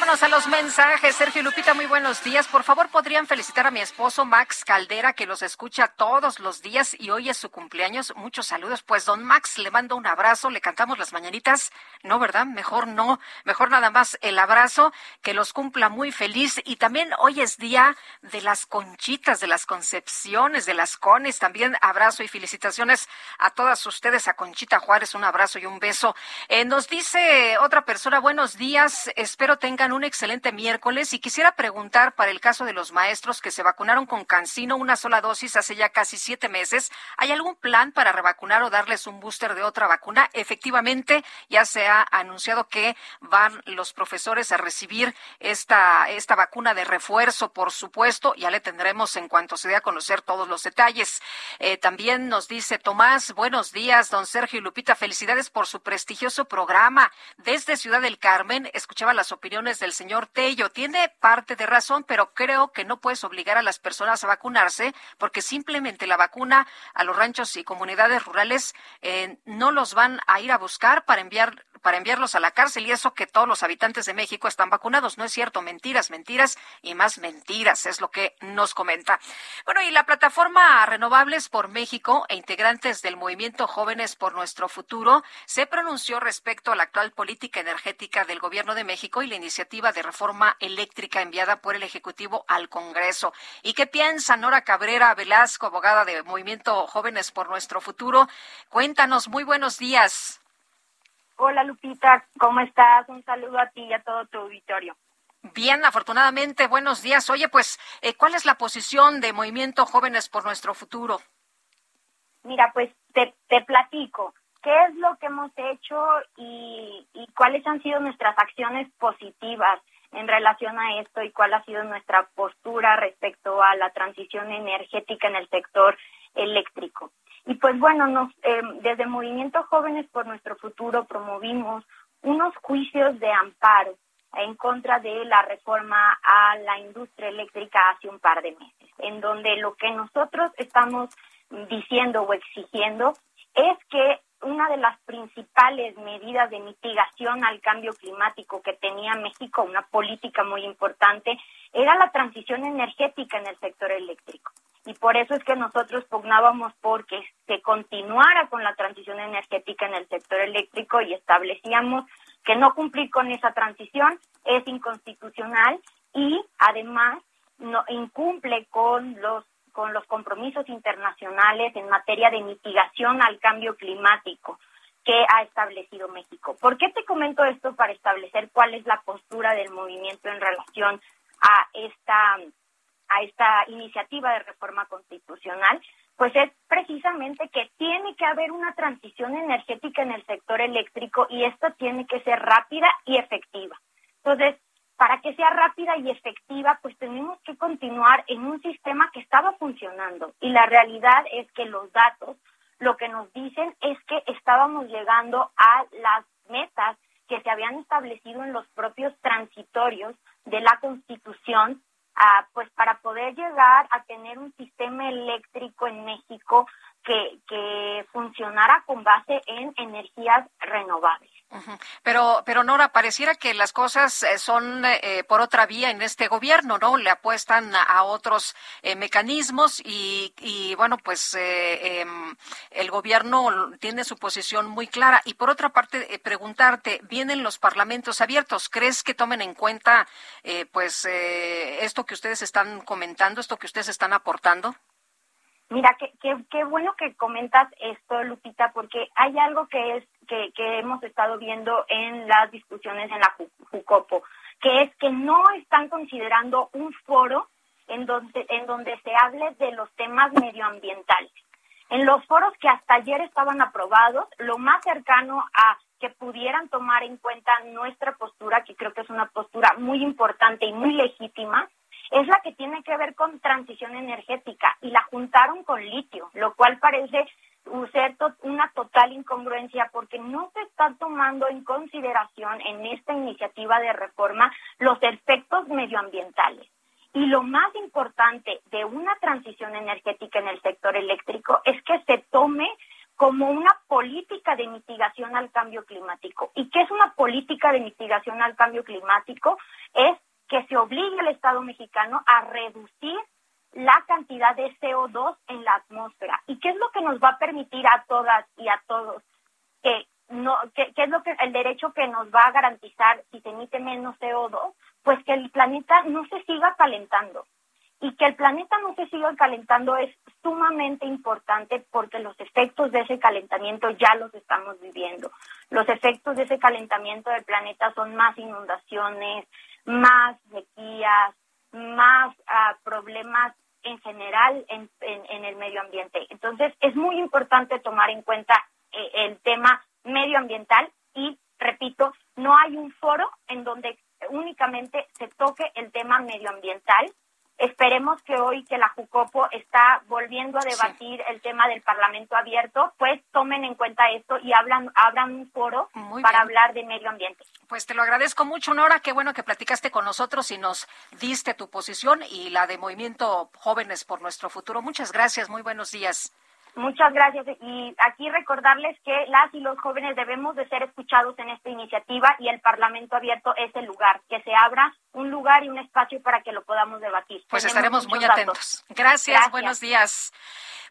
Vámonos a los mensajes. Sergio Lupita, muy buenos días. Por favor, podrían felicitar a mi esposo Max Caldera, que los escucha todos los días y hoy es su cumpleaños. Muchos saludos. Pues, don Max, le mando un abrazo. Le cantamos las mañanitas. No, ¿verdad? Mejor no. Mejor nada más el abrazo. Que los cumpla muy feliz. Y también hoy es día de las conchitas, de las concepciones, de las cones. También abrazo y felicitaciones a todas ustedes. A Conchita Juárez, un abrazo y un beso. Eh, nos dice otra persona, buenos días. Espero tengan un excelente miércoles y quisiera preguntar para el caso de los maestros que se vacunaron con Cancino una sola dosis hace ya casi siete meses. ¿Hay algún plan para revacunar o darles un booster de otra vacuna? Efectivamente, ya se ha anunciado que van los profesores a recibir esta, esta vacuna de refuerzo, por supuesto. Ya le tendremos en cuanto se dé a conocer todos los detalles. Eh, también nos dice Tomás, buenos días, don Sergio y Lupita, felicidades por su prestigioso programa. Desde Ciudad del Carmen, escuchaba las opiniones del señor Tello. Tiene parte de razón, pero creo que no puedes obligar a las personas a vacunarse porque simplemente la vacuna a los ranchos y comunidades rurales eh, no los van a ir a buscar para enviar para enviarlos a la cárcel y eso que todos los habitantes de México están vacunados. No es cierto, mentiras, mentiras y más mentiras, es lo que nos comenta. Bueno, y la plataforma Renovables por México e integrantes del movimiento Jóvenes por Nuestro Futuro se pronunció respecto a la actual política energética del Gobierno de México y la iniciativa de reforma eléctrica enviada por el Ejecutivo al Congreso. ¿Y qué piensa Nora Cabrera Velasco, abogada de Movimiento Jóvenes por Nuestro Futuro? Cuéntanos, muy buenos días. Hola Lupita, ¿cómo estás? Un saludo a ti y a todo tu auditorio. Bien, afortunadamente, buenos días. Oye, pues, eh, ¿cuál es la posición de Movimiento Jóvenes por Nuestro Futuro? Mira, pues te, te platico qué es lo que hemos hecho y, cuáles han sido nuestras acciones positivas en relación a esto y cuál ha sido nuestra postura respecto a la transición energética en el sector eléctrico. Y pues bueno, nos, eh, desde Movimiento Jóvenes por Nuestro Futuro promovimos unos juicios de amparo en contra de la reforma a la industria eléctrica hace un par de meses, en donde lo que nosotros estamos diciendo o exigiendo es que una de las principales medidas de mitigación al cambio climático que tenía México, una política muy importante, era la transición energética en el sector eléctrico. Y por eso es que nosotros pugnábamos porque se continuara con la transición energética en el sector eléctrico y establecíamos que no cumplir con esa transición es inconstitucional y además no incumple con los con los compromisos internacionales en materia de mitigación al cambio climático que ha establecido México. ¿Por qué te comento esto para establecer cuál es la postura del movimiento en relación a esta a esta iniciativa de reforma constitucional? Pues es precisamente que tiene que haber una transición energética en el sector eléctrico y esto tiene que ser rápida y efectiva. Entonces, para que sea rápida y efectiva, pues tenemos que continuar en un sistema que estaba funcionando. Y la realidad es que los datos lo que nos dicen es que estábamos llegando a las metas que se habían establecido en los propios transitorios de la Constitución, ah, pues para poder llegar a tener un sistema eléctrico en México que, que funcionara con base en energías renovables. Pero, pero Nora, pareciera que las cosas eh, son eh, por otra vía en este gobierno, ¿no? Le apuestan a, otros eh, mecanismos y, y, bueno, pues em, el gobierno tiene su posición muy clara. Y por otra parte, preguntarte, vienen los parlamentos abiertos, ¿crees que tomen en cuenta, pues, esto que ustedes están comentando, esto que ustedes están aportando? Mira, qué, qué, bueno que comentas esto, Lupita, porque hay algo que es que, que hemos estado viendo en las discusiones en la JUCOPO, que es que no están considerando un foro en donde, en donde se hable de los temas medioambientales. En los foros que hasta ayer estaban aprobados, lo más cercano a que pudieran tomar en cuenta nuestra postura, que creo que es una postura muy importante y muy legítima, es la que tiene que ver con transición energética y la juntaron con litio, lo cual parece ser una total incongruencia porque no se está tomando en consideración en esta iniciativa de reforma los efectos medioambientales. Y lo más importante de una transición energética en el sector eléctrico es que se tome como una política de mitigación al cambio climático. ¿Y qué es una política de mitigación al cambio climático? Es que se obligue al Estado mexicano a reducir la cantidad de CO2 en la atmósfera. ¿Y qué es lo que nos va a permitir a todas y a todos? Que no, ¿qué, es lo que el derecho que nos va a garantizar si se emite menos CO2? Pues que el planeta no se siga calentando. Y que el planeta no se siga calentando es sumamente importante porque los efectos de ese calentamiento ya los estamos viviendo. Los efectos de ese calentamiento del planeta son más inundaciones, más sequías, más uh, problemas en general en, en, el medio ambiente. Entonces, es muy importante tomar en cuenta eh, el tema medioambiental y, repito, no hay un foro en donde únicamente se toque el tema medioambiental, Esperemos que hoy que la Jucopo está volviendo a debatir el tema del Parlamento abierto, pues tomen en cuenta esto y hablan, abran un foro para hablar de medio ambiente. Pues te lo agradezco mucho, Nora. Qué bueno que platicaste con nosotros y nos diste tu posición y la de Movimiento Jóvenes por Nuestro Futuro. Muchas gracias. Muy buenos días. Muchas gracias. Y aquí recordarles que las y los jóvenes debemos de ser escuchados en esta iniciativa y el Parlamento abierto es el lugar, que se abra un lugar y un espacio para que lo podamos debatir. Pues estaremos muy atentos. Gracias, buenos días.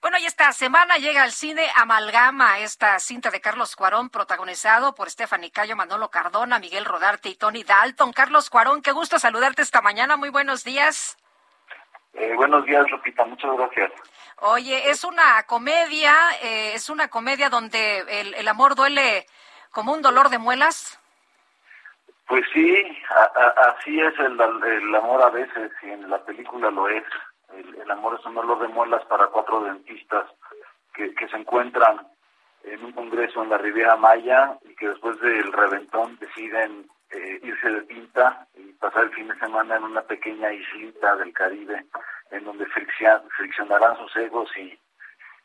Bueno, y esta semana llega al cine Amalgama, esta cinta de Carlos Cuarón, protagonizado por Stephanie Cayo, Manolo Cardona, Miguel Rodarte y Tony Dalton. Carlos Cuarón, qué gusto saludarte esta mañana. Muy buenos días. Eh, buenos días, Lupita. Muchas gracias. Oye, es una comedia, eh, es una comedia donde el, amor duele como un dolor de muelas. Pues sí, así es el, amor a veces, y en la película lo es. El, amor es un dolor de muelas para cuatro dentistas que, que se encuentran en un congreso en la Riviera Maya y que después del reventón deciden eh, irse de pinta y pasar el fin de semana en una pequeña islita del Caribe en donde friccionarán sus egos y,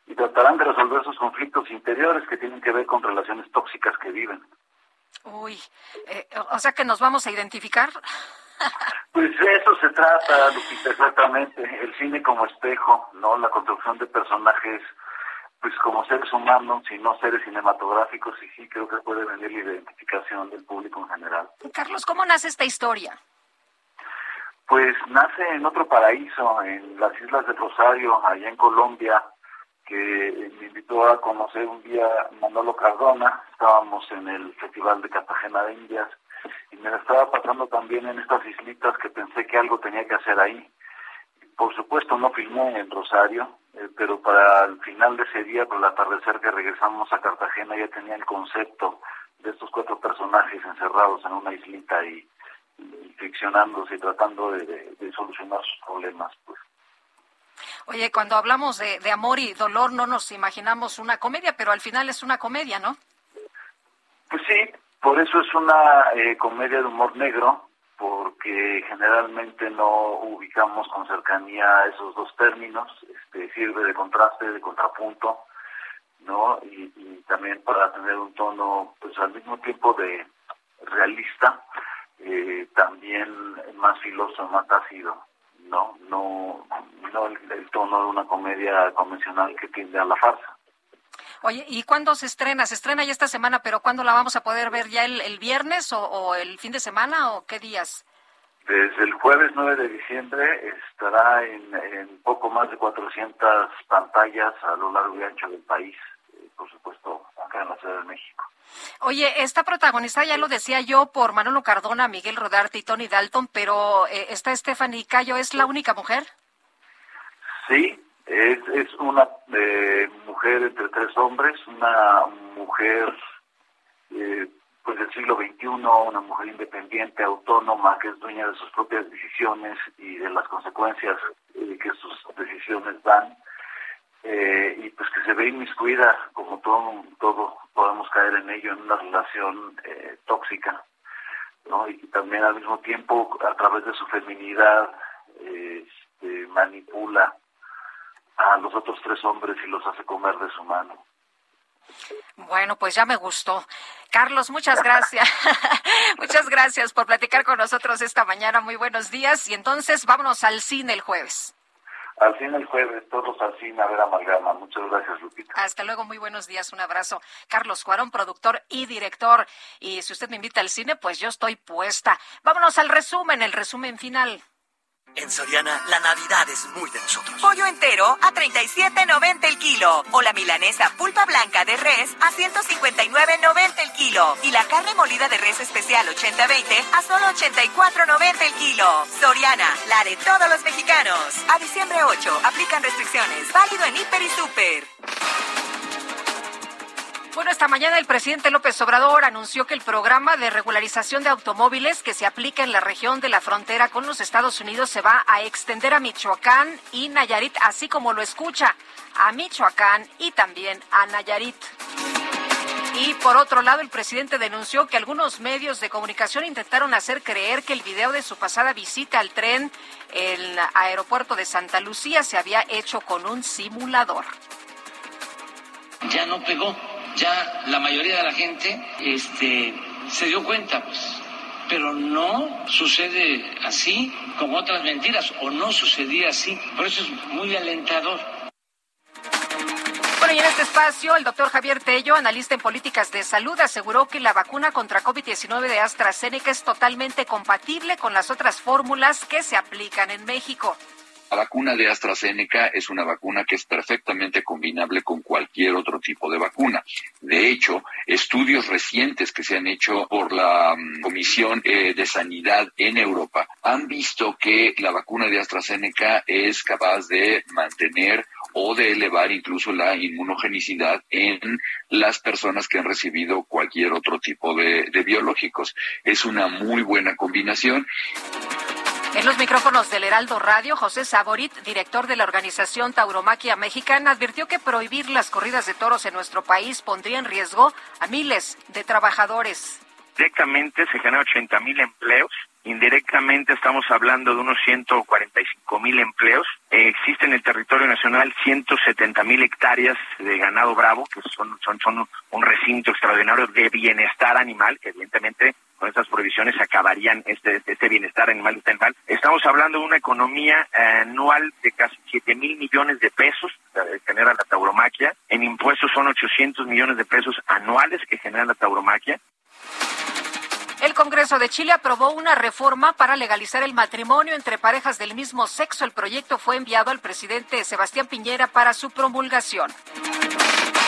y tratarán de resolver sus conflictos interiores que tienen que ver con relaciones tóxicas que viven. Uy, eh, o sea que nos vamos a identificar. Pues eso se trata, Lupita, exactamente. El cine como espejo, ¿no? La construcción de personajes, pues como seres humanos y no seres cinematográficos, y sí creo que puede venir la identificación del público en general. Carlos, ¿cómo nace esta historia? Pues nace en otro paraíso, en las Islas del Rosario, allá en Colombia, que me invitó a conocer un día Manolo Cardona. Estábamos en el Festival de Cartagena de Indias y me estaba pasando también en estas islitas que pensé que algo tenía que hacer ahí. Por supuesto no filmé en Rosario, eh, pero para el final de ese día, por el atardecer que regresamos a Cartagena, ya tenía el concepto de estos cuatro personajes encerrados en una islita y friccionándose y tratando de, solucionar sus problemas. Pues. Oye, cuando hablamos de, amor y dolor no nos imaginamos una comedia, pero al final es una comedia, ¿no? Pues sí, por eso es una eh, comedia de humor negro, porque que generalmente no ubicamos con cercanía esos dos términos, este, sirve de contraste, de contrapunto, ¿no? Y, y también para tener un tono, pues al mismo tiempo de realista, eh, también más filoso, más ácido, ¿no? No, no el, el tono de una comedia convencional que tiende a la farsa. Oye, ¿y cuándo se estrena? Se estrena ya esta semana, pero ¿cuándo la vamos a poder ver? ¿Ya el, el viernes o, o el fin de semana o qué días? Desde el jueves 9 de diciembre estará en, en poco más de 400 pantallas a lo largo y ancho del país, eh, por supuesto, acá en la Ciudad de México. Oye, está protagonizada, ya lo decía yo, por Manolo Cardona, Miguel Rodarte y Tony Dalton, pero eh, esta Stephanie Cayo es la única mujer. Sí, es, es una eh, mujer entre tres hombres, una mujer eh, pues del siglo XXI, una mujer independiente, autónoma, que es dueña de sus propias decisiones y de las consecuencias eh, que sus decisiones dan, eh, y pues que se ve inmiscuida, como todo, todo podemos caer en ello, en una relación eh, tóxica, ¿no? Y también al mismo tiempo, a través de su feminidad, eh, este, manipula a los otros tres hombres y los hace comer de su mano. Bueno, pues ya me gustó. Carlos, muchas gracias. muchas gracias por platicar con nosotros esta mañana. Muy buenos días. Y entonces vámonos al cine el jueves. Al cine el jueves, todos al cine a ver Amalgama. Muchas gracias, Lupita. Hasta luego, muy buenos días, un abrazo. Carlos Cuarón, productor y director. Y si usted me invita al cine, pues yo estoy puesta. Vámonos al resumen, el resumen final. En Soriana, la Navidad es muy de nosotros. Pollo entero a 37.90 el kilo. O la milanesa pulpa blanca de res a 159.90 el kilo. Y la carne molida de res especial 80-20 a solo 84.90 el kilo. Soriana, la de todos los mexicanos. A diciembre 8, aplican restricciones. Válido en Hiper y Super. Bueno, esta mañana el presidente López Obrador anunció que el programa de regularización de automóviles que se aplica en la región de la frontera con los Estados Unidos se va a extender a Michoacán y Nayarit, así como lo escucha, a Michoacán y también a Nayarit. Y por otro lado, el presidente denunció que algunos medios de comunicación intentaron hacer creer que el video de su pasada visita al tren en el aeropuerto de Santa Lucía se había hecho con un simulador. Ya no pegó, ya la mayoría de la gente este, se dio cuenta, pues. Pero no sucede así como otras mentiras, o no sucedía así. Por eso es muy alentador. Bueno, y en este espacio, el doctor Javier Tello, analista en políticas de salud, aseguró que la vacuna contra COVID-19 de AstraZeneca es totalmente compatible con las otras fórmulas que se aplican en México. Vacuna de AstraZeneca es una vacuna que es perfectamente combinable con cualquier otro tipo de vacuna. De hecho, estudios recientes que se han hecho por la mm, Comisión eh, de Sanidad en Europa han visto que la vacuna de AstraZeneca es capaz de mantener o de elevar incluso la inmunogenicidad en las personas que han recibido cualquier otro tipo de, de biológicos. Es una muy buena combinación. En los micrófonos del Heraldo Radio, José Saborit, director de la organización Tauromaquia Mexicana, advirtió que prohibir las corridas de toros en nuestro país pondría en riesgo a miles de trabajadores. Directamente se generan 80 mil empleos, indirectamente estamos hablando de unos 145 mil empleos. Eh, existe en el territorio nacional 170 mil hectáreas de ganado bravo, que son, son, son un recinto extraordinario de bienestar animal, que evidentemente con estas prohibiciones acabarían este, este bienestar animal dental. Estamos hablando de una economía eh, anual de casi 7 mil millones de pesos que genera la tauromaquia. En impuestos son 800 millones de pesos anuales que genera la tauromaquia. El Congreso de Chile aprobó una reforma para legalizar el matrimonio entre parejas del mismo sexo. El proyecto fue enviado al presidente Sebastián Piñera para su promulgación.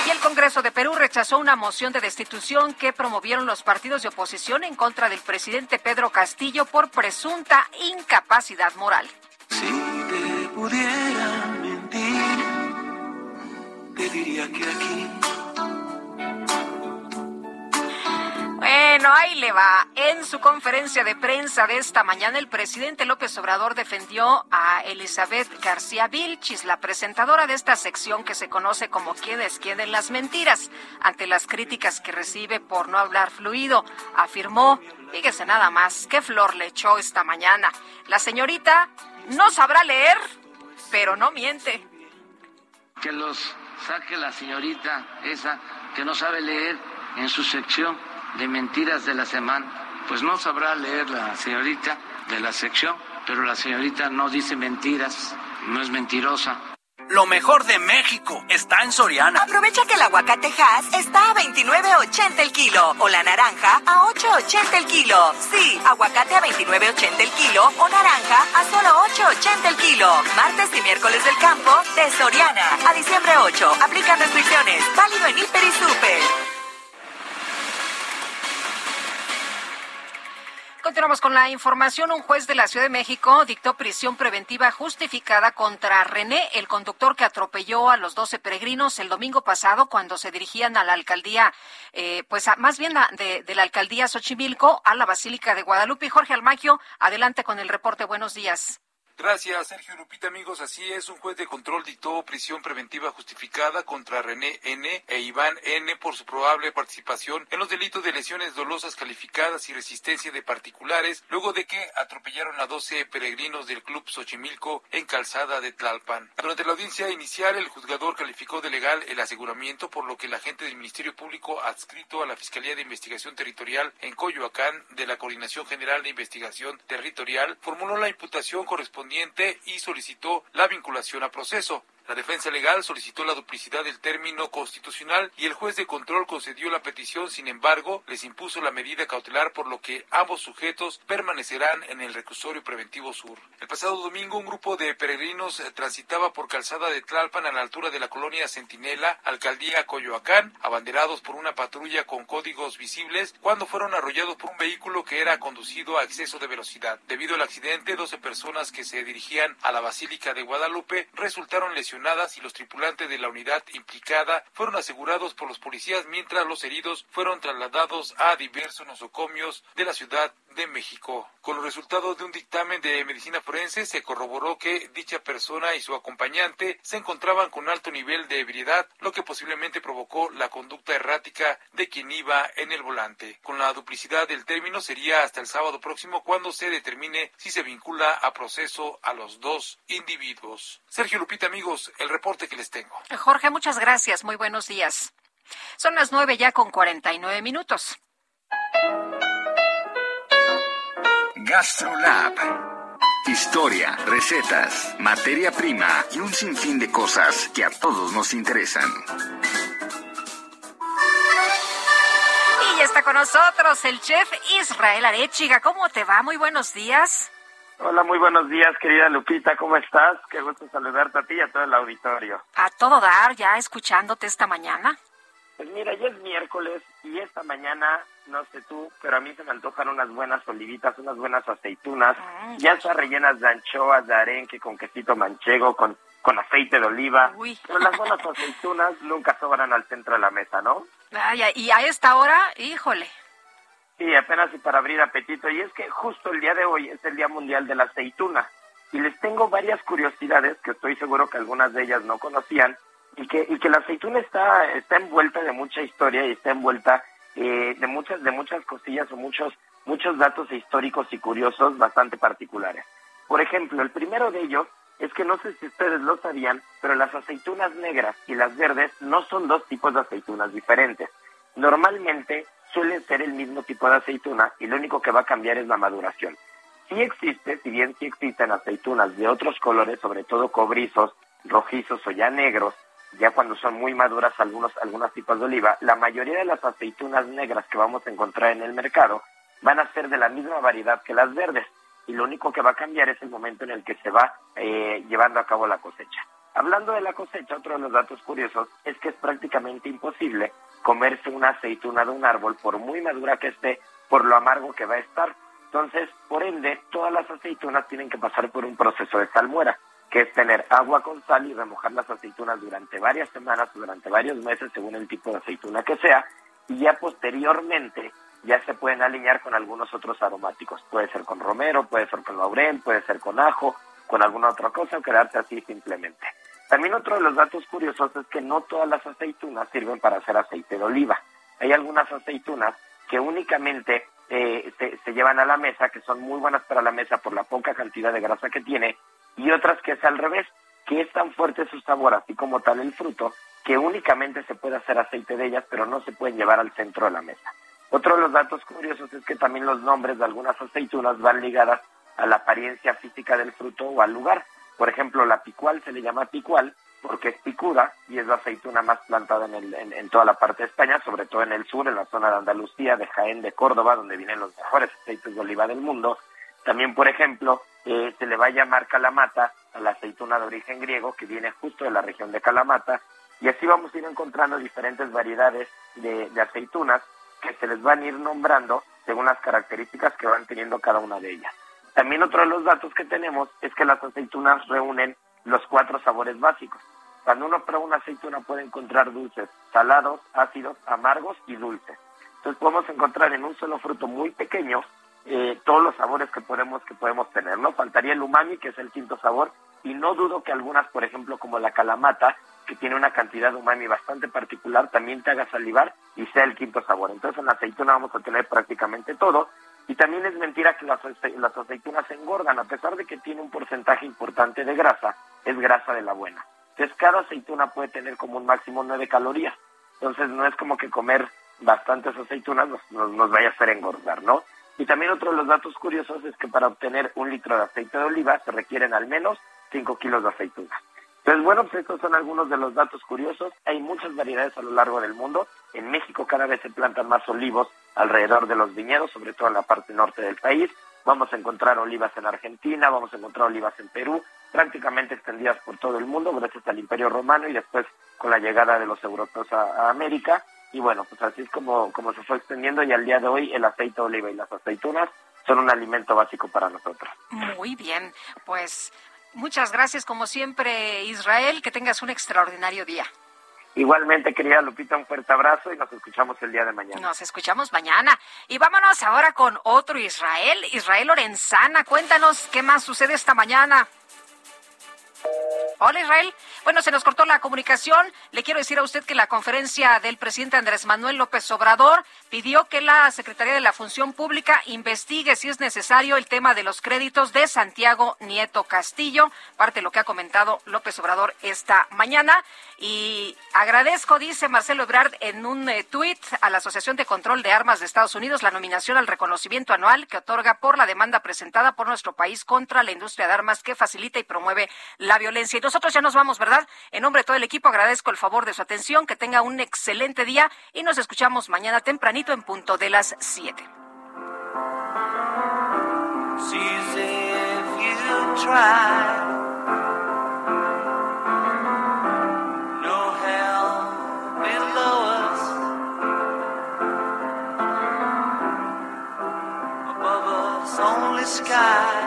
Y el Congreso de Perú rechazó una moción de destitución que promovieron los partidos de oposición en contra del presidente Pedro Castillo por presunta incapacidad moral. Si te pudiera mentir, te diría que aquí. Bueno, ahí le va. En su conferencia de prensa de esta mañana, el presidente López Obrador defendió a Elizabeth García Vilchis, la presentadora de esta sección que se conoce como ¿Quién es en las mentiras? Ante las críticas que recibe por no hablar fluido, afirmó, fíjese nada más, qué flor le echó esta mañana. La señorita no sabrá leer, pero no miente. Que los saque la señorita esa que no sabe leer en su sección de mentiras de la semana. Pues no sabrá leer la señorita de la sección, pero la señorita no dice mentiras, no es mentirosa. Lo mejor de México está en Soriana. Aprovecha que el aguacate Hass está a 29.80 el kilo o la naranja a 8.80 el kilo. Sí, aguacate a 29.80 el kilo o naranja a solo 8.80 el kilo. Martes y miércoles del campo de Soriana. A diciembre 8. Aplican restricciones. Válido en Hiper y Super. Continuamos con la información. Un juez de la Ciudad de México dictó prisión preventiva justificada contra René, el conductor que atropelló a los 12 peregrinos el domingo pasado cuando se dirigían a la alcaldía, eh, pues a- más bien de, de la alcaldía Xochimilco a la Basílica de Guadalupe. Jorge Almagio, adelante con el reporte. Buenos días. Gracias, Sergio Lupita, amigos. Así es, un juez de control dictó prisión preventiva justificada contra René N. e Iván N. por su probable participación en los delitos de lesiones dolosas calificadas y resistencia de particulares, luego de que atropellaron a 12 peregrinos del Club Xochimilco en Calzada de Tlalpan. Durante la audiencia inicial, el juzgador calificó de legal el aseguramiento, por lo que el agente del Ministerio Público adscrito a la Fiscalía de Investigación Territorial en Coyoacán de la Coordinación General de Investigación Territorial formuló la imputación correspondiente y solicitó la vinculación a proceso. La defensa legal solicitó la duplicidad del término constitucional y el juez de control concedió la petición, sin embargo, les impuso la medida cautelar por lo que ambos sujetos permanecerán en el reclusorio preventivo sur. El pasado domingo un grupo de peregrinos eh, transitaba por calzada de Tlalpan a la altura de la colonia Centinela, alcaldía Coyoacán, abanderados por una patrulla con códigos visibles cuando fueron arrollados por un vehículo que era conducido a exceso de velocidad. Debido al accidente, 12 personas que se dirigían a la Basílica de Guadalupe resultaron lesionadas y los tripulantes de la unidad implicada fueron asegurados por los policías mientras los heridos fueron trasladados a diversos nosocomios de la Ciudad de México. Con los resultados de un dictamen de medicina forense se corroboró que dicha persona y su acompañante se encontraban con alto nivel de ebriedad, lo que posiblemente provocó la conducta errática de quien iba en el volante. Con la duplicidad del término sería hasta el sábado próximo cuando se determine si se vincula a proceso a los dos individuos. Sergio Lupita, amigos, el reporte que les tengo. Jorge, muchas gracias. Muy buenos días. Son las nueve ya con 49 minutos. GastroLab. Historia, recetas, materia prima y un sinfín de cosas que a todos nos interesan. Y ya está con nosotros el chef Israel Arechiga. ¿Cómo te va? Muy buenos días. Hola, muy buenos días, querida Lupita, ¿cómo estás? Qué gusto saludarte a ti y a todo el auditorio. A todo dar, ya escuchándote esta mañana. Pues mira, ya es miércoles y esta mañana, no sé tú, pero a mí se me antojan unas buenas olivitas, unas buenas aceitunas, ya están rellenas de anchoas, de arenque, con quesito manchego, con, con aceite de oliva. Pero las buenas aceitunas nunca sobran al centro de la mesa, ¿no? Y a esta hora, híjole. Sí, apenas y para abrir apetito. Y es que justo el día de hoy es el Día Mundial de la Aceituna. Y les tengo varias curiosidades que estoy seguro que algunas de ellas no conocían. Y que, y que la aceituna está, está envuelta de mucha historia y está envuelta eh, de muchas de muchas cosillas o muchos muchos datos históricos y curiosos bastante particulares. Por ejemplo, el primero de ellos es que no sé si ustedes lo sabían, pero las aceitunas negras y las verdes no son dos tipos de aceitunas diferentes. Normalmente suelen ser el mismo tipo de aceituna y lo único que va a cambiar es la maduración. Sí existe, si bien sí existen aceitunas de otros colores, sobre todo cobrizos, rojizos o ya negros, ya cuando son muy maduras algunos, algunos tipos de oliva, la mayoría de las aceitunas negras que vamos a encontrar en el mercado van a ser de la misma variedad que las verdes y lo único que va a cambiar es el momento en el que se va eh, llevando a cabo la cosecha. Hablando de la cosecha, otro de los datos curiosos es que es prácticamente imposible comerse una aceituna de un árbol por muy madura que esté, por lo amargo que va a estar. Entonces, por ende, todas las aceitunas tienen que pasar por un proceso de salmuera, que es tener agua con sal y remojar las aceitunas durante varias semanas o durante varios meses, según el tipo de aceituna que sea, y ya posteriormente ya se pueden alinear con algunos otros aromáticos. Puede ser con romero, puede ser con laurel, puede ser con ajo, con alguna otra cosa o quedarse así simplemente. También otro de los datos curiosos es que no todas las aceitunas sirven para hacer aceite de oliva. Hay algunas aceitunas que únicamente eh, se, se llevan a la mesa, que son muy buenas para la mesa por la poca cantidad de grasa que tiene, y otras que es al revés, que es tan fuerte su sabor, así como tal el fruto, que únicamente se puede hacer aceite de ellas, pero no se pueden llevar al centro de la mesa. Otro de los datos curiosos es que también los nombres de algunas aceitunas van ligadas a la apariencia física del fruto o al lugar. Por ejemplo, la picual se le llama picual porque es picuda y es la aceituna más plantada en, el, en, toda la parte de España, sobre todo en el sur, en la zona de Andalucía, de Jaén, de Córdoba, donde vienen los mejores aceites de oliva del mundo. También, por ejemplo, eh, se le va a llamar calamata a la aceituna de origen griego, que viene justo de la región de Calamata, y así vamos a ir encontrando diferentes variedades de, de aceitunas que se les van a ir nombrando según las características que van teniendo cada una de ellas. También otro de los datos que tenemos es que las aceitunas reúnen los cuatro sabores básicos. Cuando uno prueba una aceituna puede encontrar dulces, salados, ácidos, amargos y dulces. Entonces podemos encontrar en un solo fruto muy pequeño eh, todos los sabores que podemos que podemos tener, ¿no? Faltaría el umami, que es el quinto sabor, y no dudo que algunas, por ejemplo, como la calamata, que tiene una cantidad de umami bastante particular, también te haga salivar y sea el quinto sabor. Entonces en la aceituna vamos a tener prácticamente todo. Y también es mentira que las, las aceitunas engordan, a pesar de que tiene un porcentaje importante de grasa, es grasa de la buena. Entonces cada aceituna puede tener como un máximo 9 calorías. Entonces no es como que comer bastantes aceitunas nos vaya a hacer engordar, ¿no? Y también otro de los datos curiosos es que para obtener un litro de aceite de oliva se requieren al menos 5 kilos de aceitunas. Entonces, bueno, pues estos son algunos de los datos curiosos. Hay muchas variedades a lo largo del mundo. En México cada vez se plantan más olivos alrededor de los viñedos, sobre todo en la parte norte del país. Vamos a encontrar olivas en Argentina, vamos a encontrar olivas en Perú, prácticamente extendidas por todo el mundo gracias al Imperio Romano y después con la llegada de los europeos a, a América. Y bueno, pues así es como, como se fue extendiendo y al día de hoy el aceite de oliva y las aceitunas son un alimento básico para nosotros. Muy bien, pues Muchas gracias, como siempre, Israel. Que tengas un extraordinario día. Igualmente, querida Lupita, un fuerte abrazo y nos escuchamos el día de mañana. Nos escuchamos mañana. Y vámonos ahora con otro Israel, Israel Lorenzana. Cuéntanos qué más sucede esta mañana. Hola Israel. Bueno, se nos cortó la comunicación. Le quiero decir a usted que la conferencia del presidente Andrés Manuel López Obrador pidió que la Secretaría de la Función Pública investigue si es necesario el tema de los créditos de Santiago Nieto Castillo, parte de lo que ha comentado López Obrador esta mañana. Y agradezco, dice Marcelo Ebrard en un eh, tuit a la Asociación de Control de Armas de Estados Unidos, la nominación al reconocimiento anual que otorga por la demanda presentada por nuestro país contra la industria de armas que facilita y promueve la violencia. Y nosotros ya nos vamos, ¿verdad? En nombre de todo el equipo agradezco el favor de su atención, que tenga un excelente día y nos escuchamos mañana tempranito en punto de las 7. only sky.